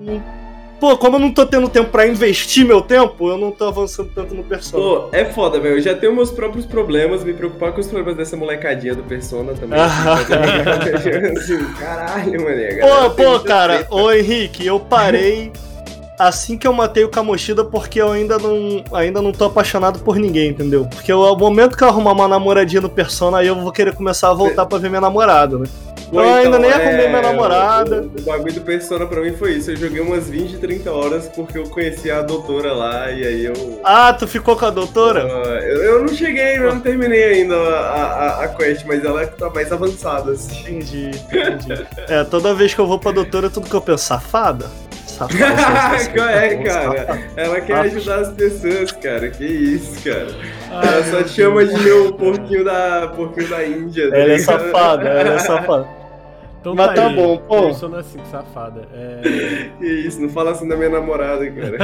não- Pô, como eu não tô tendo tempo pra investir meu tempo, eu não tô avançando tanto no Persona. Pô, é foda, velho. Eu já tenho meus próprios problemas, me preocupar com os problemas dessa molecadinha do Persona também. assim, caralho, mané. Pô, pô, cara, ô Henrique, eu parei assim que eu matei o Kamoshida porque eu ainda não, ainda não tô apaixonado por ninguém, entendeu? Porque o o momento que eu arrumar uma namoradinha no Persona, aí eu vou querer começar a voltar pra ver minha namorada, né? Pô, eu ainda nem arrumei é, minha namorada. O, o bagulho do Persona pra mim foi isso. Eu joguei umas 20, 30 horas porque eu conheci a doutora lá e aí eu. Ah, tu ficou com a doutora? Ah, eu, eu não cheguei, eu não terminei ainda a, a, a quest, mas ela tá mais avançada, assim. Entendi, entendi. É, toda vez que eu vou pra doutora, tudo que eu penso, safada? Safada. É, cara. Ela quer Ah. ajudar as pessoas, cara. Que isso, cara. Ai, Ela só te chama de meu porquinho da, porquinho da Índia. tá Ela é ligado? safada, ela é safada. Então Mas tá aí, bom, pô. Persona 5, safada. É... Que isso, não fala assim da minha namorada, cara.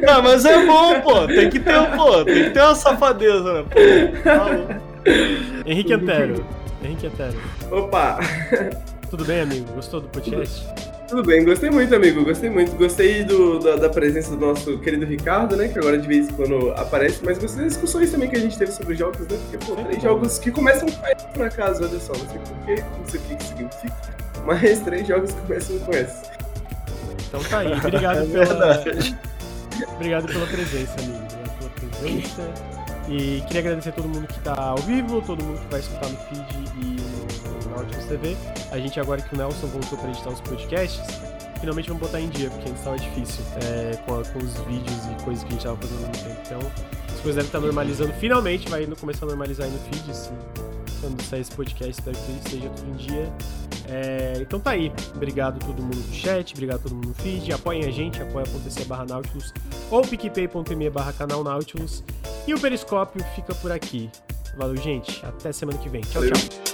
Não, mas é bom, pô. Tem que ter, pô, tem que ter uma safadeza, né? Pô, tá. Henrique Antero. Henrique Antero. Opa! Tudo bem, amigo? Gostou do podcast? Tudo bem, gostei muito, amigo. Gostei muito. Gostei do, da, da presença do nosso querido Ricardo, né? Que agora de vez em quando aparece, mas gostei das discussões também que a gente teve sobre os jogos, né? Porque, pô, três jogos que começam com S, por acaso, olha só, não sei porquê, não sei o que que significa, mas três jogos que começam com S. Então tá aí. Obrigado É pela. Obrigado pela presença, amigo. Obrigado pela presença. E queria agradecer a todo mundo que tá ao vivo, todo mundo que vai escutar no feed e Nautilus TV. A gente agora que o Nelson voltou para editar os podcasts, finalmente vamos botar em dia, porque antes tava difícil é, com, a, com, os vídeos e coisas que a gente tava fazendo no tempo. Então, as coisas devem estar normalizando. Finalmente vai começar a normalizar aí no feed, assim, quando sair esse podcast, espero que esteja tudo em dia. É, então tá aí. Obrigado todo mundo do chat, obrigado todo mundo no feed. Apoiem a gente, apoia.se barra Nautilus ou picpay.me barra canal Nautilus. E o Periscópio fica por aqui. Valeu, gente. Até semana que vem. Tchau, tchau.